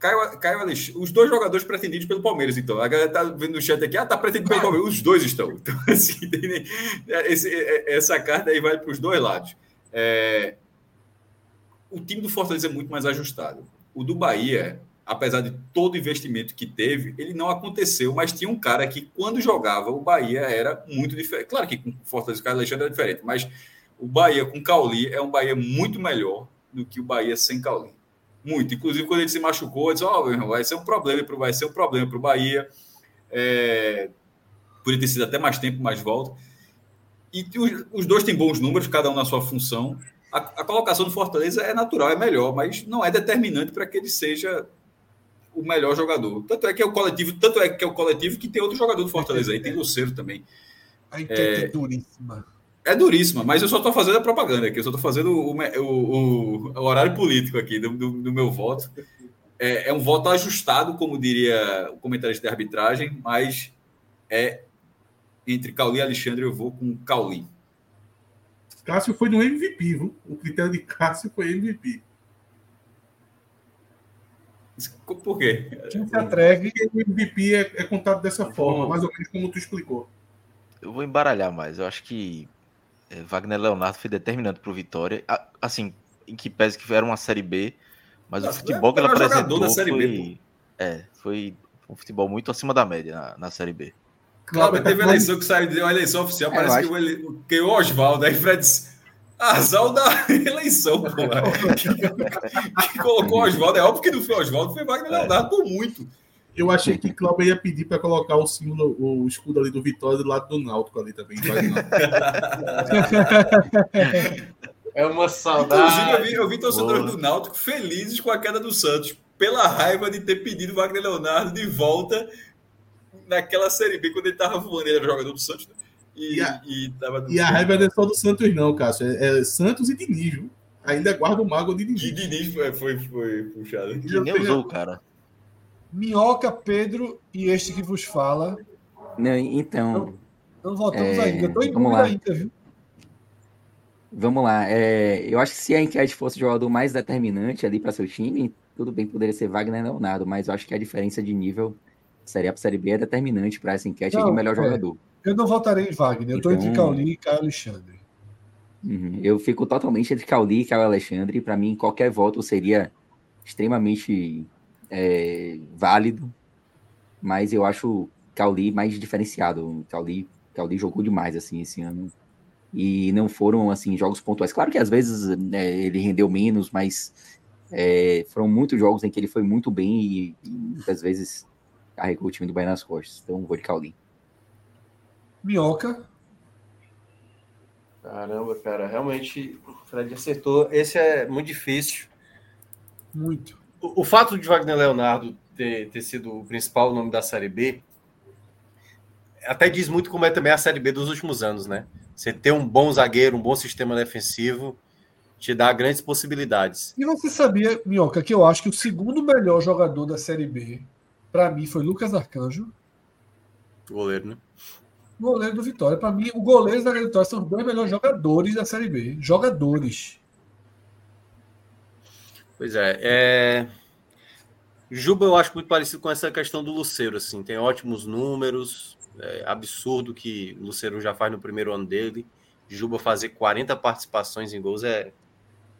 Caio, Caio Alexandre, os dois jogadores pretendidos pelo Palmeiras, então. A galera tá vendo no chat aqui, ah, tá pretendido pelo Palmeiras. Os dois estão. Então, assim, tem nem- esse- é- essa carta aí vai para os dois lados. É, o time do Fortaleza é muito mais ajustado. O do Bahia, apesar de todo o investimento que teve, ele não aconteceu, mas tinha um cara que, quando jogava, o Bahia era muito diferente. Claro que com o Fortaleza e o Carlos Alexandre era diferente, mas o Bahia com Cauli é um Bahia muito melhor do que o Bahia sem Cauli. Muito. Inclusive, quando ele se machucou, eu disse: Ó, irmão, vai ser um problema para vai ser um problema para o Bahia. É, por ter sido até mais tempo, mais volta. E os, os dois têm bons números, cada um na sua função. A, a colocação do Fortaleza é natural, é melhor, mas não é determinante para que ele seja o melhor jogador. Tanto é que é o coletivo, tanto é que é o coletivo que tem outro jogador do Fortaleza aí, tem Luceiro também. A enquete é duríssima. É duríssima, mas eu só estou fazendo a propaganda aqui, eu só estou fazendo o, o, o- o horário político aqui do, do- do meu voto. É, é um voto ajustado, como diria o comentarista de arbitragem, mas é entre Cauli e Alexandre, eu vou com Cauli. Cássio foi no MVP, viu? O critério de Cássio foi MVP. Por quê? Quem se atreve. Porque o MVP é, é contado dessa forma, mais ou menos como tu explicou. Eu vou embaralhar mais. Eu acho que Wagner Leonardo foi determinante pro Vitória. A- Assim, em que pese que era uma Série B, mas o Nossa, futebol que é o jogador apresentou da Série B, foi... É, foi um futebol muito acima da média na, na Série B. Claro, teve falando- eleição que saiu, deu uma eleição oficial, É, parece que o, ele- que o Oswaldo, aí Fred disse, azar da eleição, pô. que colocou o Oswaldo, é óbvio que não foi o Oswaldo, foi Wagner Leonardo por muito. Eu achei que Cláudio ia pedir para colocar o símbolo, o escudo ali do Vitória do lado do Náutico ali também. É uma Inclusive, eu saudade. vi, eu vi torcedores Boa. do Náutico felizes com a queda do Santos, pela raiva de ter pedido Wagner Leonardo de volta naquela Série B, quando ele estava voando, ele era jogador do Santos, né? E, E a- e, tava E a raiva não é só do Santos, não, Cássio. É, é Santos e Diniz, viu? Ainda guarda o mago de Diniz. Diniz foi, foi, foi puxado. Que nem usou o cara. Minhoca, Pedro e este que vos fala. Não, então, Não votamos É, ainda. Eu tô em vamos dúvida lá. ainda, viu? Vamos lá. é, eu acho que se a enquete fosse o jogador mais determinante ali para seu time, tudo bem, poderia ser Wagner Leonardo, mas eu acho que a diferença de nível Série A para Série B é determinante para essa enquete de Não, melhor é. jogador. Eu não votarei em Wagner. Eu tô entre Então- Cauli e Caio Alexandre. Uhum. Eu fico totalmente entre Cauli e Caio Alexandre. Para mim, qualquer voto seria extremamente é, válido, mas eu acho Cauli mais diferenciado. Cauli, Cauli jogou demais assim esse ano e não foram assim jogos pontuais. Claro que às vezes né, ele rendeu menos, mas é, foram muitos jogos em que ele foi muito bem e, e muitas vezes carregou o time do Bahia nas costas. Então vou de Cauli. Minhoca. Caramba, cara, realmente o Fred acertou. Esse é muito difícil. Muito. O, o fato de Wagner Leonardo ter, ter sido o principal nome da Série B até diz muito como é também a Série B dos últimos anos, né? Você ter um bom zagueiro, um bom sistema defensivo, te dá grandes possibilidades. E você sabia, Minhoca, que eu acho que o segundo melhor jogador da Série B, para mim, foi Lucas Arcanjo, O goleiro, né? goleiro do Vitória. Para mim, o goleiro da Vitória são os dois melhores jogadores da Série B. Jogadores. Pois é, é. Juba eu acho muito parecido com essa questão do Luceiro, assim, tem ótimos números, é absurdo que o Luceiro já faz no primeiro ano dele. Juba fazer 40 participações em gols é,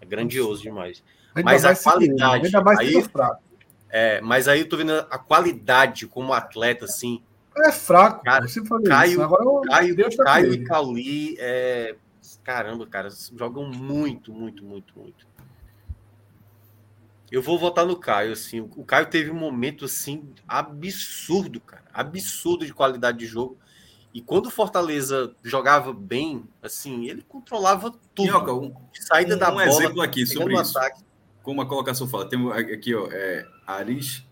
é grandioso demais. Ainda Mas a ele, qualidade, Ainda mais aí- fraco. É, mas aí eu tô vendo a qualidade como atleta, assim, É fraco. Cara, Caio- eu- Caio, Deus tá Caio ele. e Cauli, é... caramba, cara, jogam muito, muito, muito, muito. Eu vou votar no Caio, assim. O Caio teve um momento, assim, absurdo, cara. Absurdo de qualidade de jogo. E quando o Fortaleza jogava bem, assim, ele controlava tudo. Minhoca, um, Saída um- da um bola, exemplo aqui sobre isso. ataque. como a colocação fala, temos aqui, ó, é, Aris,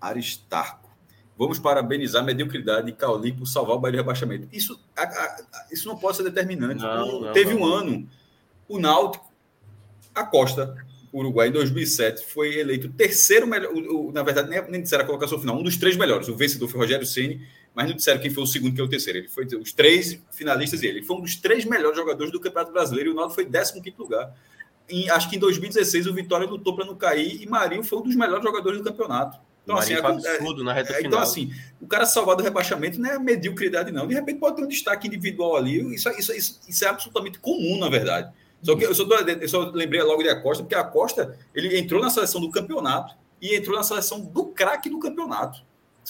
Aristarco. Vamos parabenizar a mediocridade de Cauli por salvar o Bahia de rebaixamento. Isso, a- a- isso não pode ser determinante. Não, Um- não, Teve não. um ano, o Náutico, a Costa, Uruguai, em 2007, foi eleito o terceiro melhor. o- o- na verdade, nem, nem disseram a colocação final, um dos três melhores. O vencedor foi Rogério Ceni, mas não disseram quem foi o segundo, quem é o terceiro. Ele foi os três finalistas e ele. Foi um dos três melhores jogadores do Campeonato Brasileiro e o Náutico foi 15 lugar. Em- acho que em 2016 o Vitória lutou para não cair e Marinho foi um dos melhores jogadores do campeonato. Então, assim, é- absurdo é, final. então, assim, o cara salvar do rebaixamento não é mediocridade, não. De repente pode ter um destaque individual ali. Isso, isso, isso, isso é absolutamente comum, na verdade. Só que eu só, eu só lembrei logo de Acosta, porque a Acosta ele entrou na seleção do campeonato e entrou na seleção do craque do campeonato,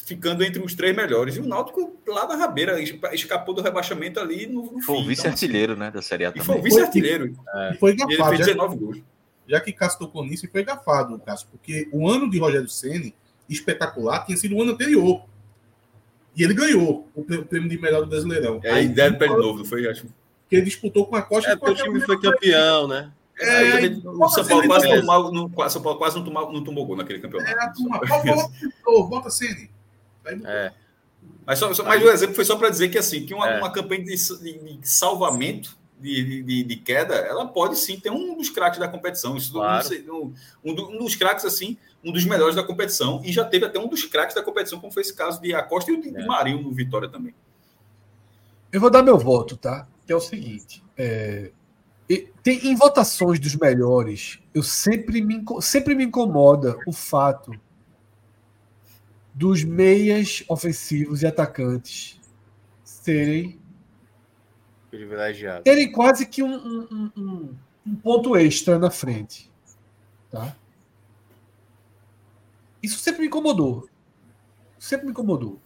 ficando entre os três melhores. E o Náutico lá na rabeira esca- escapou do rebaixamento ali no, no Foi o fim. Então, vice-artilheiro, né, da Série A assim, e foi o também. vice-artilheiro. E foi E ele gafado, fez já, 19 gols. já que Cássio tocou nisso, e foi gafado, Cássio, porque o ano de Rogério Ceni espetacular tinha sido o ano anterior. E ele ganhou o prêmio de melhor do Brasileirão. É, Aí deram para ele novo, não foi? Acho. Que ele disputou com a Costa. É e porque o time foi campeão, né? É, também o São Paulo quase, É. tomou, não, São Paulo quase não, tomou, não tomou gol naquele campeonato. É, a turma, bota Ceni. Aí, É. Mas, só, só- mas o exemplo foi só para dizer que assim, que uma, É. uma campanha de, de- de salvamento de, de, de queda, ela pode sim ter um dos craques da competição. Isso Claro. não um, um do- dos craques, assim, um dos melhores da competição. E já teve até um dos craques da competição, como foi esse caso de Acosta e o de, de É. Marinho no Vitória também. Eu vou dar meu voto, tá? Que é o seguinte. é, tem, em votações dos melhores, eu sempre me, sempre me incomoda o fato dos meias ofensivos e atacantes serem Privilegiado. terem quase que um, um- um- um- um ponto extra na frente. Tá? Isso sempre me incomodou. Sempre me incomodou.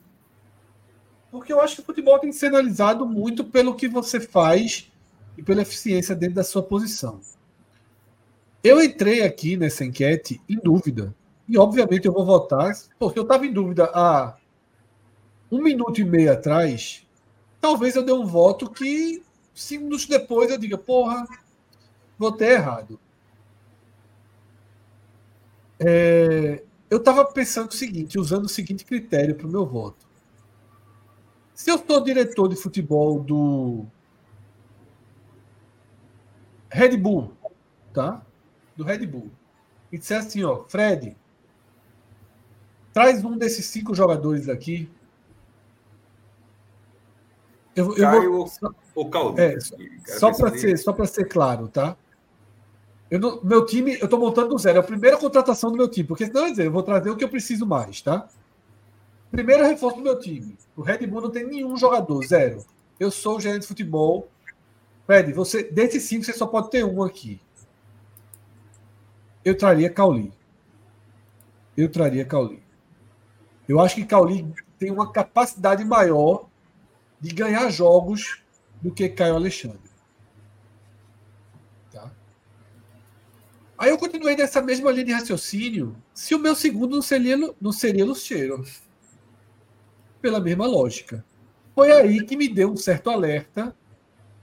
Porque eu acho que o futebol tem que ser analisado muito pelo que você faz e pela eficiência dentro da sua posição. Eu entrei aqui nessa enquete em dúvida. E, obviamente, eu vou votar, porque eu estava em dúvida há um minuto e meio atrás. Talvez eu dê um voto que, cinco minutos depois, eu diga: porra, votei errado. É, eu estava pensando o seguinte, usando o seguinte critério para o meu voto. Se eu sou diretor de futebol do Red Bull, tá? Do Red Bull, e disser assim, ó, Fred, traz um desses cinco jogadores aqui Eu, eu Caio vou, ou- ou Caldo? É, só- para ser, só para ser claro, tá? Eu não- meu time, eu estou montando do zero. É a primeira contratação do meu time, porque senão eu dizer, eu vou trazer o que eu preciso mais, tá? Primeiro reforço do meu time. O Red Bull não tem nenhum jogador, zero. Eu sou o gerente de futebol. Fred, você, desses cinco, você só pode ter um aqui. Eu traria Cauli. Eu traria Cauli. Eu acho que Cauli tem uma capacidade maior de ganhar jogos do que Caio Alexandre. Tá? Aí eu continuei nessa mesma linha de raciocínio se o meu segundo não seria, não seria Lucheiro. Pela mesma lógica. Foi aí que me deu um certo alerta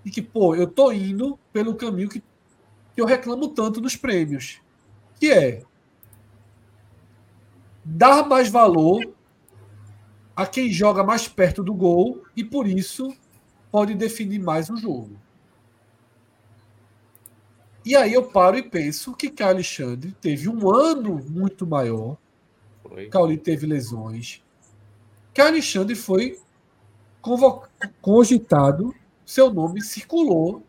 de que, pô, eu tô indo pelo caminho que, que eu reclamo tanto nos prêmios. Que é dar mais valor a quem joga mais perto do gol e por isso pode definir mais o jogo. E aí eu paro e penso que Caio Alexandre teve um ano muito maior. Cauli teve lesões. Caio Alexandre foi cogitado, seu nome circulou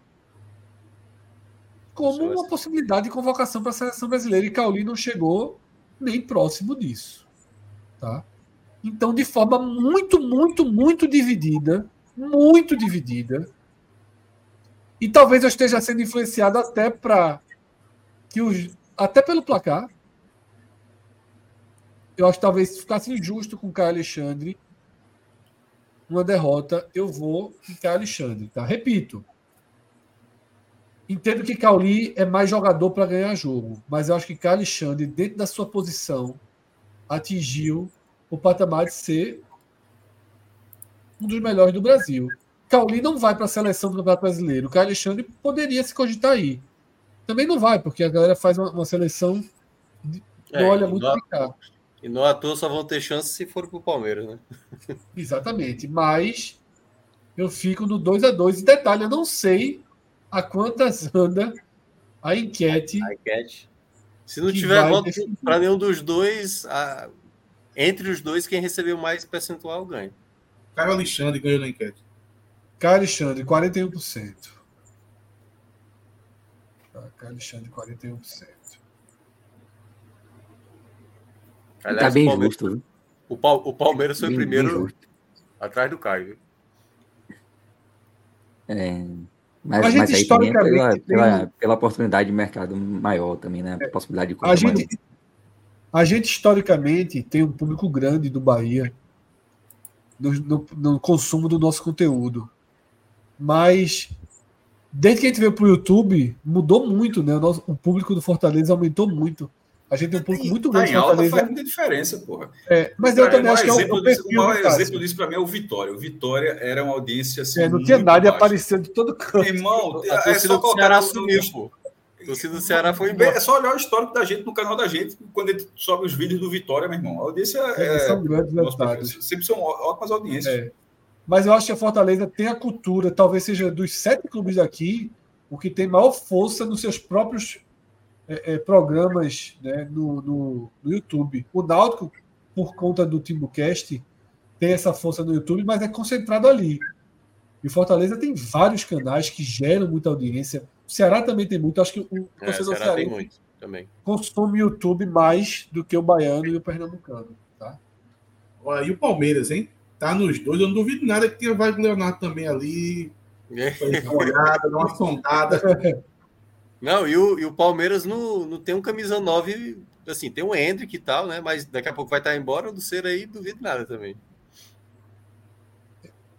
como uma possibilidade de convocação para a seleção brasileira e Cauli não chegou nem próximo disso. Tá? Então, de forma muito, muito, muito dividida, muito dividida, e talvez eu esteja sendo influenciado até para que os, até pelo placar. Eu acho que talvez ficasse injusto com o Caio Alexandre uma derrota, eu vou em Caio Alexandre, tá? Repito. Entendo que Cauli é mais jogador para ganhar jogo, mas eu acho que Caio Alexandre, dentro da sua posição, atingiu o patamar de ser um dos melhores do Brasil. Cauli não vai para a seleção do Campeonato Brasileiro. O Caio Alexandre poderia se cogitar aí. Também não vai, porque a galera faz uma, uma seleção de, É, não olha muito para cá. E não à toa só vão ter chance se for pro Palmeiras, né? Exatamente. Mas eu fico no 2 a 2 E detalhe, eu não sei a quantas anda a enquete. A enquete. Se não tiver voto para nenhum dos dois, a- entre os dois, quem recebeu mais percentual ganha. Caio Alexandre ganhou na enquete. Caio Alexandre, 41%. Tá, Caio Alexandre, 41%. Aliás, tá bem o, Palmeiras, justo, viu? o, Pal- o Palmeiras foi Bem- bem primeiro justo. atrás do Caio. É, mas, A gente mas aí também é pela, historicamente tem- pela, pela oportunidade de mercado maior também, né? A possibilidade de A compra maior. gente, a gente, historicamente, tem um público grande do Bahia no, no- no consumo do nosso conteúdo. Mas, desde que a gente veio para o YouTube, mudou muito, né? O, nosso, o público do Fortaleza aumentou muito. A gente tem um público muito Tá grande em do alta faz muita diferença, porra. É, mas eu também acho que é o disso- o maior exemplo disso para mim é o Vitória. O Vitória era uma audiência assim. É, não tinha muito nada e apareceu de todo canto. Irmão, A é torcida do Ceará sumiu, pô. A torcida do Ceará foi É embora. só olhar o histórico da gente no canal da gente, quando ele sobe os vídeos do Vitória, meu irmão. A audiência É, é. são grandes perfil. Sempre são ótimas audiências. É. Mas eu acho que a Fortaleza tem a cultura, talvez seja dos sete clubes daqui, o que tem maior força nos seus próprios é, é, programas né, no, no, no YouTube. O Náutico, por conta do Timbucast, tem essa força no YouTube, mas é concentrado ali. E o Fortaleza tem vários canais que geram muita audiência. O Ceará também tem muito. Acho que o É, o torcedor Ceará tem muito também. consome YouTube mais do que o baiano e o pernambucano. Tá? Olha, e o Palmeiras, hein? Tá nos dois. Eu não duvido nada que tenha Wagner Leonardo também ali. Uma olhada, dar uma sondada. Não, e o, e o Palmeiras não, não tem um camisa 9, assim, tem um Hendrick e tal, né? Mas daqui a pouco vai estar embora, do Cera aí, duvido nada também.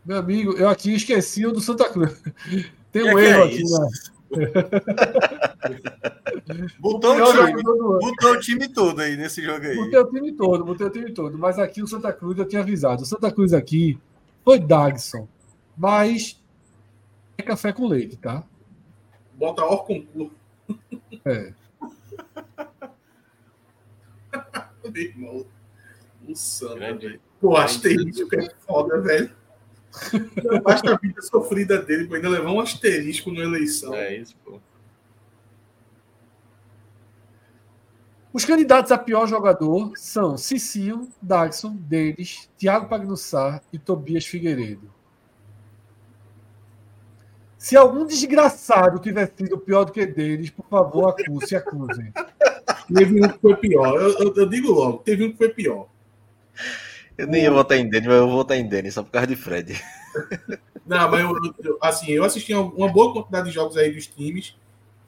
Meu amigo, eu aqui esqueci o do Santa Cruz. Tem um que é erro aqui, isso? né? Botou o, time, botou o time todo aí nesse jogo aí. Botei o time todo, botei o time todo. Mas aqui o Santa Cruz eu tinha avisado. O Santa Cruz aqui foi Dagson. Mas é café com leite, tá? Bota or concurso. É. Meu irmão. O velho. Pô, asterisco é foda, velho. Não Basta a vida sofrida dele pra ainda levar um asterisco na eleição. É isso, pô. Os candidatos a pior jogador são Cicinho, Dagson, Denis, Thiago Pagnussar e Tobias Figueiredo. Se algum desgraçado tiver sido pior do que deles, por favor, acuse, acusem. Teve um que foi pior. Eu, eu- eu digo logo, teve um que foi pior. Eu nem ia votar em Denis, mas eu vou votar em Denis, só por causa de Fred. Não, mas eu, eu- assim, eu assisti uma boa quantidade de jogos aí dos times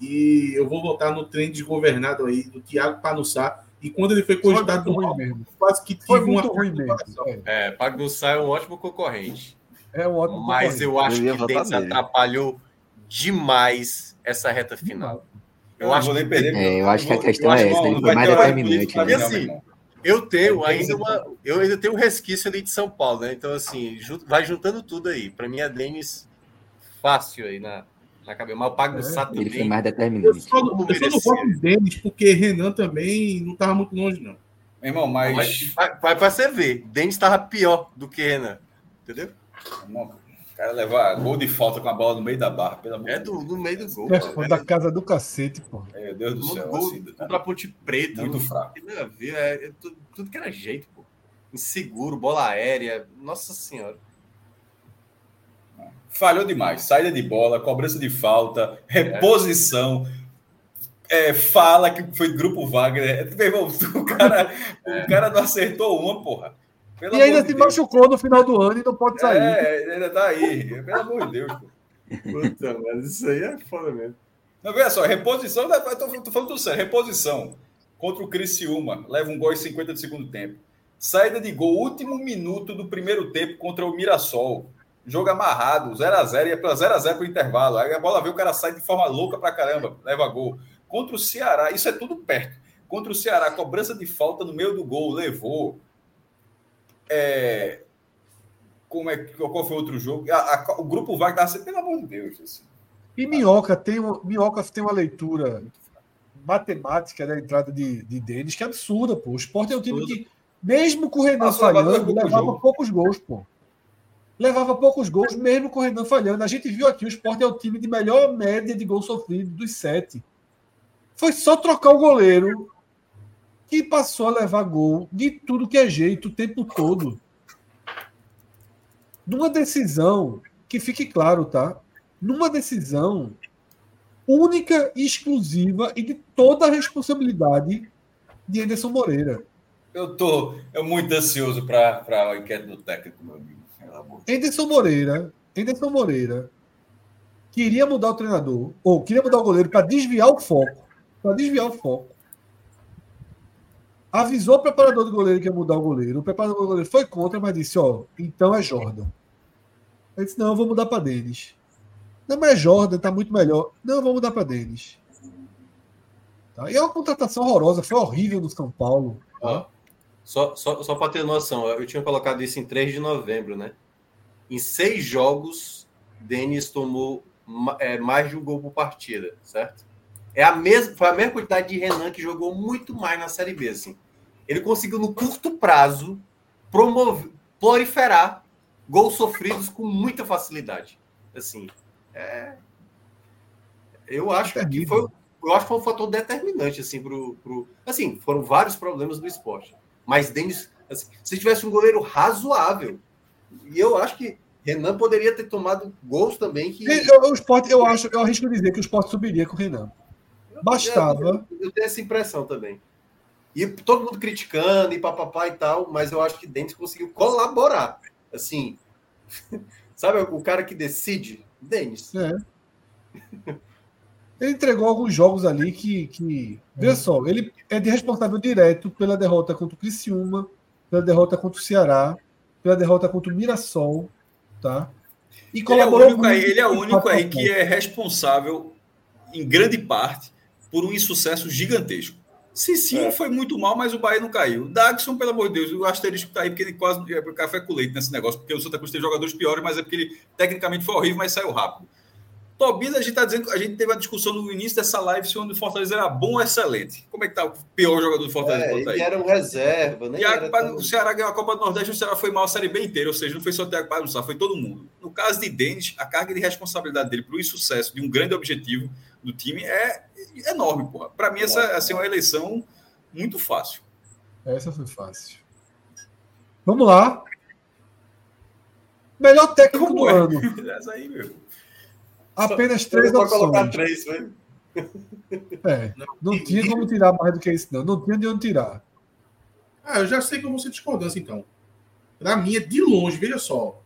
e eu vou votar no trem desgovernado aí do Thiago Panussá. E quando ele foi cogitado no mesmo. quase que tive Foi uma ruim mesmo. É, É, Pagnussá é um ótimo concorrente. É um ótimo Mas eu acho Eu que Dentes atrapalhou demais essa reta final. Eu não acho que nem perder. É, eu acho que a questão é essa, ele foi mais determinante, né? Assim. Eu tenho ainda uma. Eu ainda tenho um resquício ali de São Paulo, né? Então, assim, vai juntando tudo aí. Para mim, é Denis fácil aí na, na cabeça. Mas o Pagnussá Ele foi mais Eu determinante. só, não- eu só não voto em Denis porque Renan também não estava muito longe, não. Meu irmão, Mas mas. vai, vai pra você ver. Denis estava pior do que Renan. Entendeu? O cara levar gol de falta com a bola no meio da barra, pelo amor É de do, do meio do gol. É, cara. da casa do cacete, pô. Deus. Meu Deus do No céu. gol assim, contra a Ponte Preta. Muito fraco. ver, é, é tudo, tudo que era jeito, pô. Inseguro, bola aérea. Nossa senhora. Falhou demais. Saída de bola, cobrança de falta, reposição. é, fala que foi grupo Wagner. Meu irmão, o cara, o cara não acertou uma, porra. Pelo E ainda de se Deus. machucou no final do ano e não pode sair. É, ainda tá aí. Pelo amor de Deus, pô. Puta, mas isso aí é foda mesmo. Não, veja só, reposição, eu tô, tô falando tudo sério, reposição contra o Criciúma, leva um gol em 50 de segundo tempo. Saída de gol, último minuto do primeiro tempo contra o Mirassol. Jogo amarrado, 0x0, ia para 0x0 para o intervalo. Aí a bola veio, o cara sai de forma louca pra caramba, leva gol. Contra o Ceará, isso é tudo perto. Contra o Ceará, cobrança de falta no meio do gol, levou. É, Como é, que- qual foi o outro jogo? A- a- o grupo vai dar, pelo amor de Deus. Assim. E Minhoca tem, um- Minhoca tem uma leitura matemática da entrada de, de Denis que é absurda, pô. O Sport é um time que, mesmo com o Renan Passou falhando, levava jogo. poucos gols, pô. Levava poucos gols, mesmo com o Renan falhando. A gente viu aqui, o Sport é o time de melhor média de gol sofrido dos sete. Foi só trocar o goleiro que passou a levar gol de tudo que é jeito o tempo todo. Numa decisão, que fique claro, tá? Numa decisão única exclusiva e de toda a responsabilidade de Anderson Moreira. Eu tô eu muito ansioso para a enquete do técnico, meu amigo. Anderson Moreira, Anderson Moreira queria mudar o treinador, ou queria mudar o goleiro para desviar o foco. Para desviar o foco. Avisou o preparador do goleiro que ia mudar o goleiro. O preparador do goleiro foi contra, mas disse: Ó, então é Jordan. Ele disse: Não, eu vou mudar para Denis. Não, mas é Jordan, tá muito melhor. Não, eu vou mudar para Denis. Tá? E é uma contratação horrorosa, foi horrível no São Paulo. Só só, só para ter noção, eu tinha colocado isso em 3 de novembro, né? Em seis jogos, Denis tomou é, mais de um gol por partida, certo? É a mesma, foi a mesma quantidade de Renan que jogou muito mais na Série B. Assim. Ele conseguiu, no curto prazo, promover, proliferar gols sofridos com muita facilidade. Assim, é... eu acho que Terrível. foi, eu acho que foi um fator determinante assim pro, pro assim foram vários problemas do esporte mas Denis assim, se tivesse um goleiro razoável e eu acho que Renan poderia ter tomado gols também que Eu, o Sport, eu acho, eu arrisco dizer que o Sport subiria com o Renan. Bastava. eu, eu tenho essa impressão também e todo mundo criticando e papapá e tal mas eu acho que Denis conseguiu colaborar assim sabe o cara que decide Denis É. Ele entregou alguns jogos ali que. que veja só, ele é de responsável direto pela derrota contra o Criciúma, pela derrota contra o Ceará, pela derrota contra o Mirassol, tá? E Ele é o colaborou único aí, ele é o único aí que é responsável, em grande parte, por um insucesso gigantesco. Cicinho foi muito mal, mas o Bahia não caiu. Dagson, pelo amor de Deus, o asterisco tá aí porque ele quase é café com leite nesse negócio, porque o Santa Cruz tem jogadores piores, mas é porque ele tecnicamente foi horrível, mas saiu rápido. Tobias, a gente tá dizendo, a gente teve a discussão no início dessa live se o Fortaleza era bom ou excelente. Como é que tá o pior jogador do Fortaleza? é, Bota aí. ele era um reserva né? Paz- o Ceará ganhou a Copa do Nordeste, o Ceará foi mal a Série B inteira, ou seja, não foi só o Thiago Paz, foi todo mundo. No caso de Denis, a carga de responsabilidade dele para o insucesso de um grande objetivo do time é enorme, porra. Para mim, essa assim, é uma eleição muito fácil. Essa foi fácil. Vamos lá. Melhor técnico Como do é? ano. Essa aí, meu. Apenas três Só colocar opções. três, foi? É, não tinha como tirar mais do que isso, não. Não tinha de onde tirar. Ah, eu já sei vou ser discordância, então. Pra mim é de longe, veja só.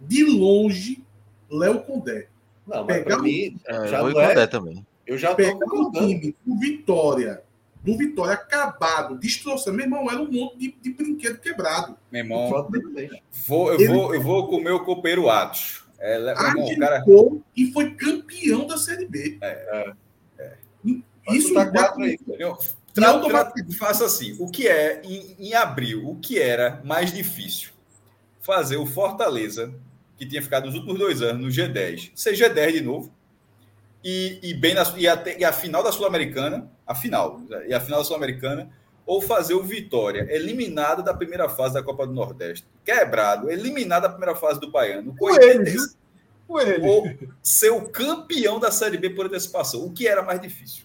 De longe, Léo Condé. Não, mas mim, É, já não é. também. Eu já tô Pegar o time do Vitória, do Vitória acabado, destroçando. Meu irmão, era um monte de, de brinquedo quebrado. Meu irmão, vou, eu, Ele- vou, eu vou com o meu copeiro Atos. É, irmão, cara. E foi campeão da Série B. É. Isso tá quatro aí. Eu, tra, automaticamente- tra, faça assim. O que é, em, em abril, o que era mais difícil? Fazer o Fortaleza, que tinha ficado os últimos dois anos no G10, ser G10 de novo. E, e bem na, e, até, e a final da Sul-Americana, a final, e a final da Sul-Americana, ou fazer o Vitória, eliminado da primeira fase da Copa do Nordeste, quebrado, eliminado da primeira fase do Baiano, com Com ele, 86, viu? Com ele. ou ser o campeão da Série B por antecipação. O que era mais difícil?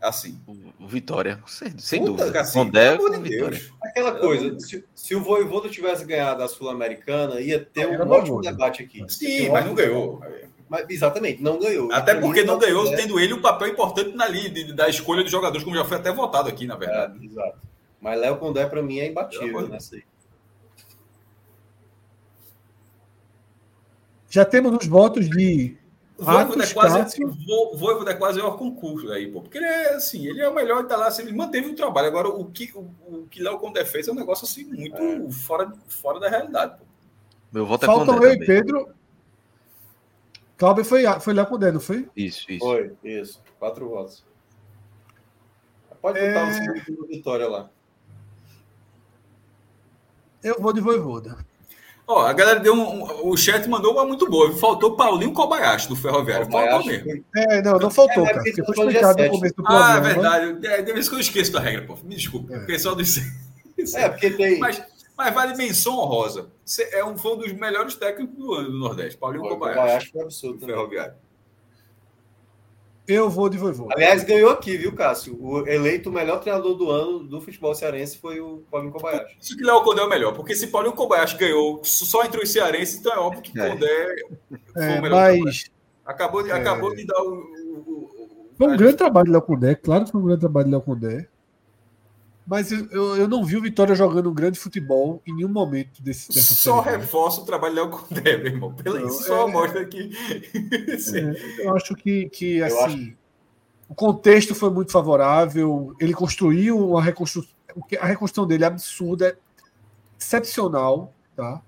Assim. O- Vitória, sem, sem Puta, dúvida. Cacique, Com Dé, pelo com amor de Vitória. Deus. Aquela coisa, se, se o Voivoda tivesse ganhado a Sul-Americana, ia ter um ótimo debate aqui. Sim, mas não ganhou. Mas, exatamente, não ganhou. Até porque não ganhou, é- tendo ele um papel importante na linha de- da escolha dos jogadores, como já foi até votado aqui, na verdade. É, exato. Mas Léo Condé, pra mim, é imbatível nessa aí. Já temos os votos de Voivoda é Atos, quase, Cássio. Vo- Voivoda é quase o concurso aí, pô. Porque ele é assim, ele é o melhor e tá lá, assim, ele manteve o trabalho. Agora, o que o, o que Léo Condé fez é um negócio assim, muito fora, fora da realidade, pô. Meu voto é com Faltam Dé eu e. Pedro. Cláudio foi, foi Léo Condé, não foi? Isso, isso. Foi, isso. Quatro votos. Pode É. botar o segundo do Vitória lá. Eu vou de Voivoda. Ó, a galera deu um, um- O chat mandou uma muito boa. Faltou Paulinho Kobayashi do Ferroviário. Faltou Kobayashi mesmo. foi- É, não, não faltou, É, cara. Porque foi explicado no G7. começo do Ah, é programa. verdade. É, deve ser que eu esqueço da regra, pô. Me desculpa. É. O pessoal disse. É, porque tem. Mas, mas vale menção honrosa. É um, foi um dos melhores técnicos do ano do Nordeste. Paulinho o Kobayashi. Kobayashi foi Do absurdo também. Ferroviário. Eu vou de Voivoda. Aliás, ganhou aqui, viu, Cássio? O eleito melhor treinador do ano do futebol cearense foi o Paulinho Kobayashi. Isso que Léo Condé é o melhor. Porque se Paulinho Kobayashi ganhou só entre os cearenses, então é óbvio que É. Condé foi É, o melhor. mas Acabou de, É. acabou de dar o. o- o- foi um grande trabalho de Léo Condé. Claro que foi um grande trabalho de Léo Condé. Mas eu, eu, eu não vi o Vitória jogando um grande futebol em nenhum momento desse, dessa Só série. reforça o trabalho de Léo Condé, meu irmão. Pela Não, isso só é- mostra que. Sim. É, eu acho que, que assim, o contexto foi muito favorável. Ele construiu uma reconstrução. A reconstrução dele é absurda, é excepcional, tá?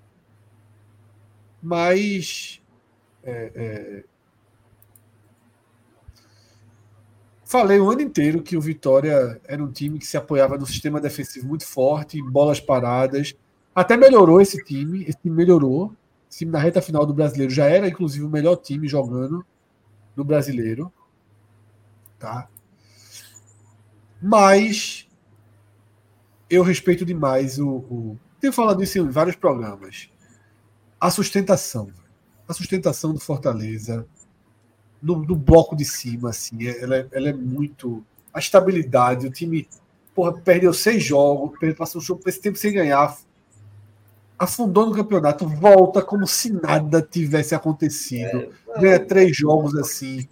Mas é, é, falei o ano inteiro que o Vitória era um time que se apoiava no sistema defensivo muito forte, bolas paradas. Até melhorou esse time, esse time melhorou. Esse time na reta final do brasileiro já era, inclusive, o melhor time jogando no brasileiro. Tá? Mas eu respeito demais o. o... Tenho falado isso em vários programas. A sustentação. A sustentação do Fortaleza no, no bloco de cima, assim, é- ela é, ela é muito. A estabilidade, o time porra, perdeu seis jogos, perdeu- passou um esse tempo sem ganhar, afundou no campeonato, volta como se nada tivesse acontecido, ganha três jogos assim,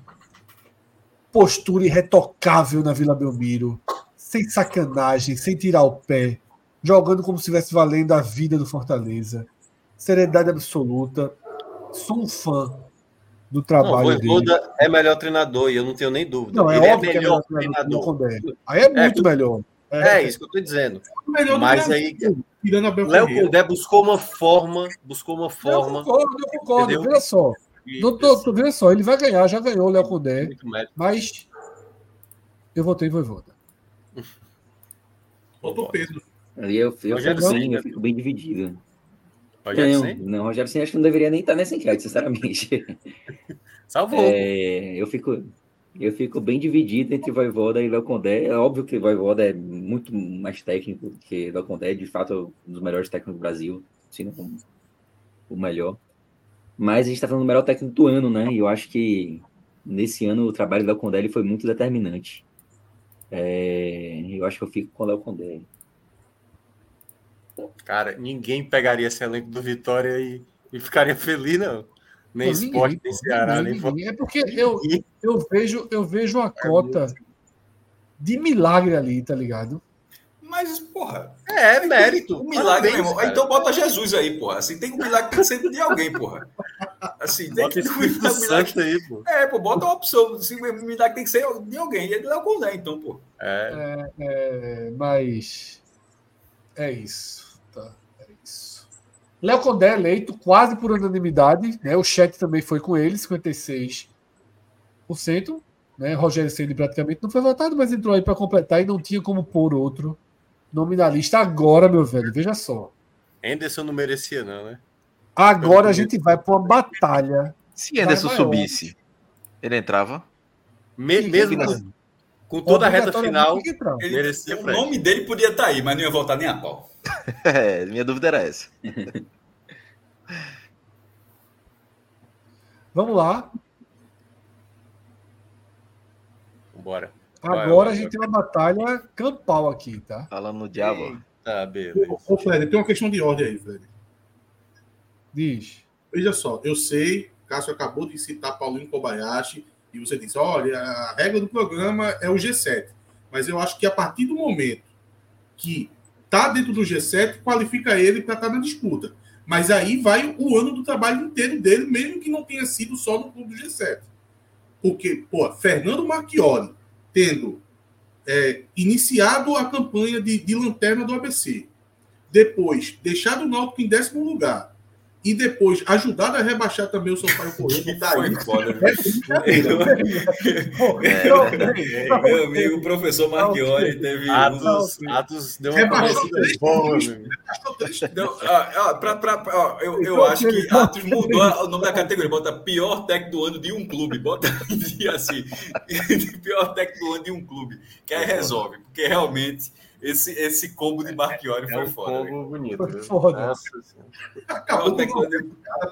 postura irretocável na Vila Belmiro, sem sacanagem, sem tirar o pé, jogando como se estivesse valendo a vida do Fortaleza, seriedade absoluta. Sou um fã do Não, o trabalho dele. Voivoda é melhor treinador, e eu não tenho nem dúvida. Não, é Ele óbvio que é melhor melhor treinador treinador. Aí é muito melhor. É isso que eu tô dizendo. Mas aí, Léo. Condé buscou uma forma, buscou uma Eu forma. concordo, eu concordo. Veja só. Não tô, tô- veja só, ele vai ganhar, já ganhou o Léo Condé, mas eu votei em Voivoda. Faltou Pedro. Ali eu, eu, fico, Ceni. eu fico bem dividido. Rogério não, Ceni? não, Rogério Ceni acho que não deveria nem estar nessa enquete, sinceramente. Salvou. É, eu fico eu fico bem dividido entre Voivoda e Léo Condé. É óbvio que Voivoda é muito mais técnico que Léo Condé, é de fato um dos melhores técnicos do Brasil, se não como o melhor. Mas a gente está falando do melhor técnico do ano, né? E eu acho que nesse ano o trabalho do Léo Condé foi muito determinante. É, eu acho que eu fico com o Léo Condé. Cara, ninguém pegaria esse elenco do Vitória e, e ficaria feliz, não. Nem Não, esporte, ninguém, nem Ceará, ninguém, nem ninguém. É porque eu, eu vejo eu vejo uma cota de milagre ali, tá ligado? Mas, porra, É, mérito. o milagre, Parabéns. Então bota Jesus aí, porra. Assim, tem um milagre que sempre de alguém, porra. Assim, tem Bota que Espírito um milagre. Santo aí, pô. É, pô, bota uma opção. Assim, o milagre tem que ser de alguém. E ele é o Condé, então, pô. É, É, mas é isso. É. Léo Condé eleito quase por unanimidade, né? O chat também foi com ele, 56%. Né? Rogério Ceni praticamente não foi votado, mas entrou aí para completar e não tinha como pôr outro nome na lista agora, meu velho. Veja só. Anderson não merecia, não, né? Agora a gente vai para uma batalha. Se Anderson subisse, ele entrava. Me- mesmo com, toda a reta final. Ele, Merecia o nome dele podia estar aí, mas não ia voltar nem a pau. É, minha dúvida era essa. Vamos lá. bora. Agora vai, a gente tem uma batalha campal aqui, tá? Falando no diabo. Tá, beleza. Ô, ô, Fred, tem uma questão de ordem aí, Fred. Diz. Veja só, eu sei, Cássio acabou de citar Paulinho Kobayashi, e você disse, olha, a regra do programa é o G7. Mas eu acho que a partir do momento que tá dentro do G7, qualifica ele para estar na disputa. Mas aí vai o ano do trabalho inteiro dele, mesmo que não tenha sido só no clube do G7. Porque, pô, Fernando Marchiori, tendo é, iniciado a campanha de, de lanterna do ABC, depois deixado o Náutico em décimo lugar, e depois ajudado a rebaixar também o Sampaio Correia, daí Foi foda. É, Meu amigo, o professor Marchiori teve um Atos, dos... Atos deu uma Rebaixou três meu eu, eu acho que Atos mudou o nome da categoria. Bota pior técnico do ano de um clube. Bota assim. pior técnico do ano de um clube. Que aí resolve. Porque realmente esse, esse combo de Marchiori É foi um foda. velho. combo bonito. Foi foda. Nossa. Acabou de-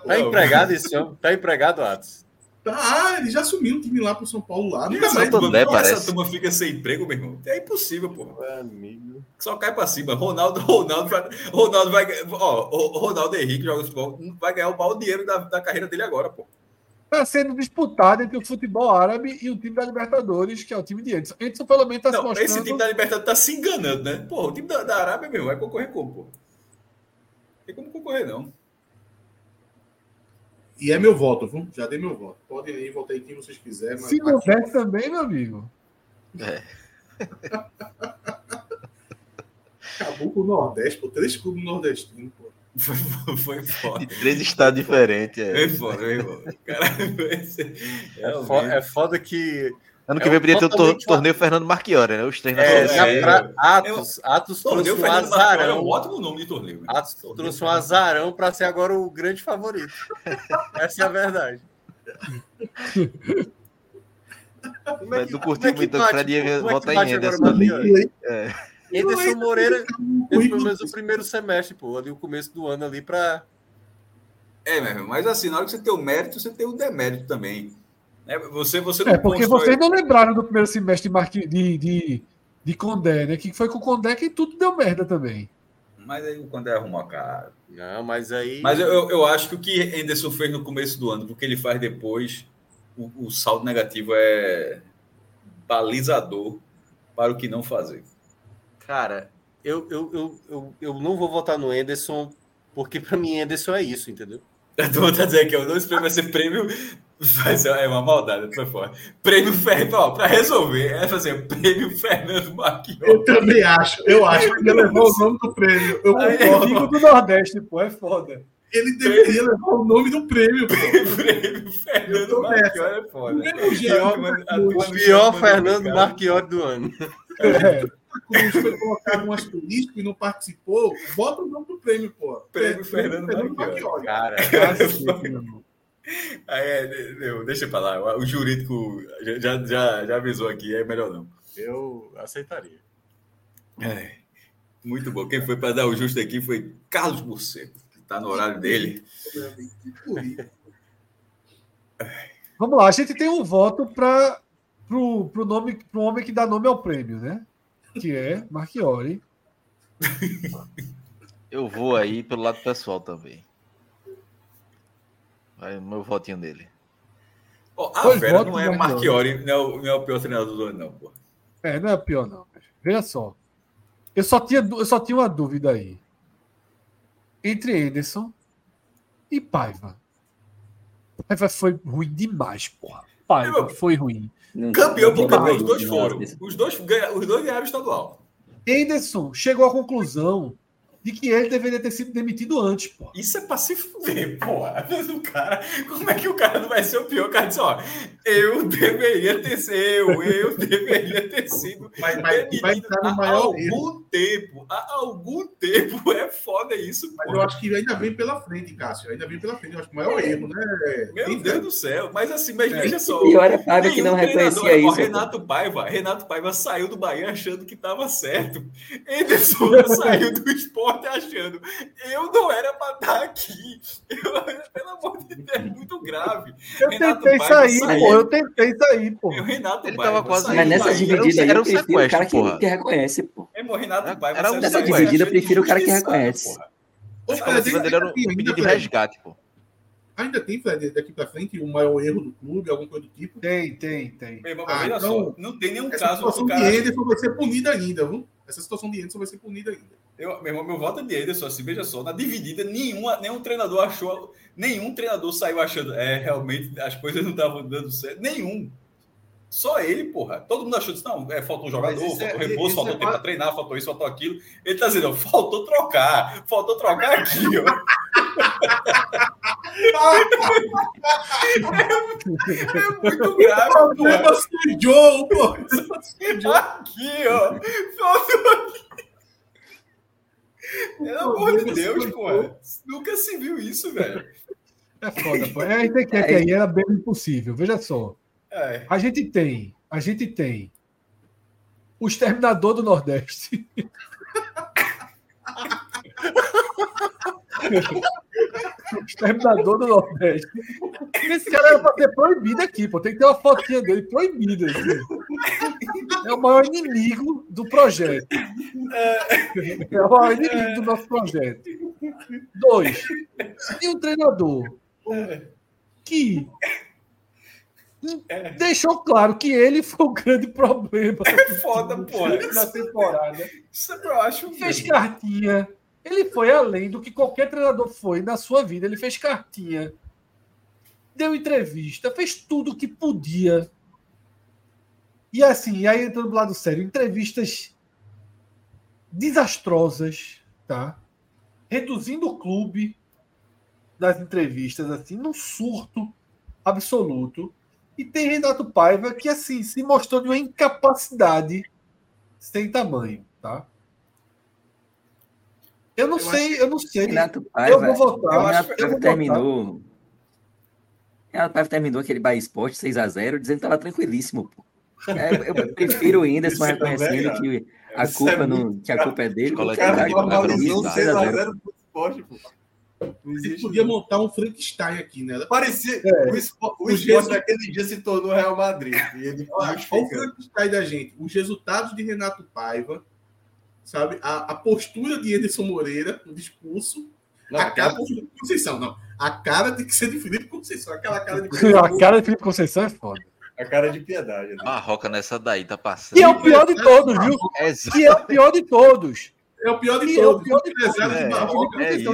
Tá empregado esse homem? Tá empregado, Atos? Ah, ele já assumiu um time lá pro São Paulo lá. Nunca Essa mais. Turma, André, essa parece. turma fica sem emprego, meu irmão. É impossível, amigo. Só cai pra cima. Ronaldo, Ronaldo, vai, Ronaldo vai. Ó, Ronaldo Henrique joga futebol. Vai ganhar o maior dinheiro da, da carreira dele agora, pô. Está sendo disputado entre o futebol árabe e o time da Libertadores, que é o time de Edson. Edson, pelo menos, está se mostrando. esse time da Libertadores tá se enganando, né? Porra, o time da, da Arábia, meu, vai concorrer como, pô? Tem como concorrer, não. E é meu voto, viu? Já dei meu voto. Podem ir, votar em quem vocês quiserem. Mas Se não der também, meu amigo. É. acabou com o Nordeste, pô. Três clubes nordestinos, pô. Foi, foi foda. De três estados diferentes. É. Foi foda. Caralho, esse- É, realmente. fo- é foda que. Ano É que vem um podia ter o tor- torneio Fernando Marchiori, né? Os três na É, na C. é. pra- Atos, Atos trouxe Torneio um Fernando Marchiori é azarão. um ótimo nome de torneio. né? Atos trouxe um azarão para ser agora o grande favorito. Essa é a verdade. Como Mas tu curtiu como é que muito, o bate, Fred ia é votar em bate o? É. Anderson Moreira teve pelo menos o primeiro semestre, pô, ali o começo do ano ali para É, meu irmão, mas assim, na hora que você tem o mérito, você tem o demérito também. É, você, você É, porque constrói- vocês não lembraram do primeiro semestre de, Marqui- de, de, de Condé, né? Que foi com o Condé que tudo deu merda também. Mas aí quando é arrumar cara. Não, mas aí Mas eu, eu, eu acho que o que Henderson fez no começo do ano, do que ele faz depois, o, o saldo negativo é balizador para o que não fazer. Cara, eu, eu, eu, eu, eu não vou votar no Anderson, porque para mim Anderson é isso, entendeu? A turma tá dizendo que o nome desse prêmio vai ser prêmio. Vai ser, é uma maldade, foi fora. Prêmio Fernando, para resolver, é fazer prêmio Fernando Marquinhos. Eu também acho. Eu acho que ele levou o nome do prêmio. Eu concordo. Amigo do Nordeste, pô, é foda. Ele deveria levar o nome do prêmio, pô. prêmio Eu Fernando tô Marquinhos nessa. é foda. O pior Fernando. Marchiori do ano. É. Cruz foi colocar um asterisco e não participou. Bota o nome do prêmio, pô. Prêmio Fernando Marchiori. Marchiori. Cara. Aí é, deu, deixa pra lá. O jurídico já, já, já avisou aqui, é melhor não. eu aceitaria. É, muito bom. Quem foi para dar o justo aqui foi Carlos Burseto, que está no horário dele. Vamos lá, a gente tem um voto para pro, pro nome pro homem que dá nome ao prêmio, né? Que é Marchiori. Eu vou aí pelo lado pessoal também. Vai meu votinho dele. Ó, a Pois, Vera não é Marchiori, não é, o, não é o pior treinador do ano, não, pô. É, não é pior, não. Veja só. Eu só tinha, eu só tinha uma dúvida aí. Entre Anderson e Paiva. Paiva foi ruim demais, porra. Paiva Eu- foi ruim. Não- Campeão não por campeão, os dois foram. Os dois, ganha- os dois ganharam o estadual. Anderson chegou à conclusão de que ele deveria ter sido demitido antes, porra. Isso é pra se fuder, porra. O cara, como é que o cara não vai ser o pior? O cara disse, ó, eu deveria ter sido, eu, eu deveria ter sido vai entrar no há maior algum erro. tempo. Há algum tempo é foda isso, Mas porra. eu acho que ainda vem pela frente, Cássio. Ainda vem pela frente. Eu acho que o maior erro, né? Meu Tem- Deus do céu. Mas assim, mas veja só. E olha, Paiva que nenhum não reconhecia isso. Renato Paiva, Renato Paiva saiu do Bahia achando que estava certo. Ederson saiu do esporte achando eu não era para estar aqui. Eu, pelo amor de Deus, é muito grave. Eu Renato tentei sair, pô. Eu tentei sair, pô. O Renato Ele tava quase- Mas nessa dividida aí, era eu um prefiro o cara que, porra. que reconhece, pô. Mesmo o Renato um do Nessa dividida, eu prefiro o cara que reconhece. porra. Ô, A Fred, coletiva ainda dele era um pedido de resgate, pô. Ainda tem, Fred, daqui pra frente, o maior erro do clube, alguma coisa do tipo. Tem, tem, tem. Meu irmão, Ah, então, só, não tem nenhum Essa caso que situação o de cara. Anderson vai ser punida ainda, viu? Essa situação de Anderson vai ser punida ainda. Eu, meu irmão, meu voto é de Ederson, assim, veja só, na dividida, nenhuma, nenhum treinador achou, nenhum treinador saiu achando, é, realmente as coisas não estavam dando certo, nenhum. Só ele, porra. Todo mundo achou disso, não, é, faltou um jogador, isso faltou é- repouso, isso faltou é tempo para treinar, faltou isso, faltou aquilo. Ele tá dizendo, ó, faltou trocar, faltou trocar aqui, ó. é muito grave. Problema sujou, pô! Aqui, ó. Faltou aqui. Pelo amor de Deus, porra. Nunca se viu isso, velho. É foda, pô. É, aqui aí era bem impossível. Veja só. É. A gente tem, a gente tem o exterminador do Nordeste. o exterminador do Nordeste. Esse cara era ser proibido aqui, pô. Tem que ter uma fotinha dele proibida. assim. É o maior inimigo do projeto. É o maior inimigo do nosso projeto. Dois. E um treinador que deixou claro que ele foi o grande problema É foda, porra. na temporada. Isso eu acho. Fez mesmo. cartinha. Ele foi além do que qualquer treinador foi na sua vida. Ele fez cartinha, deu entrevista, fez tudo o que podia. E assim, e aí entrando do lado sério, entrevistas desastrosas, tá? Reduzindo o clube das entrevistas, assim, num surto absoluto. E tem Renato Paiva que, assim, se mostrou de uma incapacidade sem tamanho, tá? Eu não Eu sei, eu não sei. Renato eu Paiva, vou votar. Renato eu Paiva vou terminou. Renato Paiva terminou aquele Bahia Esporte 6x0, dizendo que estava tranquilíssimo, pô. É, eu prefiro o Whindersson Isso é reconhecendo também, que a culpa, é não, que a culpa é dele. O cara normalizou normalizado. 6 a 0. 6x0 pro esporte, pô. Existe. podia montar um Frankenstein aqui, né? Parecia. É. O esporte, o esporte Jesus- naquele dia se tornou Real Madrid. E ele Olha, o. Frankenstein da gente. Os resultados de Renato Paiva, sabe? A, a postura de Anderson Moreira, o discurso. Não, a cara de Felipe Conceição, não. A cara tem que ser de Felipe Conceição. Aquela cara de A cara de Felipe Conceição é foda. a cara de piedade. né? Barroca nessa daí tá passando. E é o pior de todos, viu? Exato. E é o pior de todos. É o pior de E é o todos. pior de Empresário todos. de É, Barroca. é isso.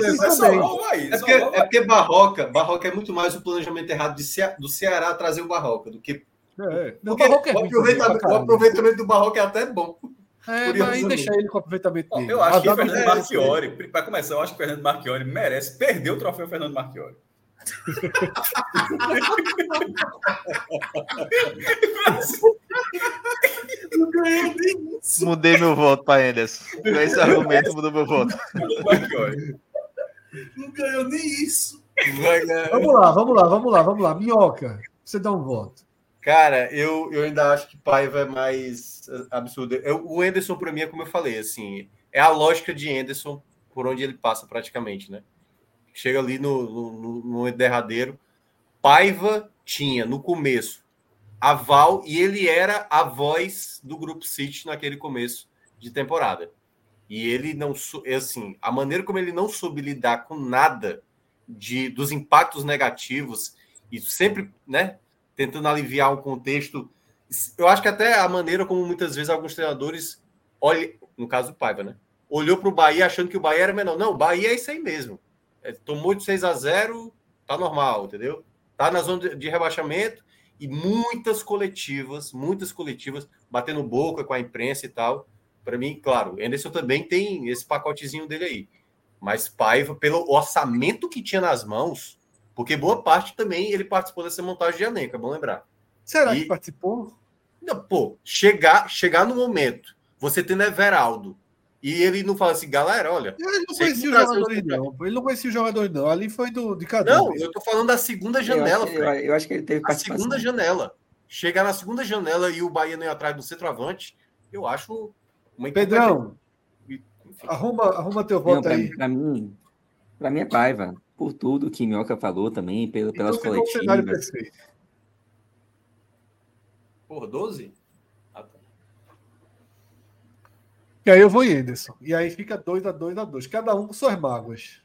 É porque, é Barroca, Barroca é muito mais o planejamento errado de Ce- do Ceará trazer o Barroca do que. É. Não, o Barroca é o, aproveitamento, o aproveitamento do Barroca é até bom. É, mas aí curiosamente. deixa ele com o aproveitamento dele. Eu acho que Fernando do- Marchiori, para começar, eu acho que Fernando Marchiori merece perder o troféu Fernando Marchiori. Mudei meu voto pra Anderson. Com esse argumento, mudou meu voto. Fernando Marchiori. Não ganhou nem isso. Vamos lá, vamos lá, vamos lá, vamos lá. Minhoca, você dá um voto. Cara, eu, eu ainda acho que Paiva é mais absurdo. Eu, o Enderson, para mim, é como eu falei, assim, é a lógica de Enderson por onde ele passa praticamente, né? Chega ali no, no, no- derradeiro. Paiva tinha, no começo, aval, e ele era a voz do Grupo City naquele começo de temporada. E ele não, é assim, a maneira como ele não soube lidar com nada de, dos impactos negativos e sempre, né, tentando aliviar um contexto. Eu acho que até a maneira como muitas vezes alguns treinadores olham, no caso do Paiva, né, olhou para o Bahia achando que o Bahia era menor. Não, o Bahia é isso aí mesmo. É, tomou de 6 a 0, tá normal, entendeu? Tá na zona de, rebaixamento e muitas coletivas, muitas coletivas batendo boca com a imprensa e tal. Para mim, claro, Anderson também tem esse pacotezinho dele aí. Mas Paiva, pelo orçamento que tinha nas mãos, porque boa parte também ele participou dessa montagem de elenco, é bom lembrar. Será E- que participou? Não, pô, chegar, chegar no momento, você tendo Everaldo, e ele não fala assim, galera, olha. Ele não conhecia que os jogadores, os- não. Ele não conhecia os jogadores, não. Ali foi do, de cada Não, eu tô falando da segunda Eu janela, acho, Fred. eu, eu acho que ele teve A segunda janela. Chegar na segunda janela e o Bahia não ir atrás do centroavante, eu acho uma Pedrão, arruma, arruma teu Não, voto pra, aí. pra mim, pra mim é Paiva. Por tudo que Minhoca falou também, pelo, pelas Então um cenário coletivas. Porra, 12? Ah, tá. E aí eu vou em Anderson. E aí fica 2 a 2 a 2 Cada um com suas mágoas.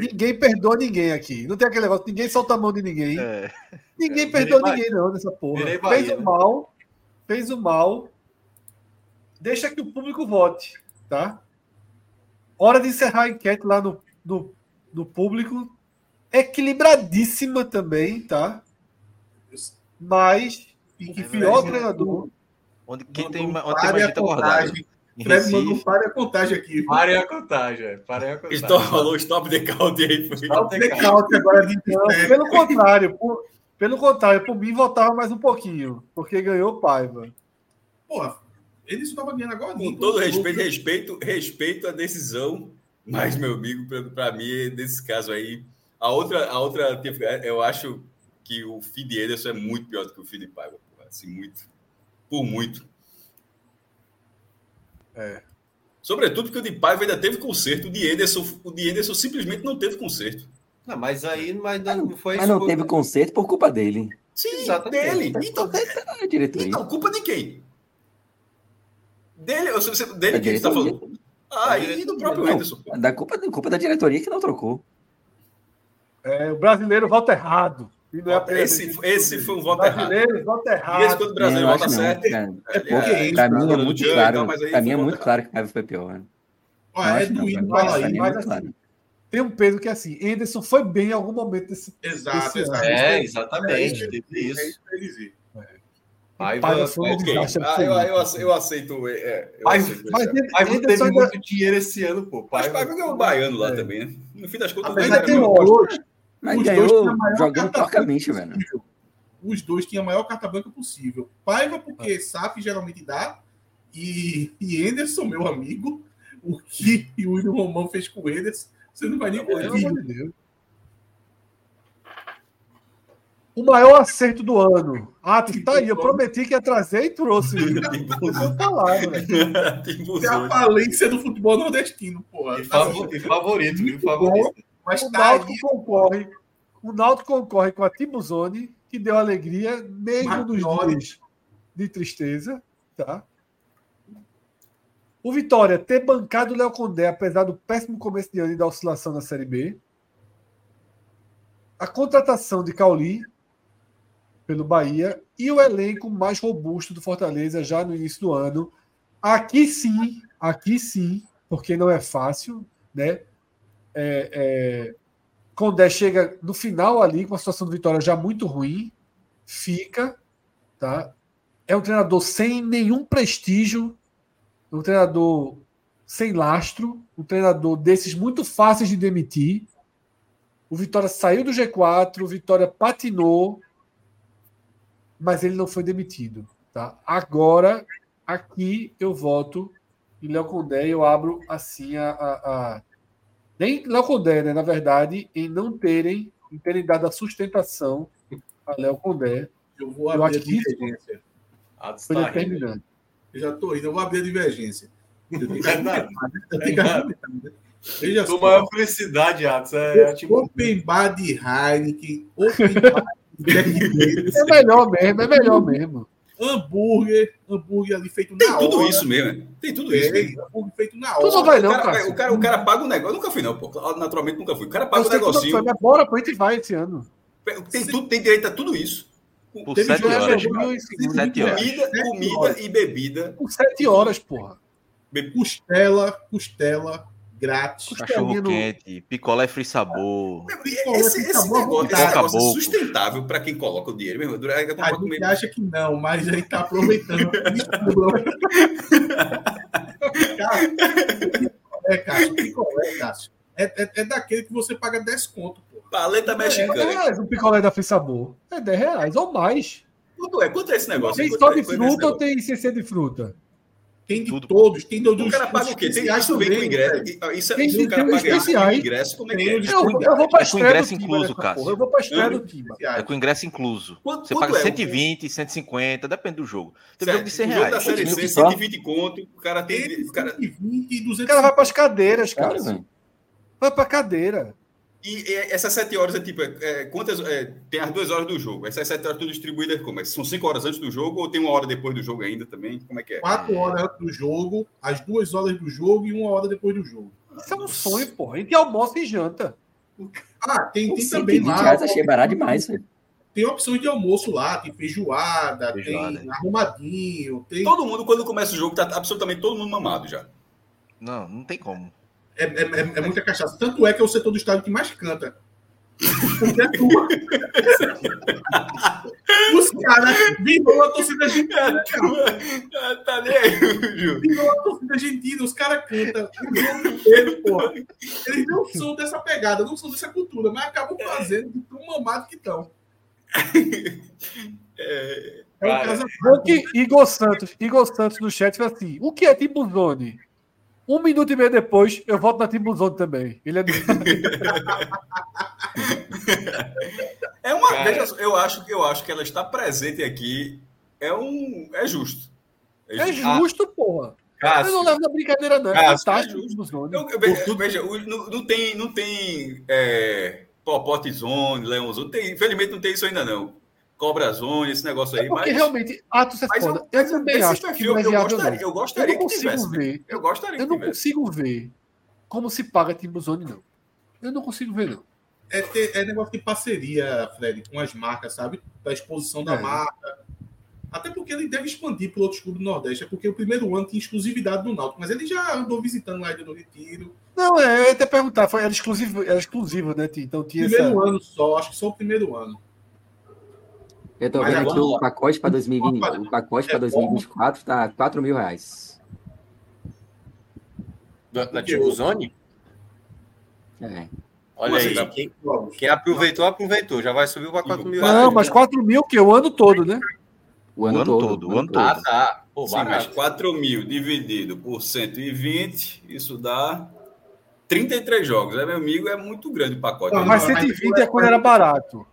Ninguém perdoa ninguém aqui. Não tem aquele negócio, ninguém solta a mão de ninguém. É. Ninguém É, perdoa virei ninguém, não, nessa porra. Bahia, fez o né? mal, fez o mal. Deixa que o público vote, tá? Hora de encerrar a enquete lá no, no, no público. Equilibradíssima também, tá? Mas o E que pior Fred treinador. Onde quem tem, onde tem pare mais a gente acordada. Fred mandou pare a contagem aqui. Parem a contagem, é, parem a contagem. Stop, falou stop the count aí. Foi. Dá o blackout agora Não, pelo contrário, por, pelo contrário, por mim votava mais um pouquinho, porque ganhou o Paiva. Porra, ele estava ganhando agora. Com todo respeito, respeito, respeito a decisão, mas, meu amigo, para mim, nesse caso aí, a outra, a outra, eu acho que o feed de Ederson é muito pior do que o feed de Paiva, assim, muito, por muito. É. Sobretudo porque o de Paiva ainda teve conserto, o de Ederson, o de Ederson simplesmente não teve conserto. Não, mas aí mas não foi Mas não teve conserto por culpa dele. Sim, Exatamente. dele. Então, É a diretoria. então, culpa de quem? Dele, dele A que você está falando? Ah, e do próprio da culpa, da culpa da diretoria que não trocou. É, o brasileiro vota errado. E não é Esse, esse isso foi um voto errado. brasileiro vota E esse errado. quando o brasileiro vota certo. É porque É, isso, Pra mim é muito claro. tal, mas aí Pra mim é muito claro que o Paiva foi pior. né? É doído falar aí, é mas assim, claro. Tem um peso que é assim, Anderson foi bem em algum momento desse. Exato, Esse exato. É, É exatamente. isso, teve é isso. isso que eu ia dizer. Paiva, Paiva foi um Ok, desastre ah, eu, eu, eu aceito. É, eu Mas- aceito Mas esse- Paiva teve muito dinheiro esse ano, pô. Mas Paiva, ganhou o baiano lá É. também, né? No fim das contas, ainda que tem os dois, Mas os ganhou jogando porcamente, velho. possível. Os dois tinham a maior carta branca possível. Paiva, porque SAF geralmente dá, e, e Anderson, meu amigo, o que o William Romão fez com o Anderson, você não vai nem Pelo ouvir. amor de Deus. O maior acerto do ano. Ah, tu tá aí. Eu prometi que ia trazer e trouxe. Eu tô falado, velho. Tem É a falência do futebol nordestino, porra. E, Tá favor- favorito, viu? Favorito. Mas O tá Náutico aí, concorre. O Náutico concorre com a Tibuzone, que deu alegria, mesmo nos Marchiori. dias de tristeza. Tá? O Vitória ter bancado o Léo Condé, apesar do péssimo começo de ano e da oscilação na Série B. A contratação de Cauli pelo Bahia e o elenco mais robusto do Fortaleza já no início do ano. Aqui sim, aqui sim, porque não é fácil, né? É, é, Condé chega no final ali com a situação do Vitória já muito ruim, fica, tá? É um treinador sem nenhum prestígio, um treinador sem lastro, um treinador desses muito fáceis de demitir. O Vitória saiu do G4, o Vitória patinou, mas ele não foi demitido, tá? Agora, aqui eu voto em Léo Condé, eu abro assim a, a, a nem Léo Condé, né? Na verdade, em não terem, em terem dado a sustentação a Léo Condé, eu vou Eu abrir a acho isso- divergência. Atos foi tá rindo. determinante. Eu já tô indo, eu vou abrir a divergência. Eu tenho que É nada. eu tenho que né? Veja só. maior felicidade, Atos. É, é tipo, Open bar de Heineken, open bar É melhor mesmo, é melhor mesmo. hambúrguer, hambúrguer ali feito Tem na tudo hora. isso mesmo. Tem tudo isso. Tem, mesmo. hambúrguer feito na Tu não hora. vai O não, cara, Cássio. o, cara, o cara paga o negócio. Eu nunca fui, não, pô. Naturalmente nunca fui. O cara paga o não negocinho. foi, mas bora, pô, a gente vai esse ano. Tem, tudo, tem direito a tudo isso. Por Teve 7 jogo- horas. Sete horas. Comida, Sete comida horas. e bebida. Por sete horas, porra. Costela, costela, grátis. Cachorro quente, picolé free sabor. Esse, esse Acabou, negócio, esse negócio é sustentável para quem coloca o dinheiro mesmo. A gente acha que não, mas a gente tá aproveitando. É, Cássio, picolé, Cássio. É, é, é daquele que você paga 10 conto, pô. Paleta É 10 mexicana. reais um picolé da Free Sabor. É 10 reais ou mais. Quanto é? Quanto é esse negócio? Tem só é- de é fruta ou tem CC de fruta? Tem de Tudo. todos, tem do, dos O cara paga o quê? Tem, isso vem com também, ingresso. velho. Isso, é- Tem- isso o cara paga isso com especiais. ingresso. Como é que é? Eu, eu vou pra É com ingresso incluso, Cássio. Eu vou pra estreia do time. É com ingresso incluso. Quanto- Você quanto paga é? 120, 150, depende do jogo. Tem Certo. jogo de 100 O jogo da reais. Série C, mil só. 120 conto. O cara tem. O cara, 120 e O 200. cara vai pras cadeiras, Cara. Vai pra cadeira. E, essas 7 horas é tipo. é, é, quantas. é, tem as 2 horas do jogo. Essas 7 horas tudo distribuídas como? É, São 5 horas antes do jogo ou tem uma hora depois do jogo ainda também? Como é que é? 4 horas antes do jogo, as 2 horas do jogo e uma hora depois do jogo. Isso é um sonho, porra. A gente almoça e janta. Ah, tem, tem também 120 lá. reais achei barato demais, velho. Tem opções de almoço lá, tem feijoada, Feijoada. tem arrumadinho, tem. Todo mundo, quando começa o jogo, tá absolutamente todo mundo mamado já. Não, não tem como. É, é, é- é muita cachaça. Tanto é que é o setor do estádio que mais canta. Porque é tua. Os caras virou a torcida argentina, cara. tá nem aí. Virou a torcida argentina, os caras cantam. Eles não são dessa pegada, não são dessa cultura, mas acabam fazendo de tão mamado que estão. É, É um Igor Santos, Igor Santos no chat fala assim: o que é Timbuzone? Um minuto e meio depois, eu volto na Timbuzone também. Ele é do... É uma. Cara. Veja, eu acho que eu acho que ela está presente aqui. É um. É justo. É justo, porra. Eu Cássio, não levo na brincadeira, não. É Cássio, é justo. Timbuzone. Eu, eu, veja, não, não tem, não tem é, Popote Zone, Leão Zone. Tem, infelizmente não tem isso ainda não. Cobra Zone, esse negócio aí. É porque mas, realmente, Atos é mas eu, Eu, mas também esse acho que perfil não é eu gostaria, não. eu Eu gostaria não que consigo tivesse. ver. Eu gostaria Eu que não tivesse. consigo ver como se paga Timbuzone, não. Eu não consigo ver, não. É, ter- é negócio de parceria, Fred, com as marcas, sabe? Da exposição da É. marca. Até porque ele deve expandir para outros clubes do Nordeste. É porque o primeiro ano tinha exclusividade do Náutico, mas ele já andou visitando lá no Retiro. Não, é, eu ia até perguntar, foi, era, exclusivo, era exclusivo, né, Ti? Então tinha essa... Primeiro ano só, acho que só o primeiro ano. Eu tô Mas vendo aqui agora- o pacote para 2020, o pacote para 2024 tá 4 mil reais. Da, da Tipo Zone? É. Olha aí. tá? Quem, quem aproveitou, aproveitou. Já vai subir para 4 mil Não, mas 4 mil que o ano todo, né? O ano, todo, o ano todo. Ah, tá. Pô, Sim, mas barato. 4 mil dividido por 120, isso dá 33 jogos. É, meu amigo, é muito grande o pacote. Não, mas- 120 é quando era barato.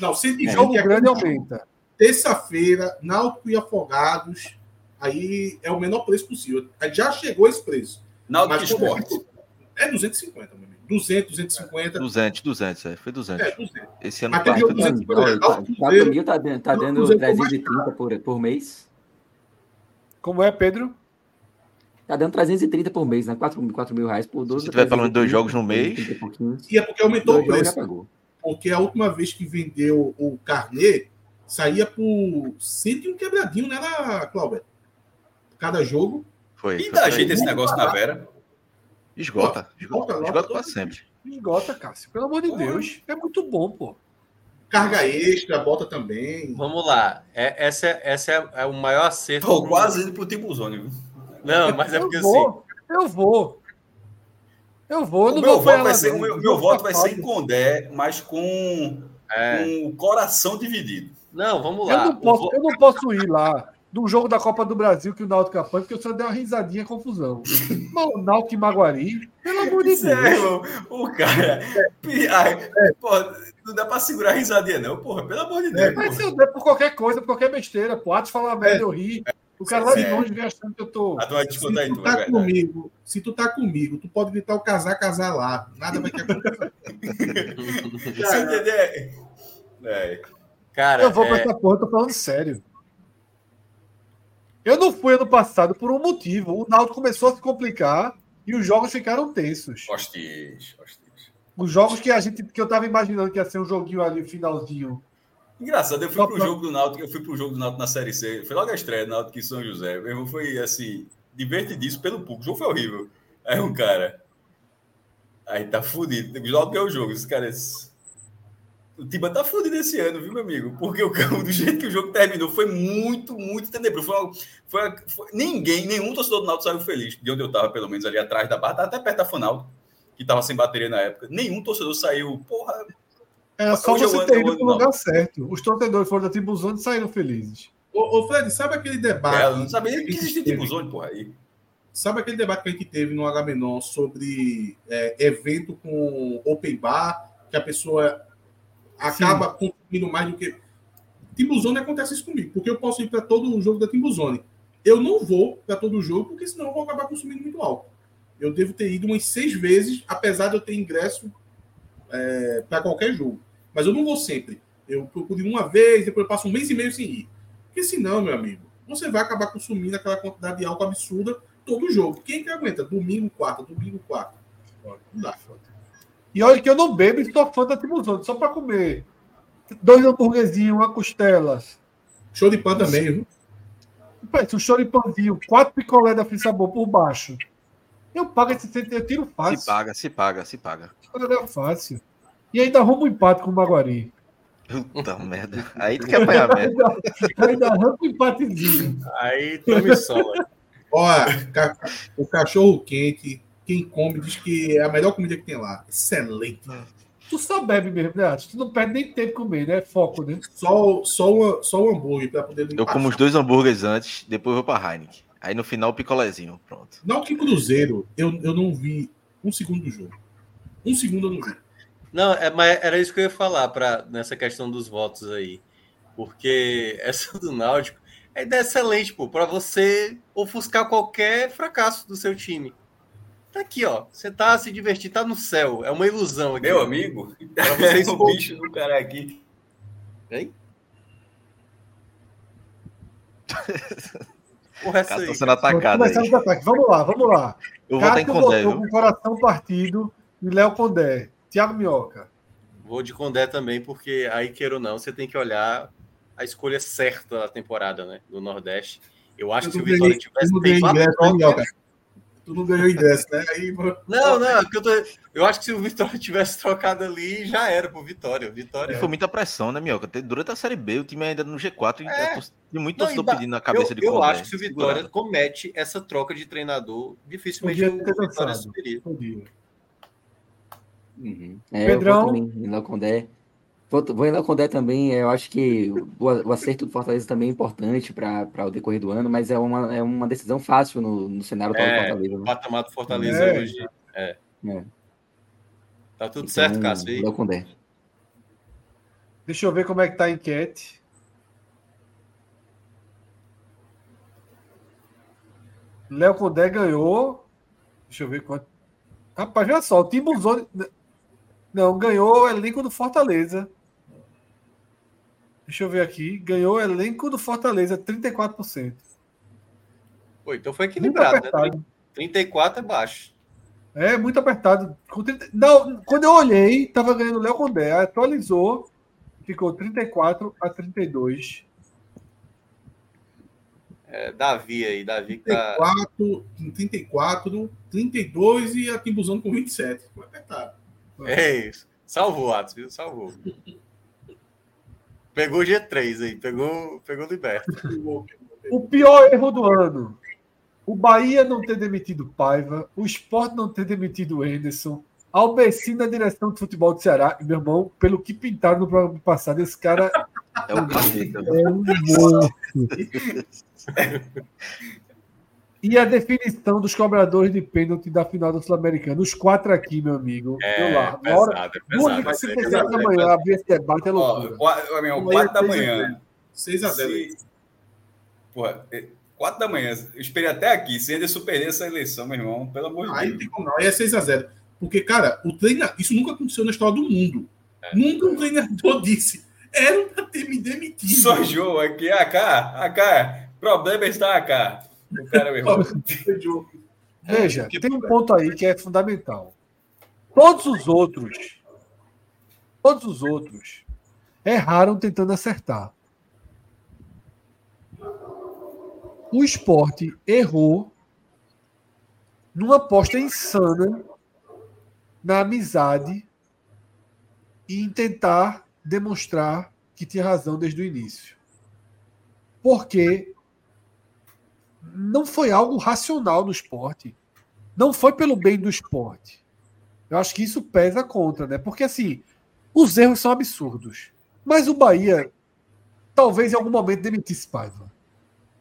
Não, 120 Jogo é grande aumenta. Terça-feira, Náutico e Afogados. Aí é o menor preço possível. Aí Já chegou esse preço. Náutico Mas Esporte. É 250, meu amigo. 200, 250. 200, 200, é, foi 200. É, 200. Esse ano Mas foi 200. Olha, Olha, o 4 mil tá, dando- tá dando Cruzeiro foi mais 330 por, por mês. Como é, Pedro? Tá dando 330 por mês, né? 4, 4 mil reais por 12. Se tiver falando de dois jogos no mês. 30 e é porque aumentou Dois o preço. Porque a última vez que vendeu o carnê saía por 101 quebradinho, né, na Cláudia? Cada jogo. Foi. E gente esse negócio na Vera? Esgota. Esgota Esgota, esgota pra sempre. Esgota, Cássio. Pelo amor de. Deus. É muito bom, pô. Carga extra, bota também. Vamos lá. É, essa é, essa é, é o maior acerto. Tô quase indo pro Timbuzone, viu? Não, mas é eu porque assim. vou. Eu vou. Eu vou. Eu O não meu vou voto vai ser, meu, Eu meu vou voto vai ser em. Condé, mas com, É. com o coração dividido. Não, vamos Eu lá. não, posso, eu não posso ir lá num jogo da Copa do Brasil que o Náutico apanha, porque eu só dei uma risadinha confusão. Mas o Náutico e Maguari, pelo amor de é, Deus. irmão. O cara. Ai, porra, não dá pra segurar a risadinha, não, porra. Pelo amor de Deus. Mas porra. se eu der por qualquer coisa, por qualquer besteira, pô, Atos fala merda, eu ri. O cara lá de É. longe vem achando que eu tô. Ah, tu vai Se descontar aí, tu tu, é tá verdade. comigo, se tu tá comigo, tu pode gritar o casar, casar lá. Nada vai te acontecer. Você entender? É. Cara, Eu vou pra é, essa porra, eu tô falando sério. Eu não fui ano passado por um motivo. O Náutico começou a se complicar e os jogos ficaram tensos. Hostis, hostis. Os jogos que a gente que eu tava imaginando que ia ser um joguinho ali, finalzinho. Engraçado, eu fui pro jogo do Náutico, eu fui pro jogo do Náutico na Série C. Foi logo a estreia do Náutico em São José. Meu irmão foi assim, divertidíssimo pelo público. O jogo foi horrível. Aí um cara. Aí tá fudido. Logo que é o jogo. Esse cara. esse- O Tiba tá fudido esse ano, viu, meu amigo? Porque o campo, do jeito que o jogo terminou, foi muito, muito tenebroso. Foi, foi, foi- ninguém, nenhum torcedor do Náutico saiu feliz. De onde eu tava, pelo menos, ali atrás da barra, até perto da Fonaldo, que tava sem bateria na época. Nenhum torcedor saiu, porra, Era só Hoje eu você ter eu ido pro não. lugar certo. Os torcedores foram da Tribuzone e saíram felizes. Ô, ô, Fred, sabe aquele debate? É, eu não sabia que existia teve? tipo zone, porra. Aí. Sabe aquele debate que a gente teve no Agamenon sobre é, evento com open bar, que a pessoa acaba consumindo mais do que. Timbuzone acontece isso comigo, porque eu posso ir para todo o jogo da Timbuzone. Eu não vou para todo o jogo, porque senão eu vou acabar consumindo muito álcool. Eu devo ter ido umas seis vezes, apesar de eu ter ingresso para qualquer jogo. Mas eu não vou sempre. Eu procuro ir uma vez, depois eu passo um mês e meio sem ir. Porque senão, meu amigo, você vai acabar consumindo aquela quantidade de álcool absurda todo jogo. Quem que aguenta? Domingo, quarta, domingo, quarta. Não dá. E olha que eu não bebo e sou fã da Tribuzone, só para comer. Dois hambúrguerzinhos, uma costela. Show de pan também, viu? Parece um choripanzinho, quatro picolé da Free Sabor por baixo. Eu pago esse eu tiro fácil. Se paga, se paga, se paga. É fácil. E ainda arruma um empate com o Maguari. Puta merda. Aí tu quer apanhar merda. Ainda, ainda arranca um empatezinho. Aí tome sola. Olha, o cachorro quente, quem come diz que é a melhor comida que tem lá. Excelente. Tu só bebe mesmo, né? Atos? Tu não perde nem tempo comer, né? Foco, né? Só, só, uma, só o hambúrguer para poder Eu como os dois hambúrgueres antes, depois eu vou pra Heineken. Aí no final o picolézinho. Pronto. Não que Cruzeiro, eu, eu não vi um segundo do jogo. Um segundo eu não vi. Não, é, mas era isso que eu ia falar pra, nessa questão dos votos aí. Porque essa do Náutico é ideia excelente, pô, para você ofuscar qualquer fracasso do seu time. Tá aqui, ó. Você tá se divertindo, tá no céu. É uma ilusão aqui. Meu amigo, Pra é vocês o bicho do cara aqui. Hein? Porra, essa aí. sendo atacado. Vamos lá, vamos lá. Eu vou estar em Cássio Condé, botou viu? com o coração partido e Léo Condé. Thiago Minhoca. Vou de Condé também, porque aí, queira ou não, você tem que olhar a escolha certa da temporada, né? Do Nordeste. Eu acho Eu que se o Vitória tivesse eu não ingresso, né, troca- Minhoca? Tu não ganhou ingresso, né? Aí, Não, não, é eu, tô... eu acho que se o Vitória tivesse trocado ali, já era pro Vitória. E Vitória. foi muita pressão, né, Mioca? Te- Durante a Série B, o time ainda no G4 e É. tinha muito Não, torcedor e ba- pedindo na Eu, cabeça de eu Condé. acho que se o Vitória Segurado. comete essa troca de treinador, dificilmente o Vitória subiria. Podia. Uhum. É, Pedrão? em Condé. Vou, vou em Léo Condé também. Eu acho que o, o acerto do Fortaleza também é importante para o decorrer do ano, mas é uma, é uma decisão fácil no, no cenário atual do É, Fortaleza. o né? patamar do Fortaleza É. hoje. É. É. Tá tudo Então, certo, Cássio? E- Léo Condé. Deixa eu ver como é que tá a enquete. Léo Condé ganhou. Deixa eu ver quanto. Rapaz, olha só, o Timbuzone. Não, ganhou o elenco do Fortaleza. Deixa eu ver aqui. Ganhou o elenco do Fortaleza, 34%. Pô, então foi equilibrado, né? apertado. 34 é baixo. É, muito apertado. Com 30 Não, quando eu olhei, estava ganhando o Léo Condé. Atualizou, ficou 34 a 32. É, Davi aí, Davi que tá. 34, 34, 32 e a Timbuzão com 27. Foi apertado. É isso. Salvou, Atos, viu? Salvou. Pegou o G3 aí, pegou, pegou o Liberto. O pior erro do ano. O Bahia não ter demitido Paiva, o Sport não ter demitido o Henderson, Albeci na direção de futebol do Ceará. E, meu irmão, pelo que pintaram no programa passado, esse cara É capeta. é um monstro. E a definição dos cobradores de pênalti da final do Sul-Americano. Os quatro aqui, meu amigo. É, eu lá. Na hora, pesado, é duas pesado. vai ser 57 pesado, da é manhã, pesado. abrir esse debate é Ó, loucura. qua- meu, Amanhã 4 da seis a manhã. 6 a 0 aí. Se... Porra, 4 da manhã. Eu esperei até aqui. Se Anderson perder essa eleição, meu irmão, pelo amor de Aí não Deus. tem como não. Aí é 6x0. Porque, cara, o treina... isso nunca aconteceu na história do mundo. É. Nunca um treinador disse. Era pra ter me demitido. Só jogo aqui, AK, AK. problema está cá. O cara errou. Veja, tem um ponto aí que é fundamental. Todos os outros, todos os outros erraram tentando acertar. O esporte errou numa aposta insana na amizade e em tentar demonstrar que tinha razão desde o início. Porque não foi algo racional no esporte. Não foi pelo bem do esporte. Eu acho que isso pesa contra, né? Porque assim, os erros são absurdos. Mas o Bahia talvez em algum momento demitisse Paiva.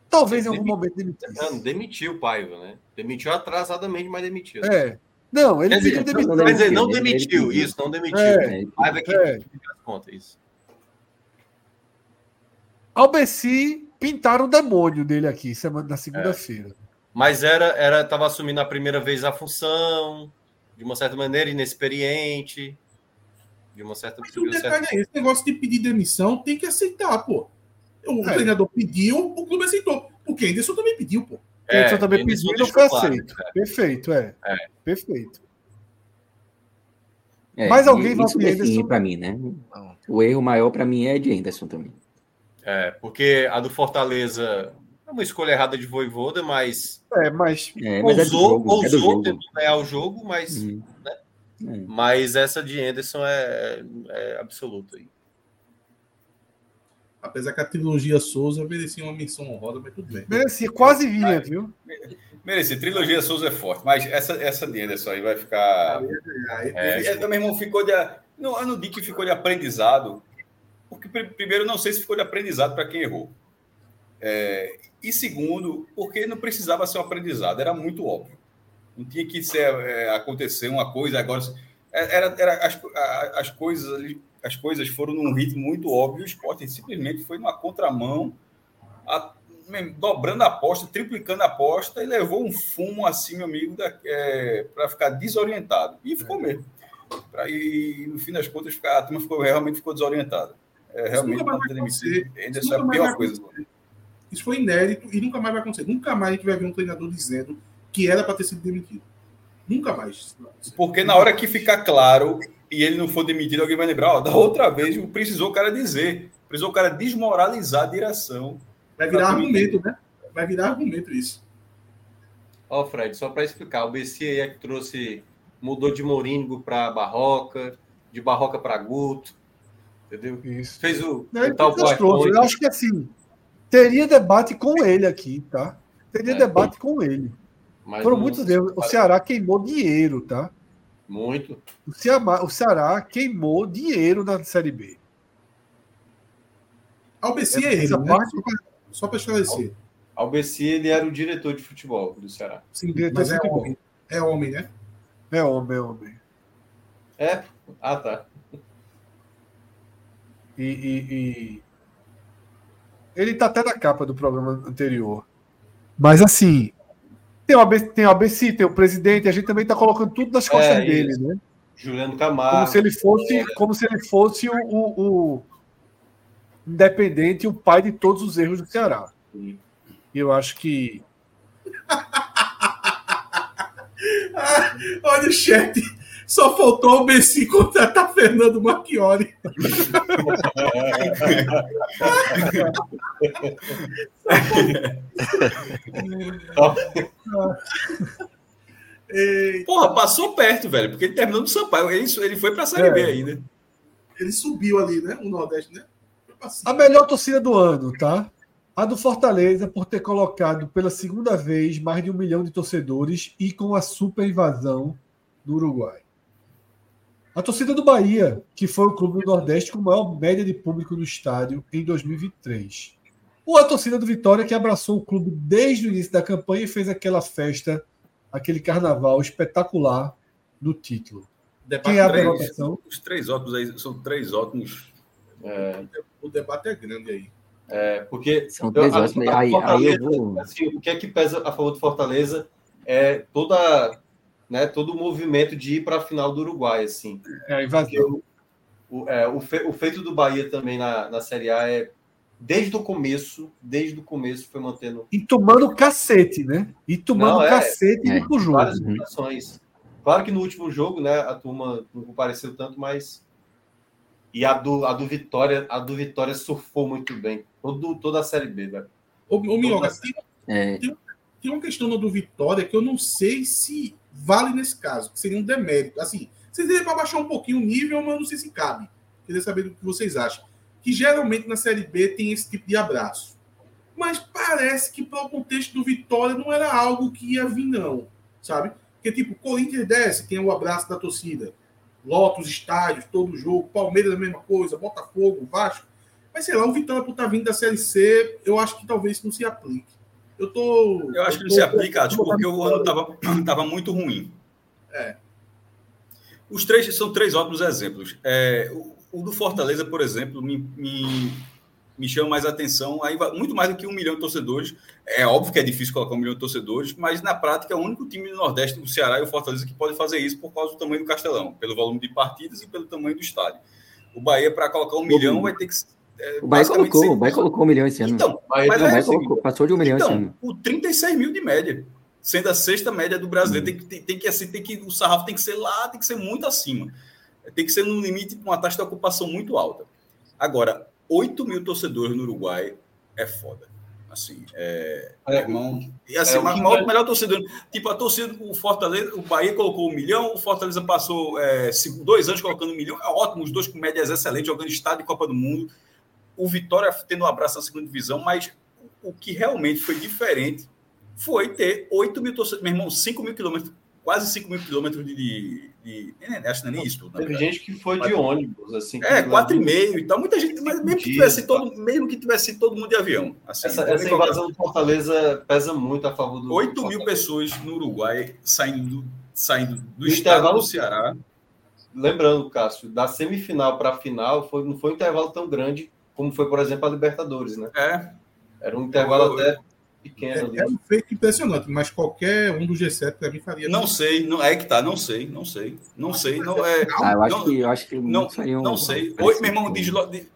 Talvez em algum momento demitisse. Não, demitiu o Paiva, né? Demitiu atrasadamente, mas demitiu. É. Não, ele pediu demissão. Quer dizer, não Ele- ele demitiu, pediu. isso, não demitiu. É, Paiva que é. que as contas, isso. Albeci pintaram o demônio dele aqui semana na segunda-feira. Mas era, era, tava assumindo a primeira vez a função, de uma certa maneira, inexperiente. De uma certa. Mas o certa- detalhe é esse negócio de pedir demissão, tem que aceitar, pô. O É. treinador pediu, o clube aceitou. O Kenderson também pediu, pô. É, Anderson também Anderson pediu e não foi claro, aceito. Perfeito, é. É. Perfeito. É, Mas alguém vai Isso pro define Anderson? para mim, né? O erro maior para mim é de Anderson também. É, porque a do Fortaleza é uma escolha errada de Voivoda, mas É, mas É, mas é ousou, é ousou ganhar o jogo, mas, Hum. É. mas essa de Anderson é, é absoluta. aí. Apesar que a trilogia Souza merecia uma menção honrosa, mas tudo bem. merecia, quase vinha, viu? Mereci, trilogia Souza é forte, mas essa, essa de Anderson aí vai ficar. Aí, É, é, meu irmão ficou de. Não, eu não digo que ficou de aprendizado, porque, pri- primeiro, não sei se ficou de aprendizado para quem errou. É, e segundo, porque não precisava ser um aprendizado, era muito óbvio. Não tinha que ser, é, acontecer uma coisa agora. é, Era, era, as, as, coisas, as coisas foram num ritmo muito óbvio, o esporte simplesmente foi numa contramão, a- dobrando a aposta, triplicando a aposta e levou um fumo assim, meu amigo, para ficar desorientado. E ficou mesmo. Pra- e no fim das contas a turma ficou, realmente ficou desorientada. É, realmente nunca mais não ter demitido. acontecer. Ainda é a pior coisa. Isso foi inédito e nunca mais vai acontecer. Nunca mais a gente vai ver um treinador dizendo que era para ter sido demitido. Nunca mais. Porque na hora que ficar claro e ele não for demitido, alguém vai lembrar, ó, da outra vez precisou o cara dizer, precisou o cara desmoralizar a direção. Vai virar argumento, né? Vai virar argumento isso. Ó, Fred, só para explicar, o BC aí é que trouxe, mudou de Moringo para Barroca, de Barroca para Guto, entendeu? Isso. Fez o, É o tal desastroso. PowerPoint. Eu acho que assim, teria debate com ele aqui, tá? Teria É. debate com ele. mas Foram muitos erros. O Ceará queimou dinheiro, tá? Muito. O Ceará, o Ceará queimou dinheiro na Série B. Albeci é, Essa ele, né? parte- Só para esclarecer. Ao BC, ele era o diretor de futebol do Ceará. Sim, Diretor mas de é futebol. homem. É homem, né? É homem, é homem. É? Ah, tá. E, e- e- ele tá até na capa do programa anterior. Mas assim, tem o ABC, tem o, ABC, tem o presidente, a gente também tá colocando tudo nas costas É, dele, isso. né? Juliano Camargo. Como se ele fosse, como se ele fosse o, o- o independente, o pai de todos os erros do Ceará. E eu acho que Olha o chat. Só faltou o Bessi contratar Fernando Marchiori. Porra, passou perto, velho, porque ele terminou no Sampaio. Ele, ele foi pra Série É. B ainda. Ele subiu ali, né? O Nordeste, né? A melhor torcida do ano, tá? A do Fortaleza por ter colocado pela segunda vez mais de um milhão de torcedores e com a super invasão do Uruguai. A torcida do Bahia, que foi o clube do Nordeste com maior média de público no estádio em 2023. Ou a torcida do Vitória, que abraçou o clube desde o início da campanha e fez aquela festa, aquele carnaval espetacular no título. Debate Quem abre a três. votação? Os três ótimos aí são três ótimos. É, O debate é grande aí. é, porque São três a- ótimos. a Aí, aí eu vou. assim, o que é que pesa a favor do Fortaleza é toda, né, todo o movimento de ir para a final do Uruguai, assim. É invasão. O, é, o, fe- o feito do Bahia também na, na Série A é, desde o começo, desde o começo foi mantendo E tomando cacete, né? E tomando Não, é. cacete É. no jogo. várias situações. Claro que no último jogo, né, a turma não compareceu tanto, mas e a do, a do Vitória, a do Vitória surfou muito bem. Todo, toda a série B, velho. Ô, ô Minhoca, tem, É, tem uma questão do Vitória que eu não sei se vale nesse caso, que seria um demérito. Assim, vocês dizem para baixar um pouquinho o nível, mas eu não sei se cabe. Queria saber o que vocês acham. Que geralmente na Série B tem esse tipo de abraço. Mas parece que para o contexto do Vitória não era algo que ia vir, não. Sabe? Porque, tipo, Corinthians desce, tem o abraço da torcida. Lota os estádios, todo jogo. Palmeiras a mesma coisa, Botafogo, Vasco. Mas sei lá, o Vitória por estar vindo da Série C, eu acho que talvez não se aplique. Eu tô. Eu acho que não se aplica, tô- porque o ano estava tava muito ruim. É. Os três são três ótimos exemplos. É, o, o do Fortaleza, por exemplo, me, me, me chama mais atenção, aí muito mais do que um milhão de torcedores. É óbvio que é difícil colocar um milhão de torcedores, mas na prática é o único time do Nordeste, o Ceará e o Fortaleza, que pode fazer isso por causa do tamanho do Castelão, pelo volume de partidas e pelo tamanho do estádio. O Bahia, para colocar um milhão, vai ter que. É, o Bahia colocou, ser- o Bahia colocou um milhão esse ano. Então, Mas, Mas Não, o Bahia colocou, passou de um milhão esse então, ano. o 36 mil de média, sendo a sexta média do brasileiro, tem, que, tem, tem que assim, tem que o sarrafo tem que ser lá, tem que ser muito acima, tem que ser no limite com uma taxa de ocupação muito alta. Agora, 8 mil torcedores no Uruguai é foda, assim, é, É, irmão, e assim, é, o o que maior, vai- melhor torcedor, tipo a torcida, o Fortaleza, o Bahia colocou um milhão, o Fortaleza passou é, cinco- dois anos colocando um milhão, é ótimo, os dois com médias excelentes, jogando estado e Copa do Mundo, o Vitória tendo um abraço na segunda divisão, mas o que realmente foi diferente foi ter 8 mil torcedores, meu irmão, 5 mil quilômetros, quase 5 mil quilômetros de. de, de nem- acho que não é nem isso na Teve gente que foi de ônibus, assim. É, levou- 4,5 e tal. Muita gente, mas mesmo que tivesse todo, mesmo que tivesse todo mundo de avião. Assim, Essa, essa invasão do Fortaleza pesa muito a favor do. 8 do mil pessoas no Uruguai saindo do, saindo do estado do Ceará. Lembrando, Cássio, da semifinal para a final foi, não foi um intervalo tão grande como foi, por exemplo, a Libertadores, né? É, Era um intervalo Eu- até pequeno ali. É um feito impressionante, mas qualquer um do G7 para mim faria. não sei, não é que tá, não sei, não sei, não sei, não é. Ah, eu acho não- que eu acho que Não, muitos fariam- não sei. Oi, meu irmão, diz,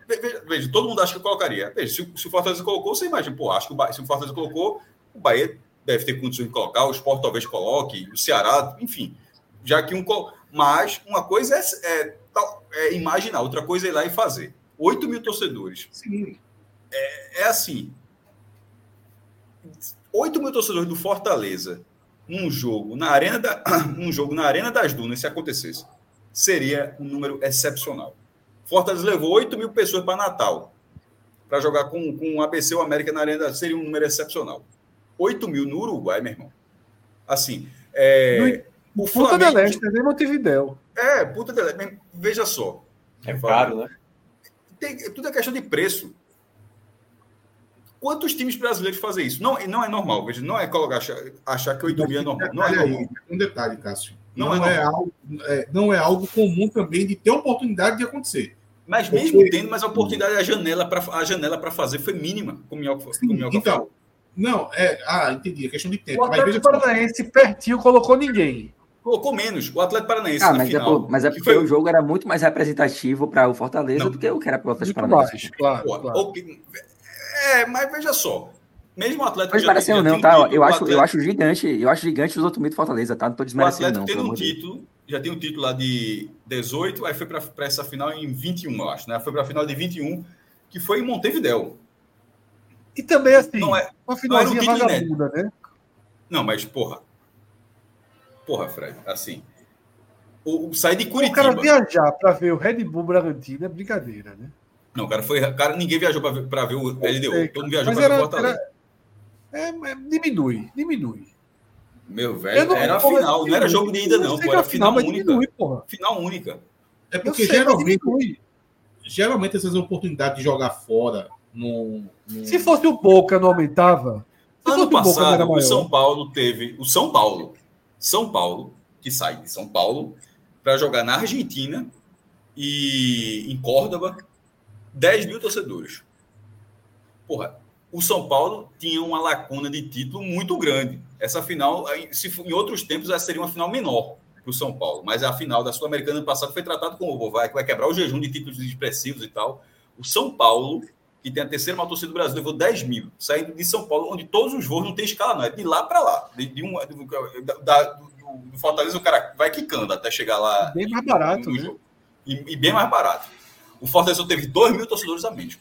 veja, veja, todo mundo acha que colocaria. Veja, se, o- se o Fortaleza colocou, você imagina, pô, acho que o Bahia, se o Fortaleza colocou, o Bahia deve ter condições de colocar, o Sport talvez coloque, o Ceará, enfim. Já que um. colo- Mas uma coisa é, é, é imaginar, outra coisa é ir lá e fazer. 8 mil torcedores. Sim. É assim. 8 mil torcedores do Fortaleza num jogo na arena da, um jogo na arena das Dunas, se acontecesse, seria um número excepcional. Fortaleza levou 8 mil pessoas para Natal para jogar com, com o ABC ou América na arena, seria um número excepcional. 8 mil no Uruguai, meu irmão. Assim, é, o Punta del Flamengo. Este, nem Montevidéu. É, puta dele, mas veja só. É caro, né? Tem, tudo é questão de preço. Quantos times brasileiros fazem isso? Não, não é normal, veja, não é colocar, achar, achar que 8 mil é normal. Não é normal. aí, um detalhe, Cássio. Não Não, é é, algo, é, não é algo comum também de ter oportunidade de acontecer. Mas Porque- mesmo tendo, mas a oportunidade, a janela para a janela para fazer foi mínima, como o Minhoca, o então, falou. não, é. Ah, entendi. É questão de tempo. O Atlético. Paranaense pertinho colocou ninguém. Colocou menos. O Atlético Paranaense Ah, na mas é, final. por- mas é que porque foi- o jogo era muito mais representativo para o Fortaleza Não. do que o que era para o Atlético Paranaense. claro. Pô, claro. o que- É, mas veja só. Mesmo o Atlético Mas já- parecendo já não, tem um tá? título, Eu o acho, eu acho gigante, eu acho gigante os outros do Fortaleza, tá? Não tô O desmerecendo Atlético não, tendo pelo um Deus. título, já tem um título lá de 18, aí foi para essa final em 21, eu acho, né? Foi para a final de 21, que foi em Montevidéu. E também, assim, Não é- uma não era um finalzinha título vagabunda, né? Não, mas porra. Porra, Fred, assim. O, o sair de O cara Curitiba. viajar para ver o Red Bull Bragantino é brincadeira, né? Não, cara, foi. Cara, ninguém viajou para ver, pra ver o LDU. sei, Todo mundo viajou para ver o Fortaleza. era- é, é, diminui, diminui. Meu Eu velho, não- era a final, não era diminui. jogo de ida, não. Pô, era a final mas única. diminui, porra. Final única. É porque sei, geralmente, diminui. geralmente essas oportunidades de jogar fora no. no- Se fosse o Boca, não aumentava? Se Ano fosse o Boca, não era passado, o? São Paulo teve. O São Paulo. São Paulo, que sai de São Paulo, para jogar na Argentina e em Córdoba, 10 mil torcedores. Porra, o São Paulo tinha uma lacuna de título muito grande. Essa final, se em outros tempos, essa seria uma final menor para o São Paulo. Mas a final da Sul-Americana passado foi tratado como vai, vai quebrar o jejum de títulos expressivos e tal. O São Paulo que tem a terceira maior torcida do Brasil, levou 10 mil, saindo de São Paulo, onde todos os voos não tem escala, não. É de lá para lá. De, de um, do, da, do, do, Fortaleza, o cara vai quicando até chegar lá. Bem mais barato. né? e, e, bem mais barato. O Fortaleza teve 2 mil torcedores a menos.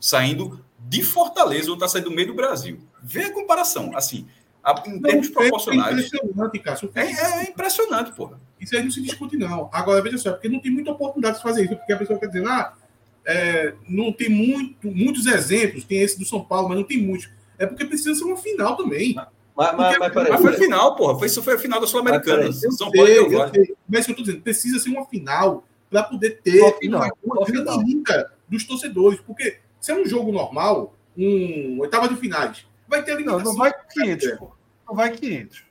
Saindo de Fortaleza, ou está saindo do meio do Brasil. Vê a comparação. Assim, a, em termos não, proporcionais. É impressionante, Cássio. É, é, impressionante, porra. Isso aí não se discute, não. Agora, veja só, porque não tem muita oportunidade de fazer isso, porque a pessoa quer dizer, ah, é, não tem muito, muitos exemplos, tem esse do São Paulo, mas não tem muitos. É porque precisa ser uma final também. Mas, mas, mas, mas foi a final, porra. Foi, isso foi a final da Sul-Americana. São Paulo sei, eu sei. Mas eu tô dizendo, precisa ser uma final para poder ter uma, final, uma, uma grande dos torcedores. Porque se é um jogo normal, um oitava de finais, vai ter a limitação. Não, não vai 500, pô. Não vai 500.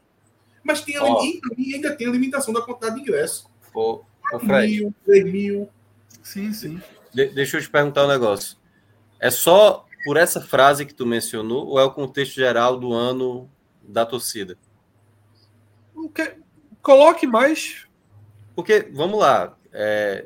Mas tem a, oh. e ainda tem a limitação da quantidade de ingressos. Ô, ô Fred. Mil, 3 mil. Sim, sim. De deixa eu te perguntar um negócio. É só por essa frase que tu mencionou ou é o contexto geral do ano da torcida? Que... Coloque mais. Porque, vamos lá, é...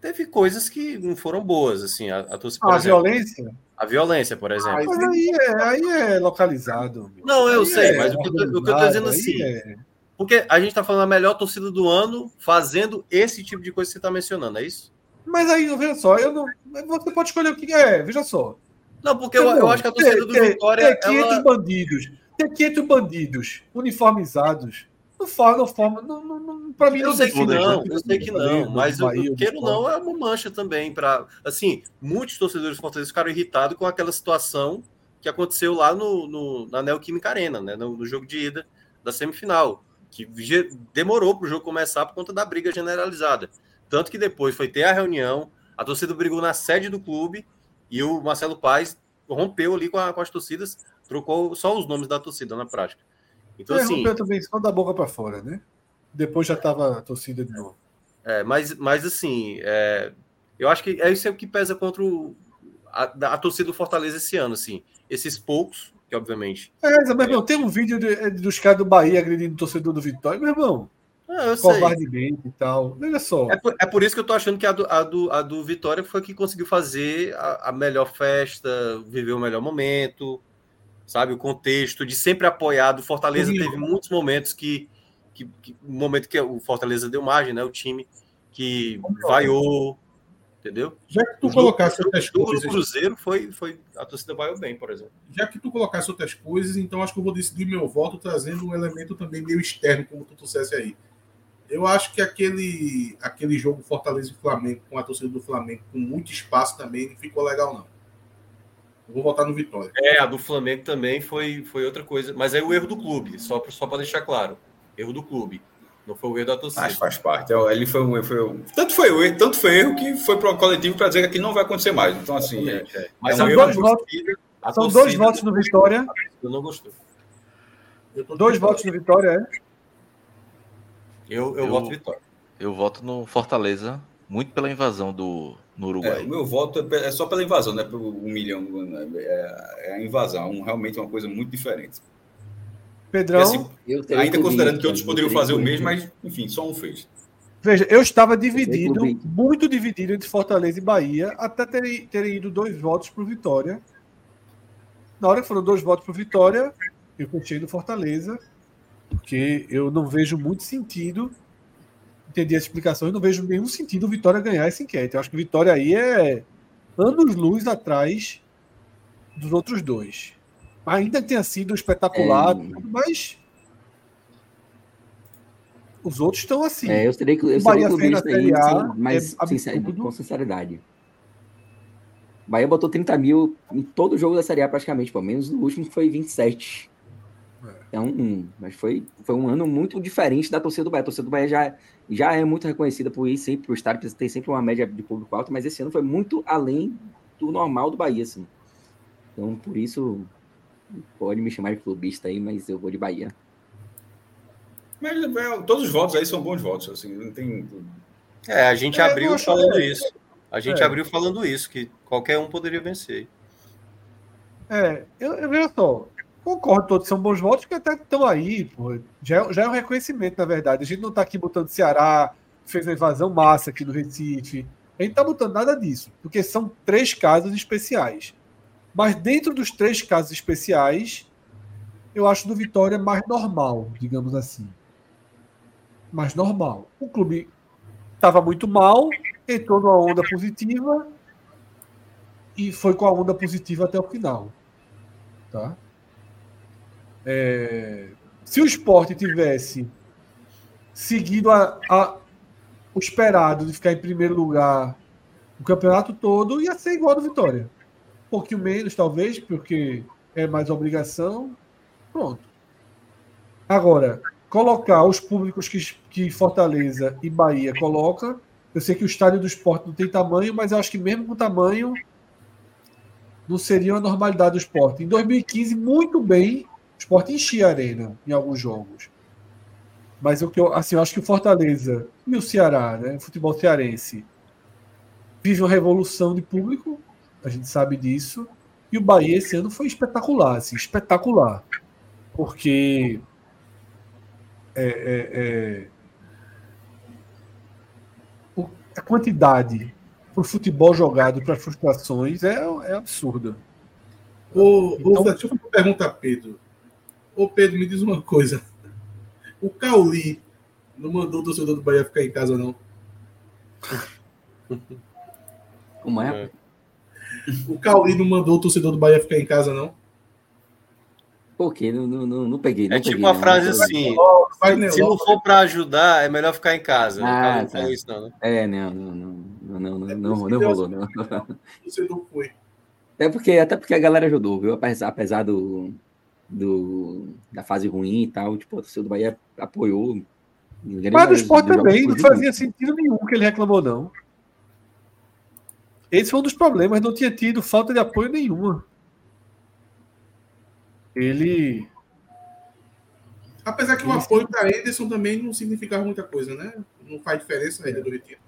teve coisas que não foram boas, assim, a, a torcida. a exemplo, violência? A violência, por exemplo. Mas aí é, aí é localizado. Não, eu aí sei, é mas o que, eu, o que eu tô dizendo assim. É... Porque a gente tá falando a melhor torcida do ano fazendo esse tipo de coisa que você tá mencionando, é isso? Mas aí, veja só, eu não, você pode escolher o que é, veja só. Não, porque eu, eu, acho que a torcida do Vitória. Tem 500 ela... bandidos, tem 500 bandidos uniformizados. Não forma, não forma. Não, não, não, pra mim eu não sei que não, eu sei que não, mas o eu queiro não é uma mancha também. para Assim, muitos torcedores Fortaleza ficaram irritados com aquela situação que aconteceu lá no, no, na Neoquímica Arena, né, no, no jogo de ida da semifinal, que demorou para o jogo começar por conta da briga generalizada. Tanto que depois foi ter a reunião, a torcida brigou na sede do clube e o Marcelo Paes rompeu ali com, a, com as torcidas, trocou só os nomes da torcida na prática. Então, é, assim, rompeu também só da boca para fora, né? Depois já estava a torcida de novo. É, mas, mas assim, é, eu acho que é isso que pesa contra o, a, a, torcida do Fortaleza esse ano, assim. Esses poucos, que obviamente. É, meu irmão, tem um vídeo de, dos caras do Bahia agredindo o torcedor do Vitória, meu irmão. Ah, eu covardemente e tal. Olha só. É por, é por, isso que eu tô achando que a do, a do, a do Vitória foi que conseguiu fazer a, a, melhor festa, viver o melhor momento, sabe? O contexto de sempre apoiado. Fortaleza Sim. teve muitos momentos que, que, que. Um momento que o Fortaleza deu margem, né? O time que vaiou, entendeu? Já que tu colocasse outras coisas. O Cruzeiro foi, foi. A torcida vaiou bem, por exemplo. Já que tu colocasse outras coisas, então acho que eu vou decidir meu voto trazendo um elemento também meio externo, como tu trouxesse aí eu acho que aquele, aquele jogo Fortaleza e Flamengo, com a torcida do Flamengo, com muito espaço também, não ficou legal, não. Eu vou votar no Vitória. É, a do Flamengo também foi, foi outra coisa. Mas é o erro do clube, só, só para deixar claro. Erro do clube. Não foi o erro da torcida. Mas faz parte. Ele foi um, foi um... Tanto foi o erro, tanto foi erro que foi para o coletivo para dizer que aqui não vai acontecer mais. Então, assim. É, é. Mas é um são dois votos, são dois votos no Vitória. Eu não gostei. Dois votos no Vitória, é? Eu, eu, eu voto Vitória. Eu voto no Fortaleza, muito pela invasão do no Uruguai. É, o meu voto é, é, só pela invasão, não é pelo um milhão. Né? É, é a invasão, um, realmente uma coisa muito diferente. Pedrão. Assim, ainda considerando que outros poderiam fazer o mesmo, mas enfim, só um fez. Veja, eu estava dividido, muito dividido entre Fortaleza e Bahia, até terem, terem ido dois votos para o Vitória. Na hora que foram dois votos para o Vitória, eu fechei no Fortaleza porque eu não vejo muito sentido. Entendi as explicações, não vejo nenhum sentido o Vitória ganhar essa enquete. Eu acho que o Vitória aí é anos-luz atrás dos outros dois. Ainda tenha sido espetacular, é... mas os outros estão assim. É, eu seria, eu clubista aí, sim, mas é com sinceridade. Bahia botou 30 mil em todo o jogo da Série A praticamente, pelo menos no último foi 27. Então, um, mas foi, foi um ano muito diferente da torcida do Bahia. A torcida do Bahia já, já é muito reconhecida por ir sempre para o estádio, tem sempre uma média de público alto, mas esse ano foi muito além do normal do Bahia, assim. Então, por isso, pode me chamar de clubista aí, mas eu vou de Bahia. Mas todos os votos aí são bons votos, assim, não tem. É, a gente é, abriu falando é. isso. A gente é. abriu falando isso, que qualquer um poderia vencer. É, eu, eu vejo só, Concordo, todos são bons votos que até estão aí, pô. Já, é, já é um reconhecimento, na verdade. A gente não está aqui botando Ceará, fez uma invasão massa aqui no Recife. A gente está botando nada disso, porque são três casos especiais. Mas dentro dos três casos especiais, eu acho do Vitória mais normal, digamos assim. Mais normal. O clube estava muito mal, entrou numa onda positiva e foi com a onda positiva até o final. Tá? É, se o esporte tivesse seguido a, a, o esperado de ficar em primeiro lugar o campeonato todo, ia ser igual do Vitória. Um pouquinho menos, talvez, porque é mais obrigação. Pronto. Agora, colocar os públicos que, que Fortaleza e Bahia coloca. Eu sei que o estádio do esporte não tem tamanho, mas eu acho que mesmo com tamanho, não seria uma normalidade do esporte. Em 2015, muito bem, o esporte enchia a arena em alguns jogos. Mas o que eu, assim, eu acho que o Fortaleza e o Ceará, né, o futebol cearense, vive uma revolução de público, a gente sabe disso. E o Bahia esse ano foi espetacular, assim, espetacular. Porque é, é, é, a quantidade para o futebol jogado para frustrações é, é absurda. Ô, então, ô, deixa eu fazer uma pergunta Pedro. Ô Pedro, me diz uma coisa. O Cauli não mandou o torcedor do Bahia ficar em casa, não. Como é? O Cauli não mandou o torcedor do Bahia ficar em casa, não. Por quê? Não, não, não, não peguei. Não é tipo peguei, uma frase assim: se não for para ajudar, é melhor ficar em casa. Ah, não tá. isso, não, né? É, não, não, não, não, não, não, É não, não rolou, Deus- não. O torcedor foi. Até porque, até porque a galera ajudou, viu? Apesar, apesar do, do, da fase ruim e tal, tipo, o torcedor do Bahia apoiou. Mas do esporte também, não fazia sentido nenhum que ele reclamou, não. Esse foi um dos problemas, não tinha tido falta de apoio nenhuma. Ele. Apesar que o apoio da Ederson também não significava muita coisa, né? Não faz diferença a ida do Retiro.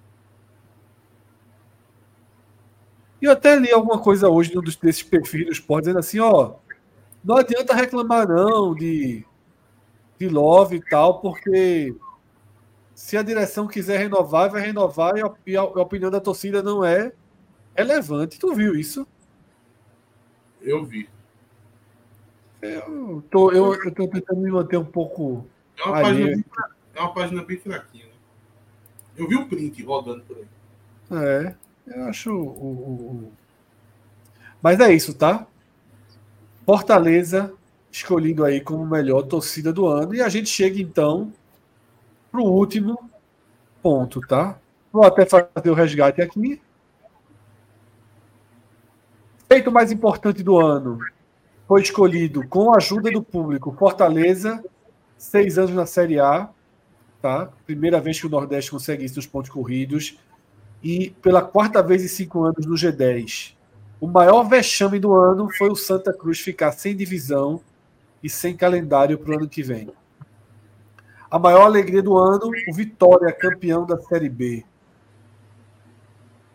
E eu até li alguma coisa hoje num dos- desses perfis do esporte, dizendo assim, ó. Não adianta reclamar, não, de, de Love e tal, porque se a direção quiser renovar, vai renovar e a, e a- opinião da torcida não é relevante. Tu viu isso? Eu vi. Eu tô, eu, eu tô tentando me manter um pouco. É uma, página, bem, é uma página bem fraquinha, né? Eu vi o print rodando por aí. É, eu acho. O, o- o- Mas é isso, tá? Fortaleza escolhido aí como melhor torcida do ano. E a gente chega então para o último ponto, tá? Vou até fazer o resgate aqui. Feito mais importante do ano foi escolhido com a ajuda do público Fortaleza, seis anos na Série A, tá? Primeira vez que o Nordeste consegue isso nos pontos corridos e pela quarta vez em cinco anos no G10. O maior vexame do ano foi o Santa Cruz ficar sem divisão e sem calendário para o ano que vem. A maior alegria do ano, o Vitória, campeão da Série B.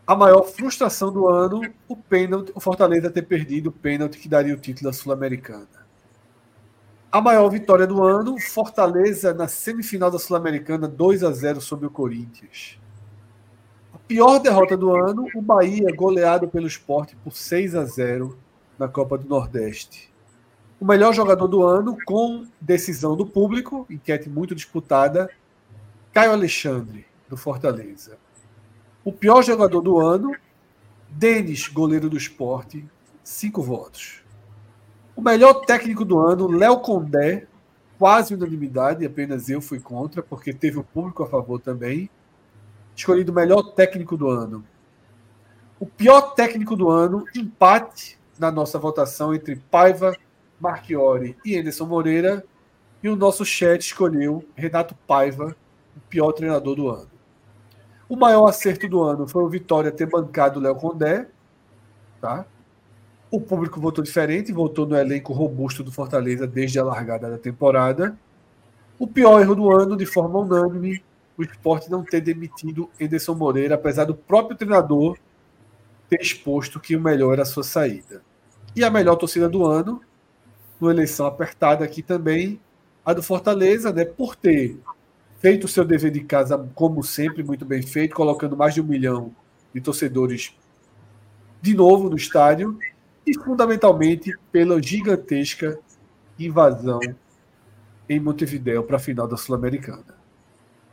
A maior frustração do ano, o pênalti, o Fortaleza ter perdido o pênalti que daria o título da Sul-Americana. A maior vitória do ano, Fortaleza na semifinal da Sul-Americana, 2 a 0 sobre o Corinthians. Pior derrota do ano, o Bahia goleado pelo esporte por 6 a 0 na Copa do Nordeste. O melhor jogador do ano, com decisão do público, enquete muito disputada, Caio Alexandre, do Fortaleza. O pior jogador do ano, Denis, goleiro do esporte, cinco votos. O melhor técnico do ano, Léo Condé, quase unanimidade, apenas eu fui contra, porque teve o público a favor também. Escolhido o melhor técnico do ano. O pior técnico do ano, empate na nossa votação entre Paiva, Marchiori e Anderson Moreira. E o nosso chat escolheu Renato Paiva, o pior treinador do ano. O maior acerto do ano foi o Vitória ter bancado o Léo Condé. Tá? O público votou diferente, votou no elenco robusto do Fortaleza desde a largada da temporada. O pior erro do ano, de forma unânime, o esporte não ter demitido Anderson Moreira, apesar do próprio treinador ter exposto que o melhor era a sua saída. E a melhor torcida do ano, numa eleição apertada aqui também, a do Fortaleza, né, por ter feito o seu dever de casa, como sempre, muito bem feito, colocando mais de um milhão de torcedores de novo no estádio e fundamentalmente pela gigantesca invasão em Montevideo para a final da Sul-Americana.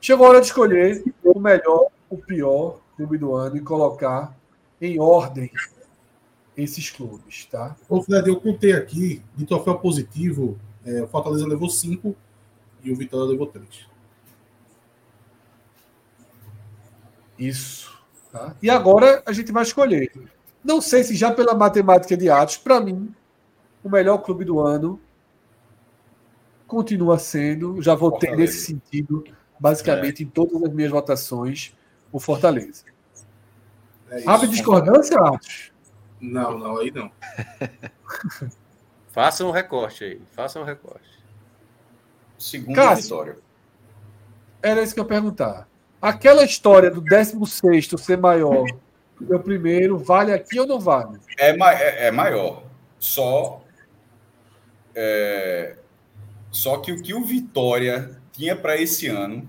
Chegou a hora de escolher o melhor, o pior clube do ano e colocar em ordem esses clubes, tá? Ô, Fred, eu contei aqui, de troféu positivo, é, o Fortaleza levou 5 e o Vitória levou 3. Isso. Tá? E agora a gente vai escolher. Não sei se já pela matemática de Atos, para mim, o melhor clube do ano continua sendo, já votei nesse sentido, basicamente em todas as minhas votações, o Fortaleza. É. Abre discordância, Atos? Não, não, aí não. Faça um recorte aí. Faça um recorte. Segundo Cássio. Vitória. Era isso que eu ia perguntar. Aquela história do 16 ser maior que o primeiro, vale aqui ou não vale? É, ma- é- é maior. Só. é, só que o que o Vitória tinha para esse ano,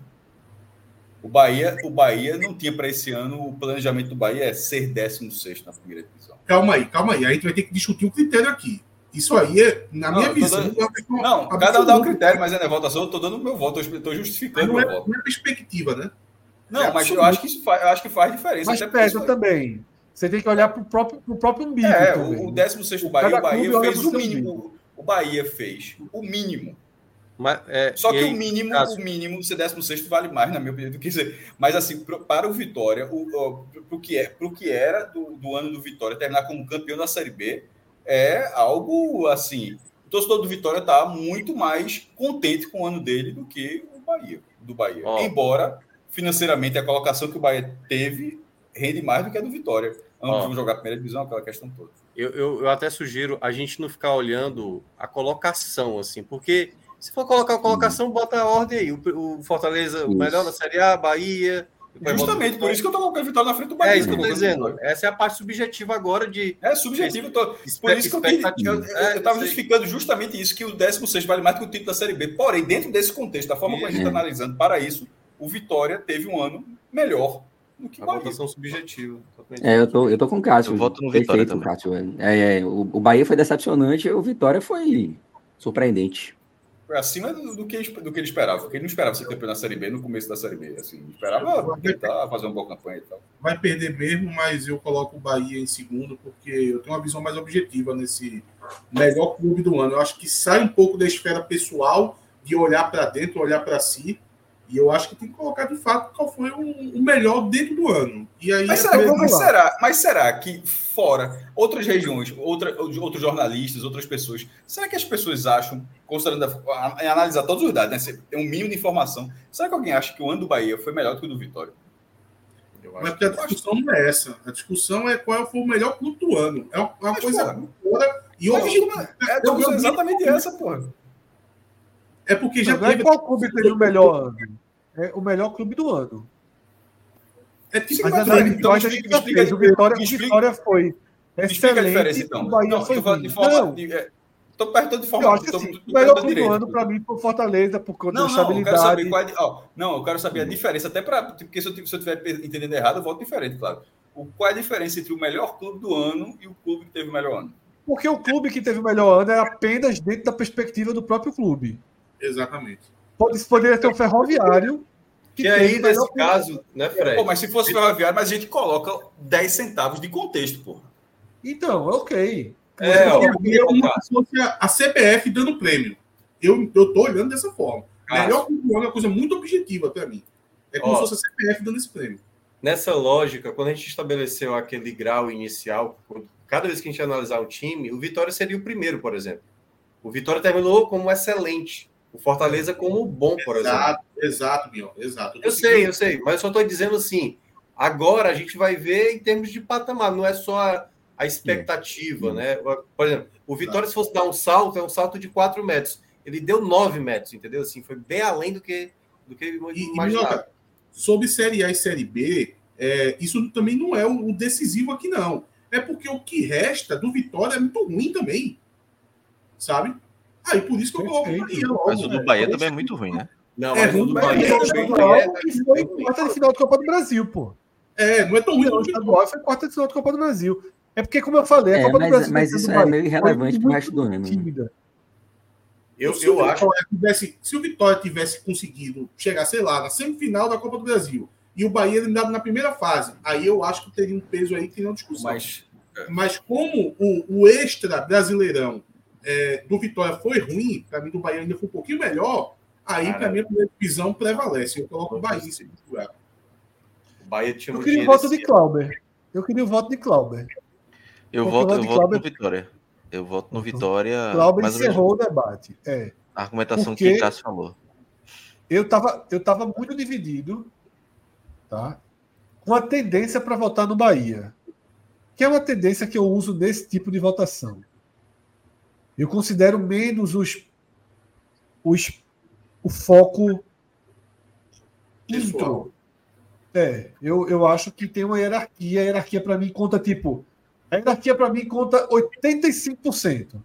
o Bahia, o Bahia não tinha para esse ano. O planejamento do Bahia é ser 16 na primeira divisão. Calma aí, calma aí. A gente vai ter que discutir o critério aqui. Isso aí é, na Não, minha eu visão, dando- é Não, cada um dá o critério, mas é na votação. Eu estou dando o meu voto, eu estou justificando o Não meu é, voto. não é perspectiva, né? Não, é mas eu absoluto. acho que isso faz, eu acho que faz diferença. Mas pesa também. Você tem que olhar para o próprio, pro próprio umbigo É, também. o, o 16 do Bahia, o Bahia fez o mínimo. O Bahia fez o mínimo. Mas, é, Só que aí, o mínimo, Cássio? o mínimo, ser 16 vale mais, na minha opinião, do que dizer. Mas assim, pro- para o Vitória, o, o, pro que, é, pro que era do, do ano do Vitória terminar como campeão da Série B, é algo assim. O torcedor do Vitória está muito mais contente com o ano dele do que o Bahia, do Bahia. Embora financeiramente a colocação que o Bahia teve rende mais do que a do Vitória. Ambos vão jogar a primeira divisão, aquela questão toda. Eu, eu, eu até sugiro a gente não ficar olhando a colocação, assim, porque se for colocar a colocação, bota a ordem aí. O, o Fortaleza, o Isso. melhor da Série A, Bahia. bota o Justamente por isso que eu estou colocando a Vitória na frente do É Bahia. isso que eu tô Tô dizendo. Essa é a parte subjetiva agora de. É subjetivo. Tô... Por isso que eu É, estava sei. justificando justamente isso, que o 16 vale mais que o título da Série B. Porém, dentro desse contexto, da forma como a gente está É. analisando para isso, o Vitória teve um ano melhor do que A o Bahia. votação subjetiva. É, eu tô, eu tô com o Cássio. Eu voto no Vitória Perfeito, também. Cássio. É, é, o, o Bahia foi decepcionante, o Vitória foi surpreendente. Acima do, do que, do que ele esperava. Porque ele não esperava ser campeão da Série B no começo da Série B. Assim, esperava tentar fazer uma boa campanha e tal. Vai perder mesmo, mas eu coloco o Bahia em segundo, porque eu tenho uma visão mais objetiva nesse melhor clube do ano. Eu acho que sai um pouco da esfera pessoal de olhar para dentro, olhar para si. E eu acho que tem que colocar de fato qual foi o, o melhor dentro do ano. E aí Mas é será, mas, será, mas será que fora outras regiões, outra, outros jornalistas, outras pessoas, será que as pessoas acham, considerando a, a- em analisar todos os dados, né, tem um mínimo de informação, será que alguém acha que o ano do Bahia foi melhor do que o do Vitória? Eu Mas porque a discussão não é essa. A discussão é qual foi o melhor clube do ano. É uma Mas, coisa porra, fora e objetiva. É, a discussão é exatamente essa, porra. É porque já Não é teve. qual clube teve o melhor ano. É o melhor clube do ano. É tipo, Mas, Mas, a então mas a gente explica- fez. O Vitória, explica- Vitória foi explica a excelente. diferença, então. O Bahia Não, foi falando de forma. Não, de- é, tô perguntando de forma. eu acho que tô- assim, tô- melhor clube do ano para mim foi o Fortaleza, por conta Não, da não, eu quero estabilidade. saber qual é. não, eu quero saber a diferença, até para. Porque se eu estiver entendendo errado, eu voto diferente, claro. O, qual é a diferença entre o melhor clube do ano e o clube que teve o melhor ano? Porque o clube que teve o melhor ano é apenas dentro da perspectiva do próprio clube. Exatamente. Pode, poderia ter o Ferroviário. Que teve aí, o melhor nesse caso, né, Fred? Pô, mas se fosse ferroviário, mas a gente coloca 10 centavos de contexto, pô. Então, ok. É, ó, é uma se fosse a, CBF dando prêmio. Eu, eu tô olhando dessa forma. Melhor é uma coisa muito objetiva para mim. É como Ó. se fosse a CBF dando esse prêmio. Nessa lógica, quando a gente estabeleceu aquele grau inicial, cada vez que a gente analisar um time, o Vitória seria o primeiro, por exemplo. O Vitória terminou como excelente. O Fortaleza como bom, por exemplo. Exato, exato, Bion. Exato. Eu sei, eu sei, mas eu só estou dizendo assim. Agora a gente vai ver em termos de patamar, não é só a, a expectativa, né? Por exemplo, o Vitória, se fosse dar um salto, é um salto de 4 metros. Ele deu 9 metros, entendeu? Assim, foi bem além do que, do que eu E, e imaginava. Minhoca, sobre Série A e Série B, é, isso também não é o, o decisivo aqui, não. É porque o que resta do Vitória é muito ruim também. Sabe? Aí por isso que eu coloco o. Bahia Mas o do né? Bahia também é muito ruim, né? Não, É mas o ruim, do Bahia é também ruim. é- E foi quarta de final do Copa do Brasil, pô. É, não é tão ruim. Não, Não, estadual foi quarta de final da Copa do Brasil. É porque, como eu falei, a É, Copa do mas- Brasil. mas do isso é meio irrelevante foi pro resto do ano, né? Eu, Eu- se, eu o acho- tivesse, se o Vitória tivesse conseguido chegar, sei lá, na semifinal da Copa do Brasil e o Bahia eliminado na primeira fase, aí eu acho que teria um peso aí que não discussão. Mas, Mas como o, o extra brasileirão é, do Vitória foi ruim, para mim do Bahia ainda foi um pouquinho melhor, aí para mim a primeira divisão prevalece. Eu coloco o Bahia em segundo lugar. O Bahia tinha Eu queria o voto de. Clauber. Eu queria o voto de Clauber. Eu Porque voto, eu voto Clauber- no Vitória. Eu voto no Vitória. Clauber encerrou o debate. É. a argumentação Porque- que o Cássio falou. Eu estava eu tava muito dividido tá? com a tendência para votar no Bahia, que é uma tendência que eu uso nesse tipo de votação. Eu considero menos os, os, o foco intro. É, eu, eu acho que tem uma hierarquia. A hierarquia para mim conta tipo. A hierarquia para mim conta 85%.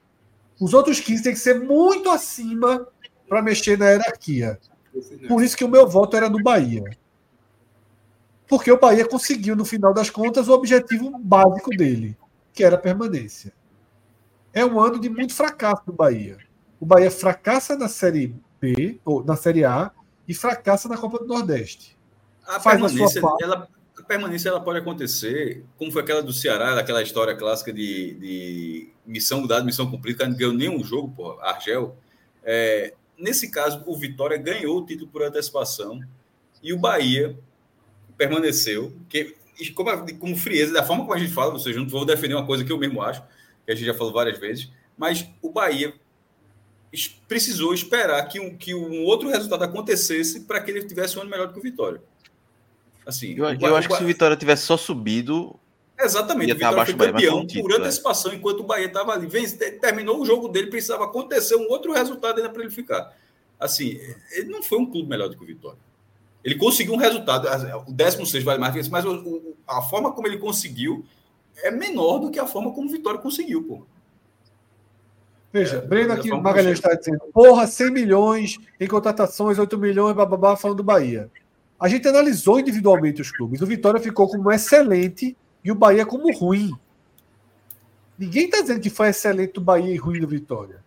Os outros 15% tem que ser muito acima para mexer na hierarquia. Por isso que o meu voto era no Bahia. Porque o Bahia conseguiu, no final das contas, o objetivo básico dele, que era a permanência. É um ano de muito fracasso do Bahia. O Bahia fracassa na Série B, ou na Série A, e fracassa na Copa do Nordeste. a Faz a permanência, parte. ela, a permanência ela pode acontecer, como foi aquela do Ceará, aquela história clássica de, de missão dada, missão cumprida, que não ganhou nenhum jogo, pô, Argel. É, nesse caso, o Vitória ganhou o título por antecipação e o Bahia permaneceu. Que, como, a- como frieza, da forma como a gente fala, ou seja, não vou defender uma coisa que eu mesmo acho, que a gente já falou várias vezes, mas o Bahia precisou esperar que um, que um outro resultado acontecesse para que ele tivesse um ano melhor do que o Vitória. Assim, Eu, o eu Ba- acho que se o Vitória tivesse só subido, Exatamente, ia o estar Vitória foi Bahia, campeão um título, por é. antecipação, enquanto o Bahia estava ali. Vence- terminou o jogo dele, precisava acontecer um outro resultado ainda para ele ficar. Assim, ele não foi um clube melhor do que o Vitória. Ele conseguiu um resultado, o 16 vale mais que esse, mas a forma como ele conseguiu é menor do que a forma como o Vitória conseguiu, pô. Veja, É, Breno aqui, Magalhães está dizendo, porra, 100 milhões em contratações, 8 milhões, bababá, falando do Bahia. A gente analisou individualmente os clubes. O Vitória ficou como excelente e o Bahia como ruim. Ninguém está dizendo que foi excelente o Bahia e ruim do Vitória.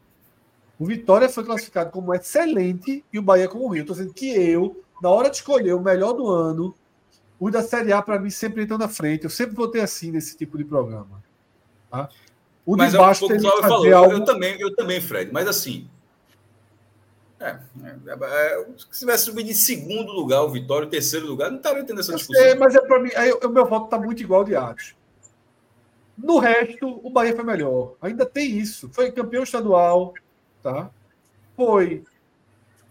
O Vitória foi classificado como excelente e o Bahia como ruim. Eu estou dizendo que eu, na hora de escolher o melhor do ano, o da Série A, para mim, sempre entrou na frente. Eu sempre votei assim nesse tipo de programa. Tá? O de Mas é o baixo o tem que falou, fazer eu- algo eu, também, eu também, Fred, mas assim. É, é, é, se tivesse subido em segundo lugar o Vitória, terceiro lugar, não estaria tendo essa discussão. sei, mas é para mim. Aí, o meu voto está muito igual ao de Atos. No resto, o Bahia foi melhor. Ainda tem isso. Foi campeão estadual, tá? Foi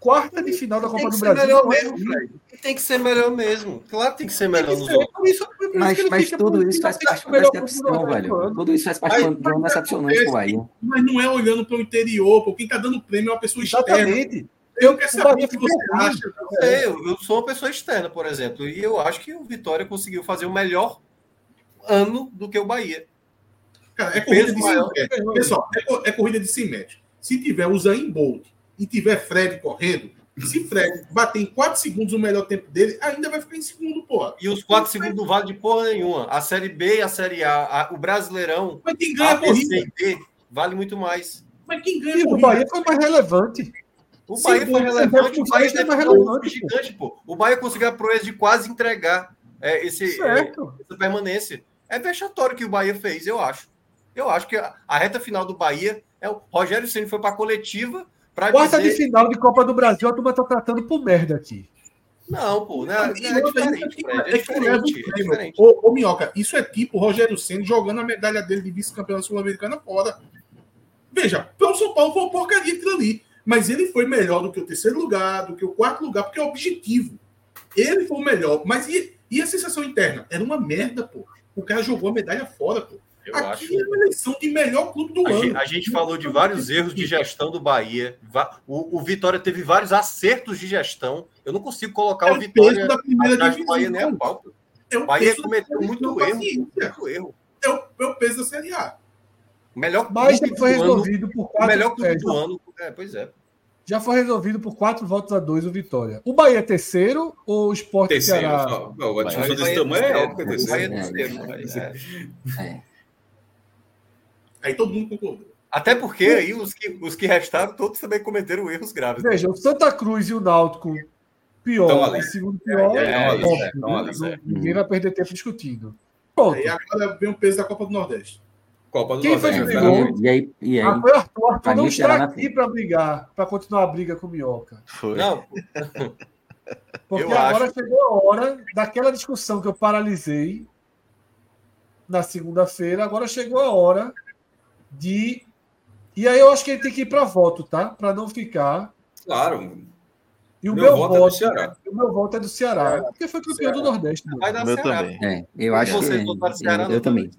quarta de final da Copa do Brasil. melhor mesmo. Tem que ser melhor mesmo. Claro que tem que ser melhor que nos ser, outros. Mas, mas tudo isso faz parte da do decepção, do velho. ano. Tudo isso faz parte Aí, de uma- de uma decepcionante Bahia. Mas não é olhando para o interior, pô. Quem está dando prêmio é uma pessoa externa. Exatamente. Eu quero saber o que você ruim. acha. É, eu, eu sou uma pessoa externa, por exemplo, e eu acho que o Vitória conseguiu fazer o melhor ano do que o Bahia. Cara, é corrida de 100 maior. metros. Pessoal, é, é corrida de 100 metros. Se tiver o Zayn Bolt e tiver Fred correndo, se Fred bater em 4 segundos o melhor tempo dele, ainda vai ficar em segundo, porra. E os quatro segundos não vale de porra nenhuma. A Série B e a Série A, a- o Brasileirão, Mas quem ganha a a corrida? B, C e D, vale muito mais. Mas quem ganha E a o corrida? Bahia foi mais relevante. O Sim, Bahia o foi relevante, o Bahia é mais um relevante, gigante, pô. O Bahia conseguiu a proeza de quase entregar é, esse, é, essa permanência. É vexatório o que o Bahia fez, eu acho. Eu acho que a, a reta final do Bahia é o Rogério Ceni foi para a coletiva para Quarta de dizer final de Copa do Brasil, a turma tá tratando por merda aqui. não, pô, né? É, diferente, é é o diferente, é diferente. Ô, ô, Minhoca, isso é tipo o Rogério Senna jogando a medalha dele de vice-campeão sul-americana fora. Veja, para o São Paulo foi uma porcaria aquilo ali. Mas ele foi melhor do que o terceiro lugar, do que o quarto lugar, porque é objetivo. Ele foi o melhor. Mas e, e a sensação interna? Era uma merda, pô. O cara jogou a medalha fora, pô. Eu Aqui acho. é uma eleição de melhor clube do A ano. gente, a gente falou de vários erros de gestão do Bahia. O, o Vitória teve vários acertos de gestão. Eu não consigo colocar É o o Vitória peso da primeira atrás do divisão. Bahia nem a pau. É O o Bahia cometeu muito erro. Muito erro. É o, é o peso da Série A. O melhor Mas clube foi do ano. resolvido por O quatro. melhor clube é, do ano. É, pois é. Já foi resolvido por quatro votos a dois o Vitória. O Bahia é terceiro ou o Sport Terceiro. Ceará? Não, a discussão é é terceiro. que é Bahia terceiro. é terceiro, É, é. É. É. Aí todo mundo concordou. Até porque aí os que, os que restaram, todos também cometeram erros graves. Veja, o Santa Cruz e o Náutico pior, Tão ali. e segundo pior, É, é, é, é, ali, não- é. ninguém vai perder tempo discutindo. Pronto. Aí agora vem o peso da Copa do Nordeste. Copa do Quem foi Nordeste. que né? brigou? E aí, e aí foi o Arthur. O Arthur não o está aqui para brigar, para continuar a briga com o Minhoca. Foi. Não, Porque Eu agora acho. chegou a hora daquela discussão que eu paralisei na segunda-feira. Agora chegou a hora de. E aí eu acho que ele tem que ir para voto, tá? Para não ficar. Claro. E o Meu meu, voto é do Ceará. o meu voto é do Ceará, porque foi campeão do Nordeste. vai dar Meu Ceará. também. É, eu acho que. Ceará, Eu, eu também.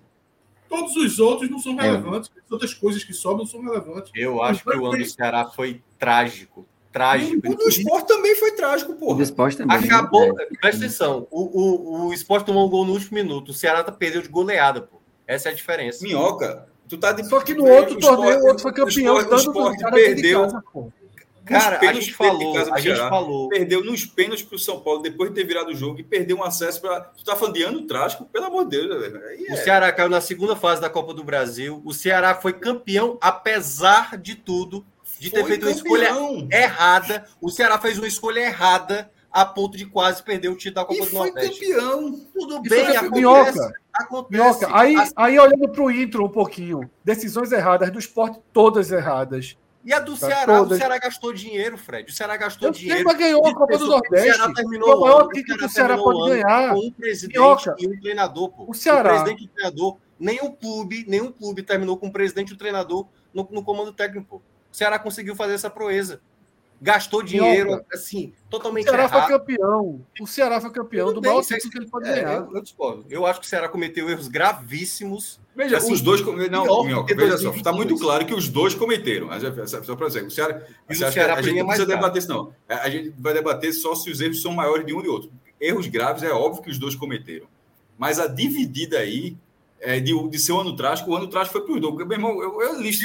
Todos os outros não são É. relevantes. As outras coisas que sobram não são relevantes. Eu acho que o ano do Ceará foi trágico. Trágico. O do esporte também foi trágico, O do porra. esporte também. Acabou. É. Presta atenção. O, o, o Sport tomou um gol no último minuto. O Ceará tá perdeu de goleada, pô. Essa é a diferença. Minhoca. Tu tá de... Só que no o outro esporte- torneio, o outro foi campeão, O esporte, o dando esporte cara dentro de perdeu, casa, pô. Cara, a gente falou, casa a gente Ceará. falou. perdeu nos pênaltis pro São Paulo depois de ter virado o jogo e perdeu um acesso para. Tu tá falando de ano trágico? Pelo amor de Deus, O é. Ceará caiu na segunda fase da Copa do Brasil. O Ceará foi campeão, apesar de tudo, de ter Foi feito uma escolha campeão. errada. O Ceará fez uma escolha errada a ponto de quase perder o título da Copa E do foi Nordeste. campeão. Tudo Isso bem, é acontece. minhoca. acontece. Minhoca, aí, As- aí olhando para o intro um pouquinho, decisões erradas do esporte, todas erradas. E a do Tá Ceará, todas. o Ceará gastou dinheiro, Fred. O Ceará gastou Eu dinheiro. mas ganhou a Copa do O Nordeste. Ceará terminou o o maior título que o Ceará Ceará terminou pode o ganhar. Com um presidente Minhoca. e um treinador, pô. O Ceará. presidente e o treinador. Nenhum clube, nenhum clube terminou com um presidente e um treinador no, no comando técnico. O Ceará conseguiu fazer essa proeza. Gastou dinheiro, assim, O totalmente Ceará foi errado. campeão. O Ceará foi campeão Tudo do maior título que ele pode É, ganhar. eu, eu discordo. Eu acho que o Ceará cometeu erros gravíssimos. Veja, Assim, os dois. Não, Minhoca, veja só, 2022. está muito claro que os dois cometeram. Mas, é, Só para dizer, o Ceará. O Ceará a gente ganha não precisa grave. debater isso, não. É, A gente vai debater só se os erros são maiores de um e outro. Erros graves é óbvio que os dois cometeram. Mas a dividida aí é de, de ser um ano trágico, o ano trágico foi para os. Porque, meu irmão, eu, eu listo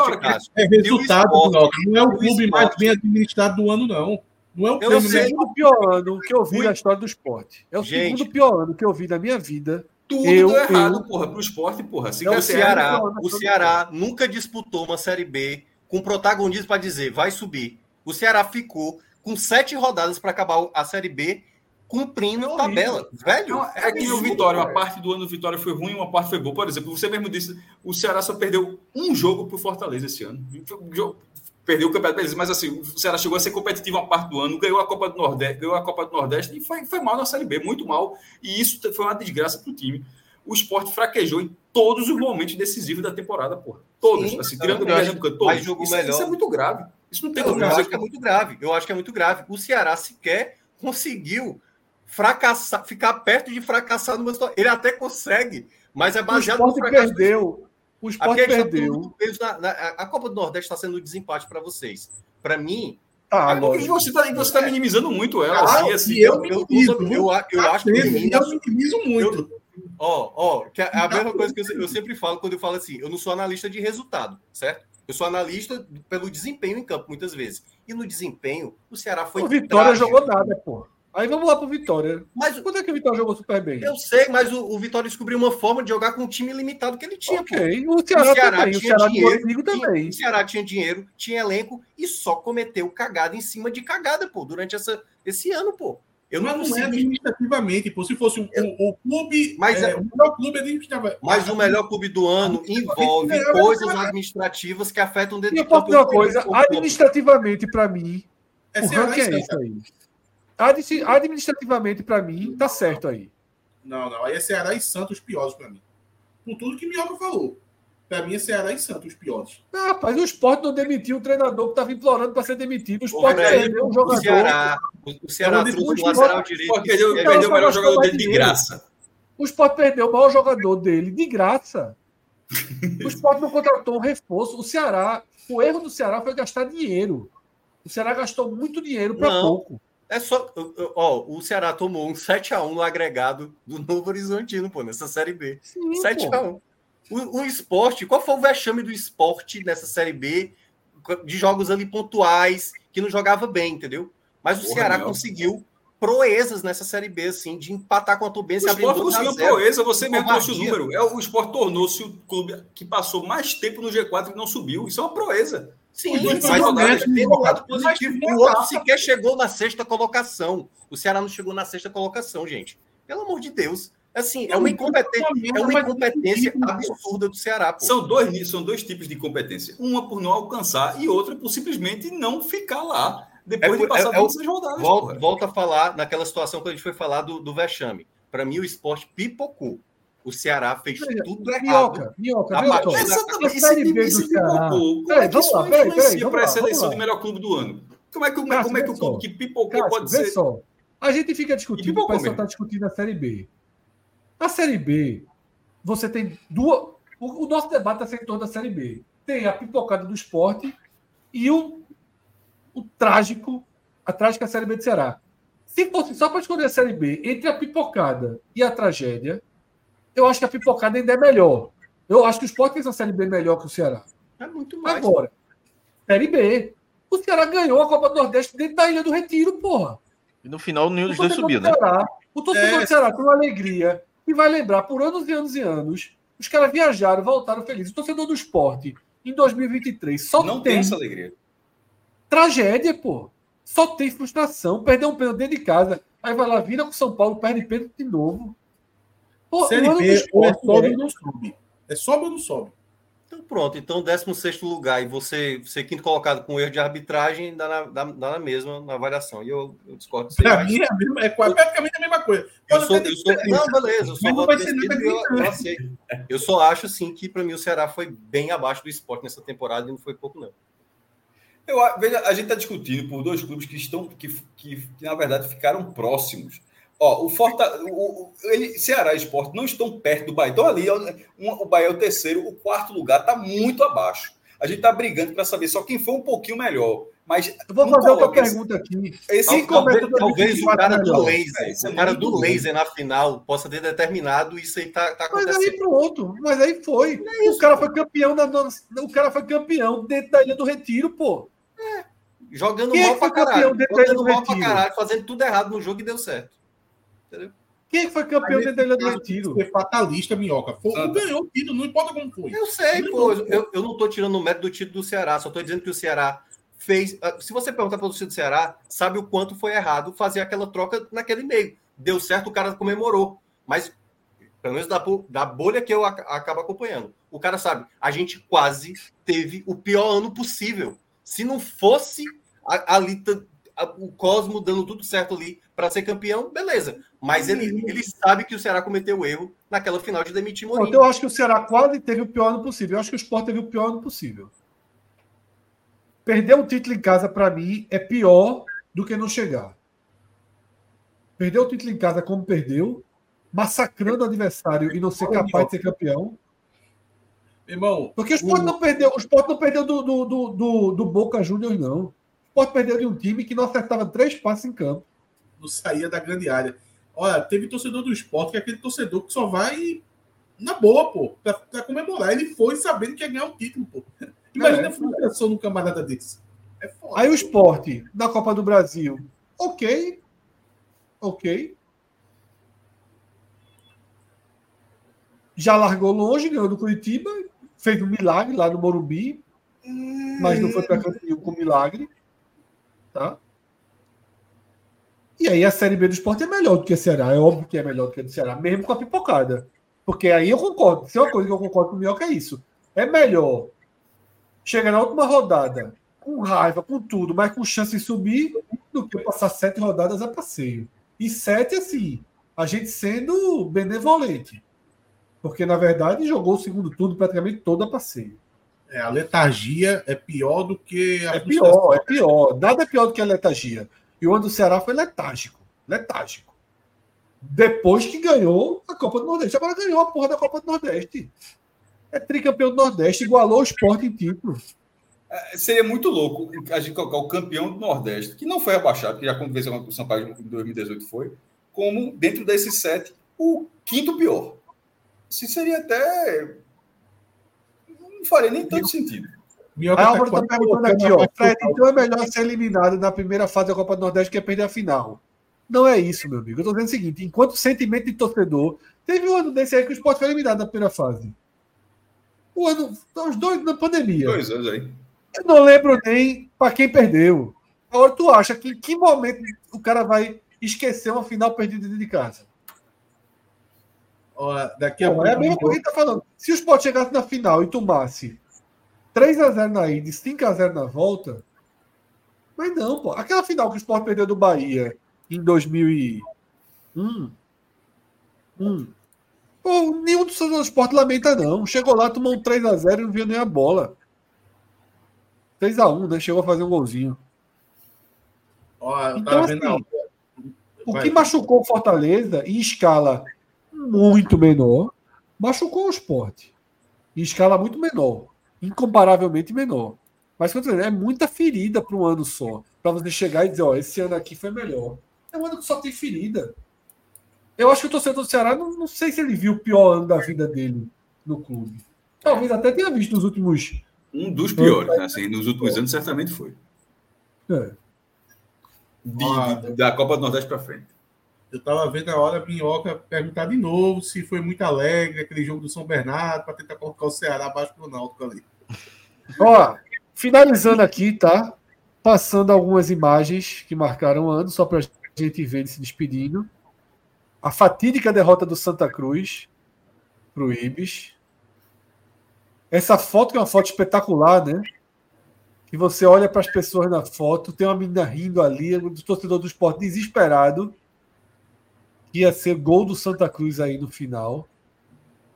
o hora que- Cássio? É resultado, esporte. Não é o o clube mais esporte. bem administrado do ano, não. Não é o Eu prêmio sei. É o melhor. segundo pior ano que eu vi na história do esporte. É o Gente. segundo pior ano que eu vi na minha vida. Tudo Eu- deu errado, eu- porra, para o esporte, porra. Se É o Ceará, errado, o Ceará nunca disputou uma Série B com protagonismo para dizer vai subir. O Ceará ficou com sete rodadas para acabar a Série B cumprindo É tua Velho, Não, é que o Vitória, uma parte do ano do Vitória foi ruim, uma parte foi boa. Por exemplo, você mesmo disse, o Ceará só perdeu um jogo pro Fortaleza esse ano. O Perdeu o Campeonato Brasileiro, mas assim, o Ceará chegou a ser competitivo uma parte do ano, ganhou a Copa do Nordeste, ganhou a Copa do Nordeste e foi, foi mal na Série B, muito mal. E isso foi uma desgraça pro time. O esporte fraquejou em todos os momentos decisivos da temporada, porra. Todos, Sim, assim, tirando o Pernambucano, todos. jogo Isso, melhor. isso é muito grave. Isso não tem Eu, como eu acho que é muito grave. Eu acho que é muito grave. O Ceará sequer conseguiu fracassar, ficar perto de fracassar numa situação. Ele até consegue, mas é O baseado no esporte fracasso. perdeu. O esporte tá perdeu. na- na- a Copa do Nordeste está sendo um desempate para vocês. Para mim, Tá, E lógico. você está você tá minimizando muito ela. Ah, assim, assim, eu eu, eu, eu, acho que o Eu minimizo muito. ó, ó, que é a mesma coisa que eu, eu sempre falo quando eu falo assim, eu não sou analista de resultado, certo? Eu sou analista pelo desempenho em campo, muitas vezes. E no desempenho, o Ceará foi O Vitória trágico. jogou nada, pô. Aí vamos lá pro Vitória. Mas Quando é que o Vitória jogou super bem? eu sei, mas o, o Vitória descobriu uma forma de jogar com um time limitado que ele tinha, pô. Ok, o Ceará, O Ceará também. O tinha Ceará do dinheiro, tinha- também. O Ceará tinha dinheiro, tinha elenco e só cometeu cagada em cima de cagada, pô, durante essa, esse ano, pô. Eu não Mas não é consigo. administrativamente, pô. Se fosse o, o, o clube. Mas é, é- o melhor clube administrativamente. Mas o melhor clube do ano envolve É, coisas é, é. administrativas que afetam dentro E eu posso dizer uma coisa, administrativamente, pra mim, É o Ceará ranking é isso aí. Admi- Administrativamente, pra mim, tá certo aí. Não, não. Aí é Ceará e Santos os piores pra mim. Por tudo que Minhoca falou. Pra mim é Ceará e Santos os piores. Ah, rapaz, o esporte não demitiu o treinador que estava implorando para ser demitido. O esporte perdeu um O jogador. Ceará, o- o Ceará Eu vou trouxe o o lateral direito. Pô, perdeu, Então, perdeu o melhor jogador dele de graça. O esporte perdeu o maior jogador dele de graça. O esporte não contratou um reforço. O Ceará, o erro do Ceará foi gastar dinheiro. O Ceará gastou muito dinheiro para pouco. É só. Ó, o Ceará tomou um 7x1 no agregado do Novo Horizontino, pô, nessa Série B. Sim, pô. 7x1. O, o esporte, qual foi o vexame do esporte nessa Série B de jogos ali pontuais, que não jogava bem, entendeu? Mas o Porra, Ceará meu. conseguiu proezas nessa Série B, assim, de empatar com a O Tubense esporte conseguiu proeza, você mesmo trouxe o número. É, o esporte tornou-se o clube que passou mais tempo no G4 e não subiu. Isso é uma proeza. Sim, Os dois mas rodadas, tem um lado positivo. O outro sequer chegou na sexta colocação. O Ceará não chegou na sexta colocação, gente. Pelo amor de Deus. Assim, é uma incompetência, é uma incompetência absurda do Ceará, pô. São dois, são dois tipos de competência. Uma por não alcançar e outra por simplesmente não ficar lá depois É de passar é- é rodadas. Volta, volta a falar naquela situação que a gente foi falar do, do vexame. Para mim, o esporte pipocou. O Ceará fez tudo errado. Minhoca, minhoca, A da- Exatamente. Esse Série time do se pipocou. Como é que isso lá, não peraí, influencia para a seleção de melhor clube do ano? Como é que, é, Cássio, como é que o clube que pipocou Cássio, pode ser? só. A gente fica discutindo, o pessoal está discutindo a Série B. A Série B, você tem duas. O, o nosso debate está em torno da Série B. Tem a pipocada do esporte e o, o trágico, a trágica Série B de Ceará. Se fosse só para escolher a Série B entre a pipocada e a tragédia, eu acho que a pipocada ainda é melhor. Eu acho que o esporte fez uma Série B melhor que o Ceará. É muito mais. Agora, Série B. O Ceará ganhou a Copa do Nordeste dentro da Ilha do Retiro, porra. E no final nenhum dos O dois subiu, do né? Ceará, o torcedor É. do Ceará tem uma alegria e vai lembrar por anos e anos e anos. Os caras viajaram, voltaram felizes. O torcedor do esporte, em 2023, só Não tem tem essa alegria. tragédia, pô. Só tem frustração. Perdeu um pênalti dentro de casa. Aí vai lá, vira com São Paulo, perde pênalti de novo. Pô, ou é sobe é- ou não sobe. É sobe ou não sobe. Então pronto, então 16 lugar e você ser quinto colocado com erro de arbitragem dá na, dá, dá na mesma na avaliação. E eu, eu discordo mas mim é, a mesma- é quase- praticamente a mesma coisa. eu sou, eu sou, não, beleza, eu Mas não voto vai ser decidido nada eu, eu gritante. aceito. Eu só acho assim que para mim o Ceará foi bem abaixo do esporte nessa temporada e não foi pouco, não. Eu, veja, a gente está discutindo por dois clubes que estão, que, que, que, na verdade ficaram próximos. Ó, o, Forta, o, o ele, Ceará e Esporte não estão perto do Bahia. Então, ali, ó, um- o Bahia é o terceiro, o quarto lugar está muito abaixo. A gente está brigando para saber só quem foi um pouquinho melhor. Mas Eu vou fazer outra pergunta aqui. esse Talvez, talvez o 2024 cara do melhor? laser, É, isso é o cara do laser na final possa ter determinado isso aí tá, tá Mas acontecendo. aí pronto, mas aí foi. o cara foi campeão da o cara foi campeão dentro da Ilha do Retiro, pô. Jogando Quem é mal campeão caralho. Jogando do mal pra Retiro? caralho, fazendo tudo errado no jogo e deu certo. Quem é foi campeão dentro da Ilha do Retiro? Ser fatalista, minhoca. Foi, Santa. ganhou o título, não importa como foi. Eu sei, Não, pô. Eu, eu não tô tirando o mérito do título do Ceará, só tô dizendo que o Ceará fez. ah, Se você perguntar para o torcedor do Ceará, sabe o quanto foi errado fazer aquela troca naquele meio. Deu certo, o cara comemorou. Mas, pelo menos da, da bolha que eu ac- acabo acompanhando, o cara sabe, a gente quase teve o pior ano possível. Se não fosse a- ali o Cosmo dando tudo certo ali para ser campeão, beleza. Mas ele, ele sabe que o Ceará cometeu o erro naquela final de demitir Mourinho. eu acho que o Ceará quase teve o pior ano possível. Eu acho que o Sport teve o pior ano possível. Perder um título em casa, para mim, é pior do que não chegar. Perder o título em casa como perdeu, massacrando o adversário e não ser capaz de ser campeão. Irmão, Porque o Sport não perdeu, o Sport não perdeu do, do, do, do, do Boca Juniors, não. Sport perdeu de um time que não acertava três passes em campo. não saía da grande área. Olha, teve torcedor do esporte que é aquele torcedor que só vai na boa, pô, pra, pra comemorar. Ele foi sabendo que ia ganhar o título, pô. Imagina É. a frustração num camarada desse. É foda. Aí o Sport, na Copa do Brasil, ok. Ok. Já largou longe, ganhou do Curitiba, fez um milagre lá no Morumbi, mas não foi para canto nenhum com milagre. Tá? E aí a Série B do esporte é melhor do que a Ceará. É óbvio que é melhor do que a do Ceará, mesmo com a pipocada. Porque aí eu concordo. Se é uma coisa que eu concordo com o Minhoca, é isso. É melhor chegar na última rodada com raiva, com tudo, mas com chance de subir, do que passar sete rodadas a passeio. E sete, assim, a gente sendo benevolente. Porque, na verdade, jogou o segundo turno praticamente todo a passeio. É, a letargia é pior do que a É pior, é pior. Nada é pior do que a letargia. E o ano do Ceará foi letárgico. Letárgico. Depois que ganhou a Copa do Nordeste. Agora ganhou a porra da Copa do Nordeste. É tricampeão do Nordeste, igualou o esporte em título. É, Seria muito louco a gente colocar o campeão do Nordeste, que não foi abaixado, que já aconteceu com o Sampaio em 2018 foi, como dentro desses sete, o quinto pior. Isso seria até. Não faria nem tanto sentido. Minhoca A tá Álvaro tá quase perguntando aqui, a ó. Fred, então é melhor ser eliminado na primeira fase da Copa do Nordeste que é perder a final. Não é isso, meu amigo. Eu tô dizendo o seguinte: enquanto sentimento de torcedor, teve um ano desse aí que o Sport foi eliminado na primeira fase. O ano, os dois na pandemia. Dois anos aí. Eu não lembro nem para quem perdeu. Agora, tu acha que em que momento o cara vai esquecer uma final perdida dentro de casa? Ó, daqui a Pô, é a pouco. mesma coisa que a gente tá falando. Se o Sport chegasse na final e tomasse 3x0 na ida e 5x0 na volta. Mas não, pô. Aquela final que o Sport perdeu do Bahia em 2001. Hum. Pô, nenhum dos seus do Sport lamenta, não. Chegou lá, tomou um 3x0 e não viu nem a bola. 3x1, né? Chegou a fazer um golzinho. Ó, Então, assim, O que machucou o Fortaleza em escala muito menor, machucou o esporte. Em escala muito menor. Incomparavelmente menor. Mas dizer, é muita ferida para um ano só. Para você chegar e dizer, ó, esse ano aqui foi melhor. É um ano que só tem ferida. Eu acho que o torcedor do Ceará, não, não sei se ele viu o pior ano da vida dele no clube. Talvez até tenha visto nos últimos. Um dos piores, né? assim, nos últimos anos certamente foi. É. De- de- da Copa do Nordeste para frente. Eu tava vendo a hora a Minhoca perguntar de novo se foi muito alegre aquele jogo do São Bernardo para tentar colocar o Ceará abaixo do Náutico ali. Ó, finalizando aqui, tá? Passando algumas imagens que marcaram o ano, só para a gente ver se despedindo. A fatídica derrota do Santa Cruz para o Ibis. Essa foto que é uma foto espetacular, né? Que você olha para as pessoas na foto, tem uma menina rindo ali, o torcedor do esporte desesperado. Ia ser gol do Santa Cruz aí no final.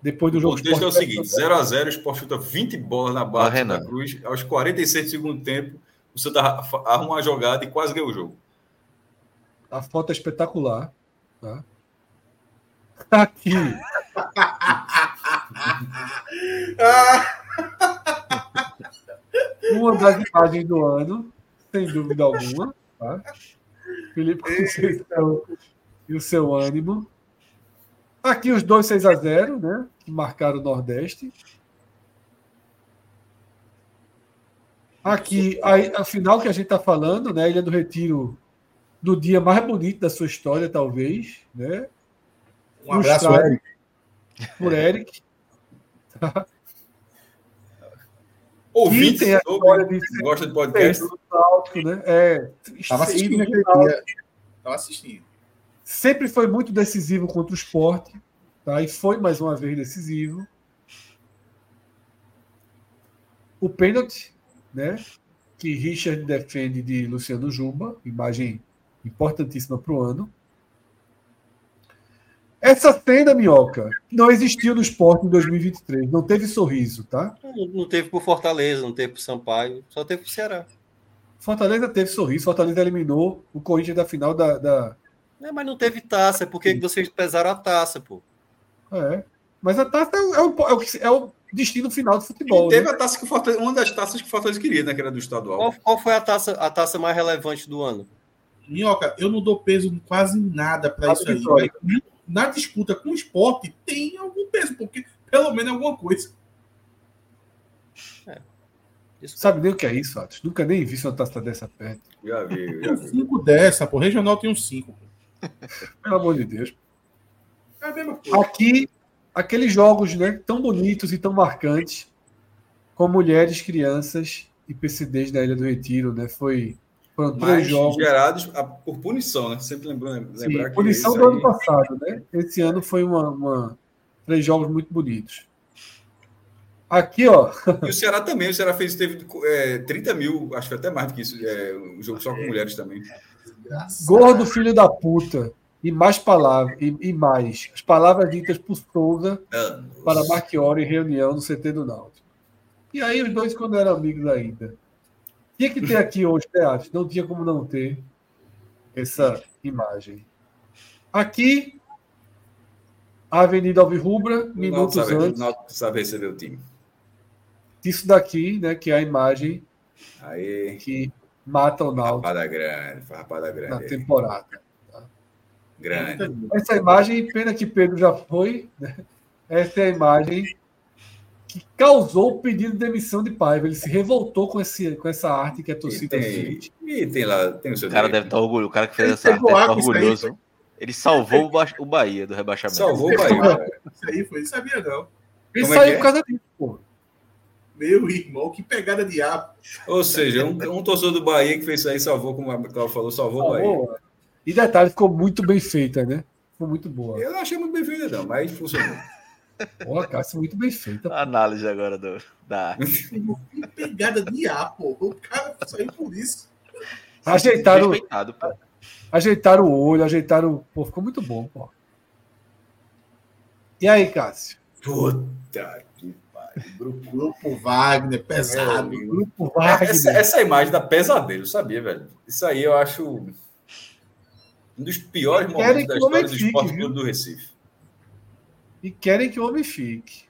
Depois do O jogo contexto é o seguinte: 0x0, o Sport chuta 20 bolas na barra do Santa Renan. Cruz. Aos 46 do segundo tempo, o Santa arruma uma jogada e quase ganhou o jogo. A foto é espetacular. Tá? Aqui. Uma das imagens do ano, sem dúvida alguma. Tá? Felipe Conceição e o seu ânimo. Aqui os dois 6 a 0 né? Que marcaram o Nordeste. Aqui, a, a final que a gente está falando, né? Ilha do Retiro, do dia mais bonito da sua história, talvez, né? Um abraço, Eric. Por Eric. Ouvinte, tem a história de gosta de podcast. Náutico, né? É, Tava assistindo e- aquele dia. Tava assistindo. Sempre foi muito decisivo contra o esporte, tá? e foi mais uma vez decisivo. O pênalti, né? que Richard defende de Luciano Juba, imagem importantíssima para o ano. Essa cena, Minhoca, não existiu no esporte em 2023, não teve sorriso, tá? Não, não teve por Fortaleza, não teve por Sampaio, só teve por Ceará. Fortaleza teve sorriso, Fortaleza eliminou o Corinthians da final da. da... É, mas não teve taça, por que vocês pesaram a taça, pô? É. Mas a taça é o, é o- é o é destino final do futebol. E teve né? a taça que o Fortaleza, uma das taças que o Fortaleza queria, né? Que era do estadual. Qual, qual foi a taça, a taça mais relevante do ano? Minhoca, eu não dou peso quase nada para isso aí. Na disputa com o esporte tem algum peso, porque pelo menos é alguma coisa. Isso. Sabe nem o que é isso, Atos? Nunca nem vi uma taça dessa perto. Já vi, Tem já um vi. 5 dessa, pô. Regional tem um 5. Pelo amor de Deus. É. Aqui, aqueles jogos né, tão bonitos e tão marcantes, com mulheres, crianças e PCDs da Ilha do Retiro, né? Foi, foram três Mas jogos. gerados a- por punição, né? Sempre lembrando, Sim, lembrar que. punição do ano aí- passado, né? Esse ano foi uma, uma- três jogos muito bonitos. Aqui, ó, E o Ceará também, o Ceará fez, teve é, 30 mil, acho que até mais do que isso, é, um jogo só com mulheres também. Gordo filho da puta. E mais palavras, e, e mais. As palavras ditas por Souza Anos. para Marchiori em reunião no CT do Náutico. E aí os dois quando eram amigos ainda. Tinha que ter aqui hoje teatro, não tinha como não ter essa imagem. Aqui, a Avenida Alvirrubra, minutos sabe, antes. o Náutico sabe receber o time. Isso daqui, né, que é a imagem Aí, que mata o Náutico rapada grande, rapada na grande. aí. temporada. Grande. Essa imagem, pena que Pedro já foi, né? Essa é a imagem que causou o pedido de demissão de Paiva. Ele se revoltou com, esse, com essa arte que a E torcida tem, fez. e tem lá, tem o seu O cara direito. deve estar orgulhoso. O cara que fez Ele essa arte deve estar aí, orgulhoso. Ele salvou o Ba- o Bahia do rebaixamento. Salvou o Bahia. Isso aí foi, sabia não. Ele Como é saiu é? por causa disso, pô. Meu irmão, que pegada de ar. Ou seja, um, um torcedor do Bahia que fez isso aí salvou, como a Cláudio falou, salvou o Bahia. Salvou. E detalhe, ficou muito bem feita, né? Ficou muito boa. Eu não achei muito bem feito, não, mas funcionou. Pô, a Cássio muito bem feita. A Análise agora do, da arte. Que pegada de ar, pô. O cara saiu por isso. Ajeitaram, ajeitaram o olho, ajeitaram. Pô, ficou muito bom, pô. E aí, Cássio? Puta. Grupo. Grupo Wagner, pesado. Grupo Essa, Wagner. essa imagem da pesadelo, sabia, velho? Isso aí eu acho um dos piores momentos da história do esporte viu? clube do Recife. E querem que o homem fique.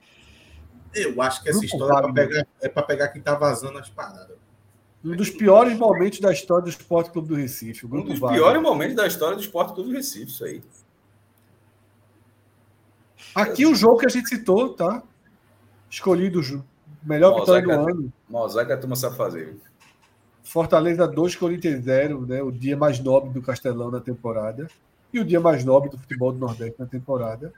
Eu acho que essa Grupo história é pra, Wagner. pegar, é pegar quem tá vazando as paradas. Um dos piores momentos da história do Esporte Clube do Recife. O Um dos Wagner. piores momentos da história do esporte clube do Recife, isso aí. Aqui o jogo que a gente citou, tá? Escolhido o jo- melhor Mosaica. vitória do ano. Mosaico a turma sabe fazer. Fortaleza 2, Corinthians 0, né? O dia mais nobre do Castelão na temporada. E o dia mais nobre do futebol do Nordeste na temporada.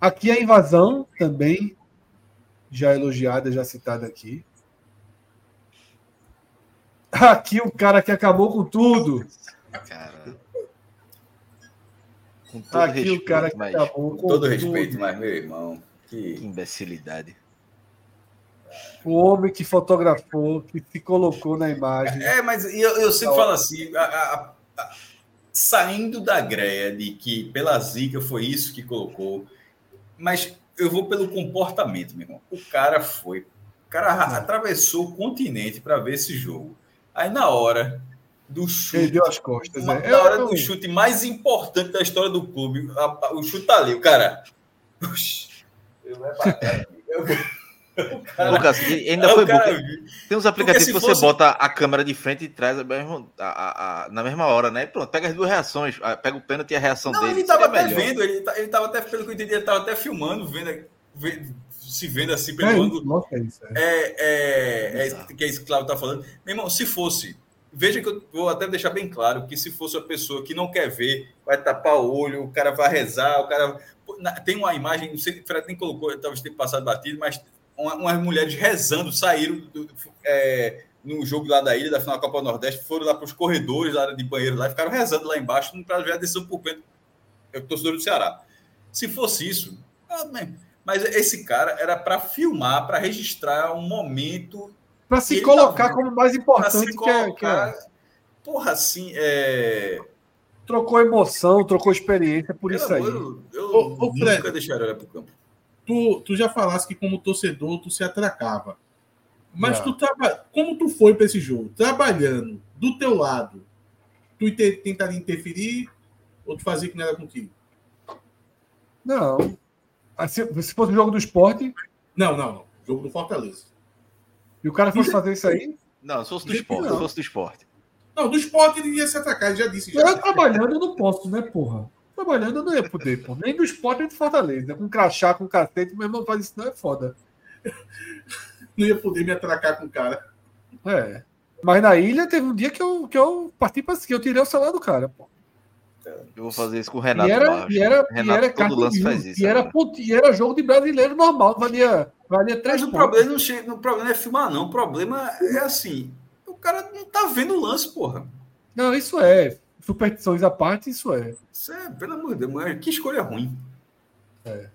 Aqui a invasão também, já elogiada, já citada aqui. Aqui o cara que acabou com tudo. Cara. Com todo Aqui respeito, o cara que mas acabou com Com todo tudo. respeito, mas meu irmão, que que imbecilidade. O homem que fotografou, que se colocou na imagem. É, mas eu, eu sempre falo assim, a- a- a- saindo da greia de que pela zica foi isso que colocou, mas eu vou pelo comportamento, meu irmão. O cara foi, o cara atravessou o continente para ver esse jogo. Aí na hora do chute, Perdeu as costas. uma- é. na hora do chute mais importante da história do clube, a- a- o chute tá ali, o cara. Oxi, eu bater aqui. Eu- o cara- Lucas, ainda Aí foi bom. cara viu. Tem uns aplicativos que você fosse- bota a câmera de frente e traz a a- a- a- na mesma hora, né? Pronto, pega as duas reações. Pega o pênalti e a reação Não, dele. ele estava até melhor. vendo, ele, tá- ele tava até, pelo que eu entendi, ele estava até filmando, vendo, vendo- se vendo assim É pelo isso, ângulo. nossa, é isso. é. É, é, é, que é isso que o Cláudio está falando. Meu irmão, se fosse, veja que eu vou até deixar bem claro que se fosse uma pessoa que não quer ver, vai tapar o olho, o cara vai rezar, o cara. Tem uma imagem, não sei se o Fred nem colocou, talvez tenha passado batido, mas uma- umas mulheres rezando saíram do- é, no jogo lá da ilha, da final da Copa do Nordeste, foram lá para os corredores lá de banheiro lá ficaram rezando lá embaixo para ver a decisão por pênalti. É o torcedor do Ceará. Se fosse isso, ah, mas esse cara era para filmar, para registrar um momento Para se ele colocar tá- como mais para importante se que, é, que colocar. é. Porra, assim, é. Trocou emoção, trocou experiência por Pelo isso aí. eu Ô, ô, nunca Fred. deixaria olhar pro campo. Tu, tu já falaste que como torcedor tu se atracava. Mas Já. tu traba... como tu foi para esse jogo? Trabalhando do teu lado, tu te- tentaria interferir ou tu fazia que não era contigo? Não. Ah, Se, se fosse um jogo do esporte Não, não, não. Jogo do Fortaleza. E o cara fosse fazer isso aí, Não, se fosse do esporte, se fosse do esporte. Não, do esporte ele ia se atracar, ele já disse. Já. eu trabalhando eu não posso, né, porra? Trabalhando eu não ia poder, pô. Nem do esporte nem do Fortaleza. Com crachá, com cacete, meu irmão faz isso não é foda. Não ia poder me atracar com o cara. É. Mas na ilha teve um dia que eu, que eu parti pra que eu tirei o celular do cara, pô. Eu vou fazer isso com o Renato e era, e era, e Renato, era todo lance faz isso. e, era, ponti- e era jogo de brasileiro normal, valia, valia três Mas o problema, não chega, o problema não é filmar, não. O problema é assim: o cara não tá vendo o lance, porra. Não, isso é. Superstições à parte, isso é. Isso é, pelo amor de Deus, mas que escolha ruim. É.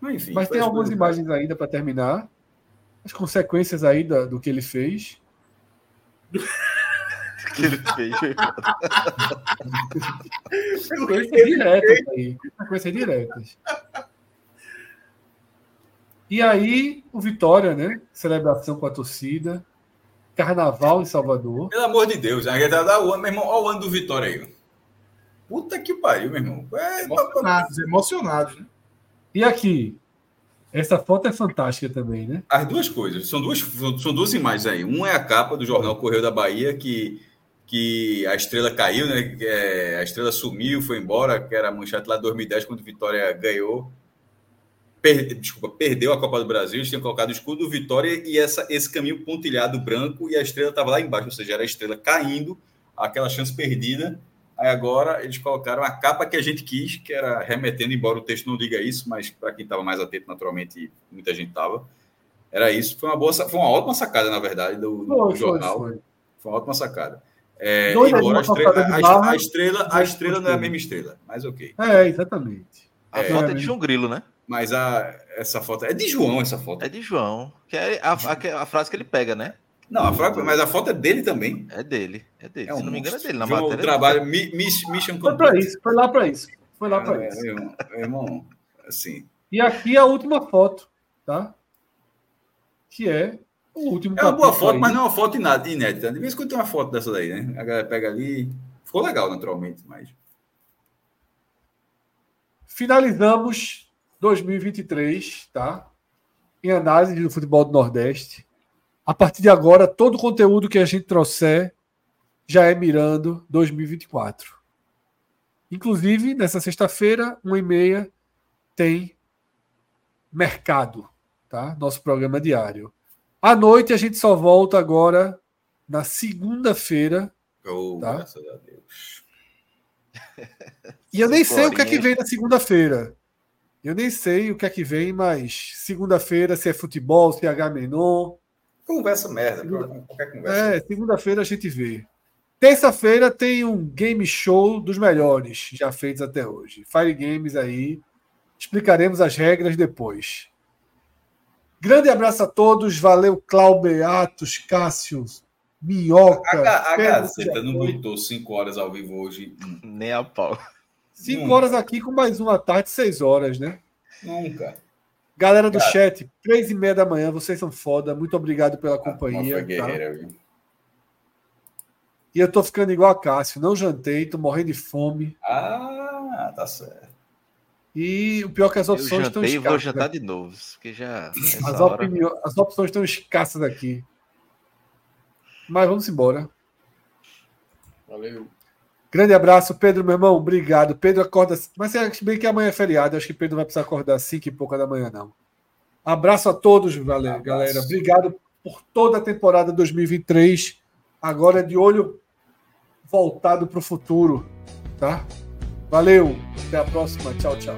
Mas, enfim, Mas tem algumas do cara. imagens ainda para terminar. As consequências aí da- do que ele fez. que ele fez. Consequências diretas aí. Consequências diretas. E aí, o Vitória, né? Celebração com a torcida. Carnaval em Salvador. Pelo amor de Deus, a gente tá dá o ano, meu irmão, olha o ano do Vitória aí. Puta que pariu, meu irmão. É, Emocionados, emocionados, né? E aqui, essa foto é fantástica também, né? As duas coisas, são duas, são duas imagens aí. Um é a capa do jornal Correio da Bahia, que, que a estrela caiu, né? É, a estrela sumiu, foi embora, que era a manchete lá de 2010, quando Vitória ganhou. per, desculpa, perdeu a Copa do Brasil, eles tinham colocado o escudo do Vitória e essa, esse caminho pontilhado branco e a estrela estava lá embaixo, ou seja, era a estrela caindo, aquela chance perdida. Aí agora eles colocaram a capa que a gente quis, que era remetendo, embora o texto não diga isso, mas para quem estava mais atento, naturalmente, muita gente estava. Era isso. Foi uma boa, foi uma ótima sacada, na verdade, do, do jornal. Foi, foi. foi, uma ótima sacada. É, embora a estrela, a, a, estrela, a estrela não é a mesma estrela, mas ok. É, exatamente. A é, foto é de João Grilo, né? Mas a, essa foto. É de João essa foto. É de João. Que é a, a, a frase que ele pega, né? Não, a frase, mas a foto é dele também. É dele, é dele. É um Se não me engano, é dele. Na João, matéria. trabalho, Mission Foi para isso, foi lá para isso. Foi lá para ah, isso. Irmão, irmão, assim. E aqui a última foto, tá? Que é o último. É uma boa foto, aí. mas não é uma foto inédita. De vez em quando tem uma foto dessa daí, né? A galera pega ali. Ficou legal, naturalmente, mas. Finalizamos 2023, tá? Em análise do futebol do Nordeste. A partir de agora, todo o conteúdo que a gente trouxer já é mirando 2024. Inclusive, nessa sexta-feira, uma e meia, tem mercado, tá? Nosso programa diário. À noite a gente só volta agora na segunda-feira. Oh, tá? Graças a Deus. E eu nem sei o que é que vem na segunda-feira. Eu nem sei o que é que vem, mas segunda-feira, se é futebol, se é H-Menon. Conversa merda, segunda... qualquer conversa. É, segunda-feira a gente vê. Terça-feira tem um game show dos melhores já feitos até hoje. Fire Games aí. Explicaremos as regras depois. Grande abraço a todos. Valeu, Cláudio Atos, Cássio, Minhoca. A, a Gazeta não botou 5 horas ao vivo hoje. Nem a pau. 5 horas aqui com mais uma tarde, 6 horas, né? Nunca. Galera do Cara. chat, três e meia da manhã, vocês são foda. Muito obrigado pela companhia. Tá? Guerreira, viu? E eu tô ficando igual a Cássio. Não jantei, tô morrendo de fome. Ah, tá certo. E o pior é que as opções estão escassas. Eu vou jantar né? de novo, que já. As, opini... as opções estão escassas aqui. Mas vamos embora. Valeu. Grande abraço, Pedro, meu irmão. Obrigado. Pedro acorda. Mas acho bem que amanhã é feriado. Acho que Pedro não vai precisar acordar às 5 e pouca da manhã, não. Abraço a todos, valeu, abraço. galera. Obrigado por toda a temporada 2023. Agora de olho voltado para o futuro, tá? Valeu. Até a próxima. Tchau, tchau.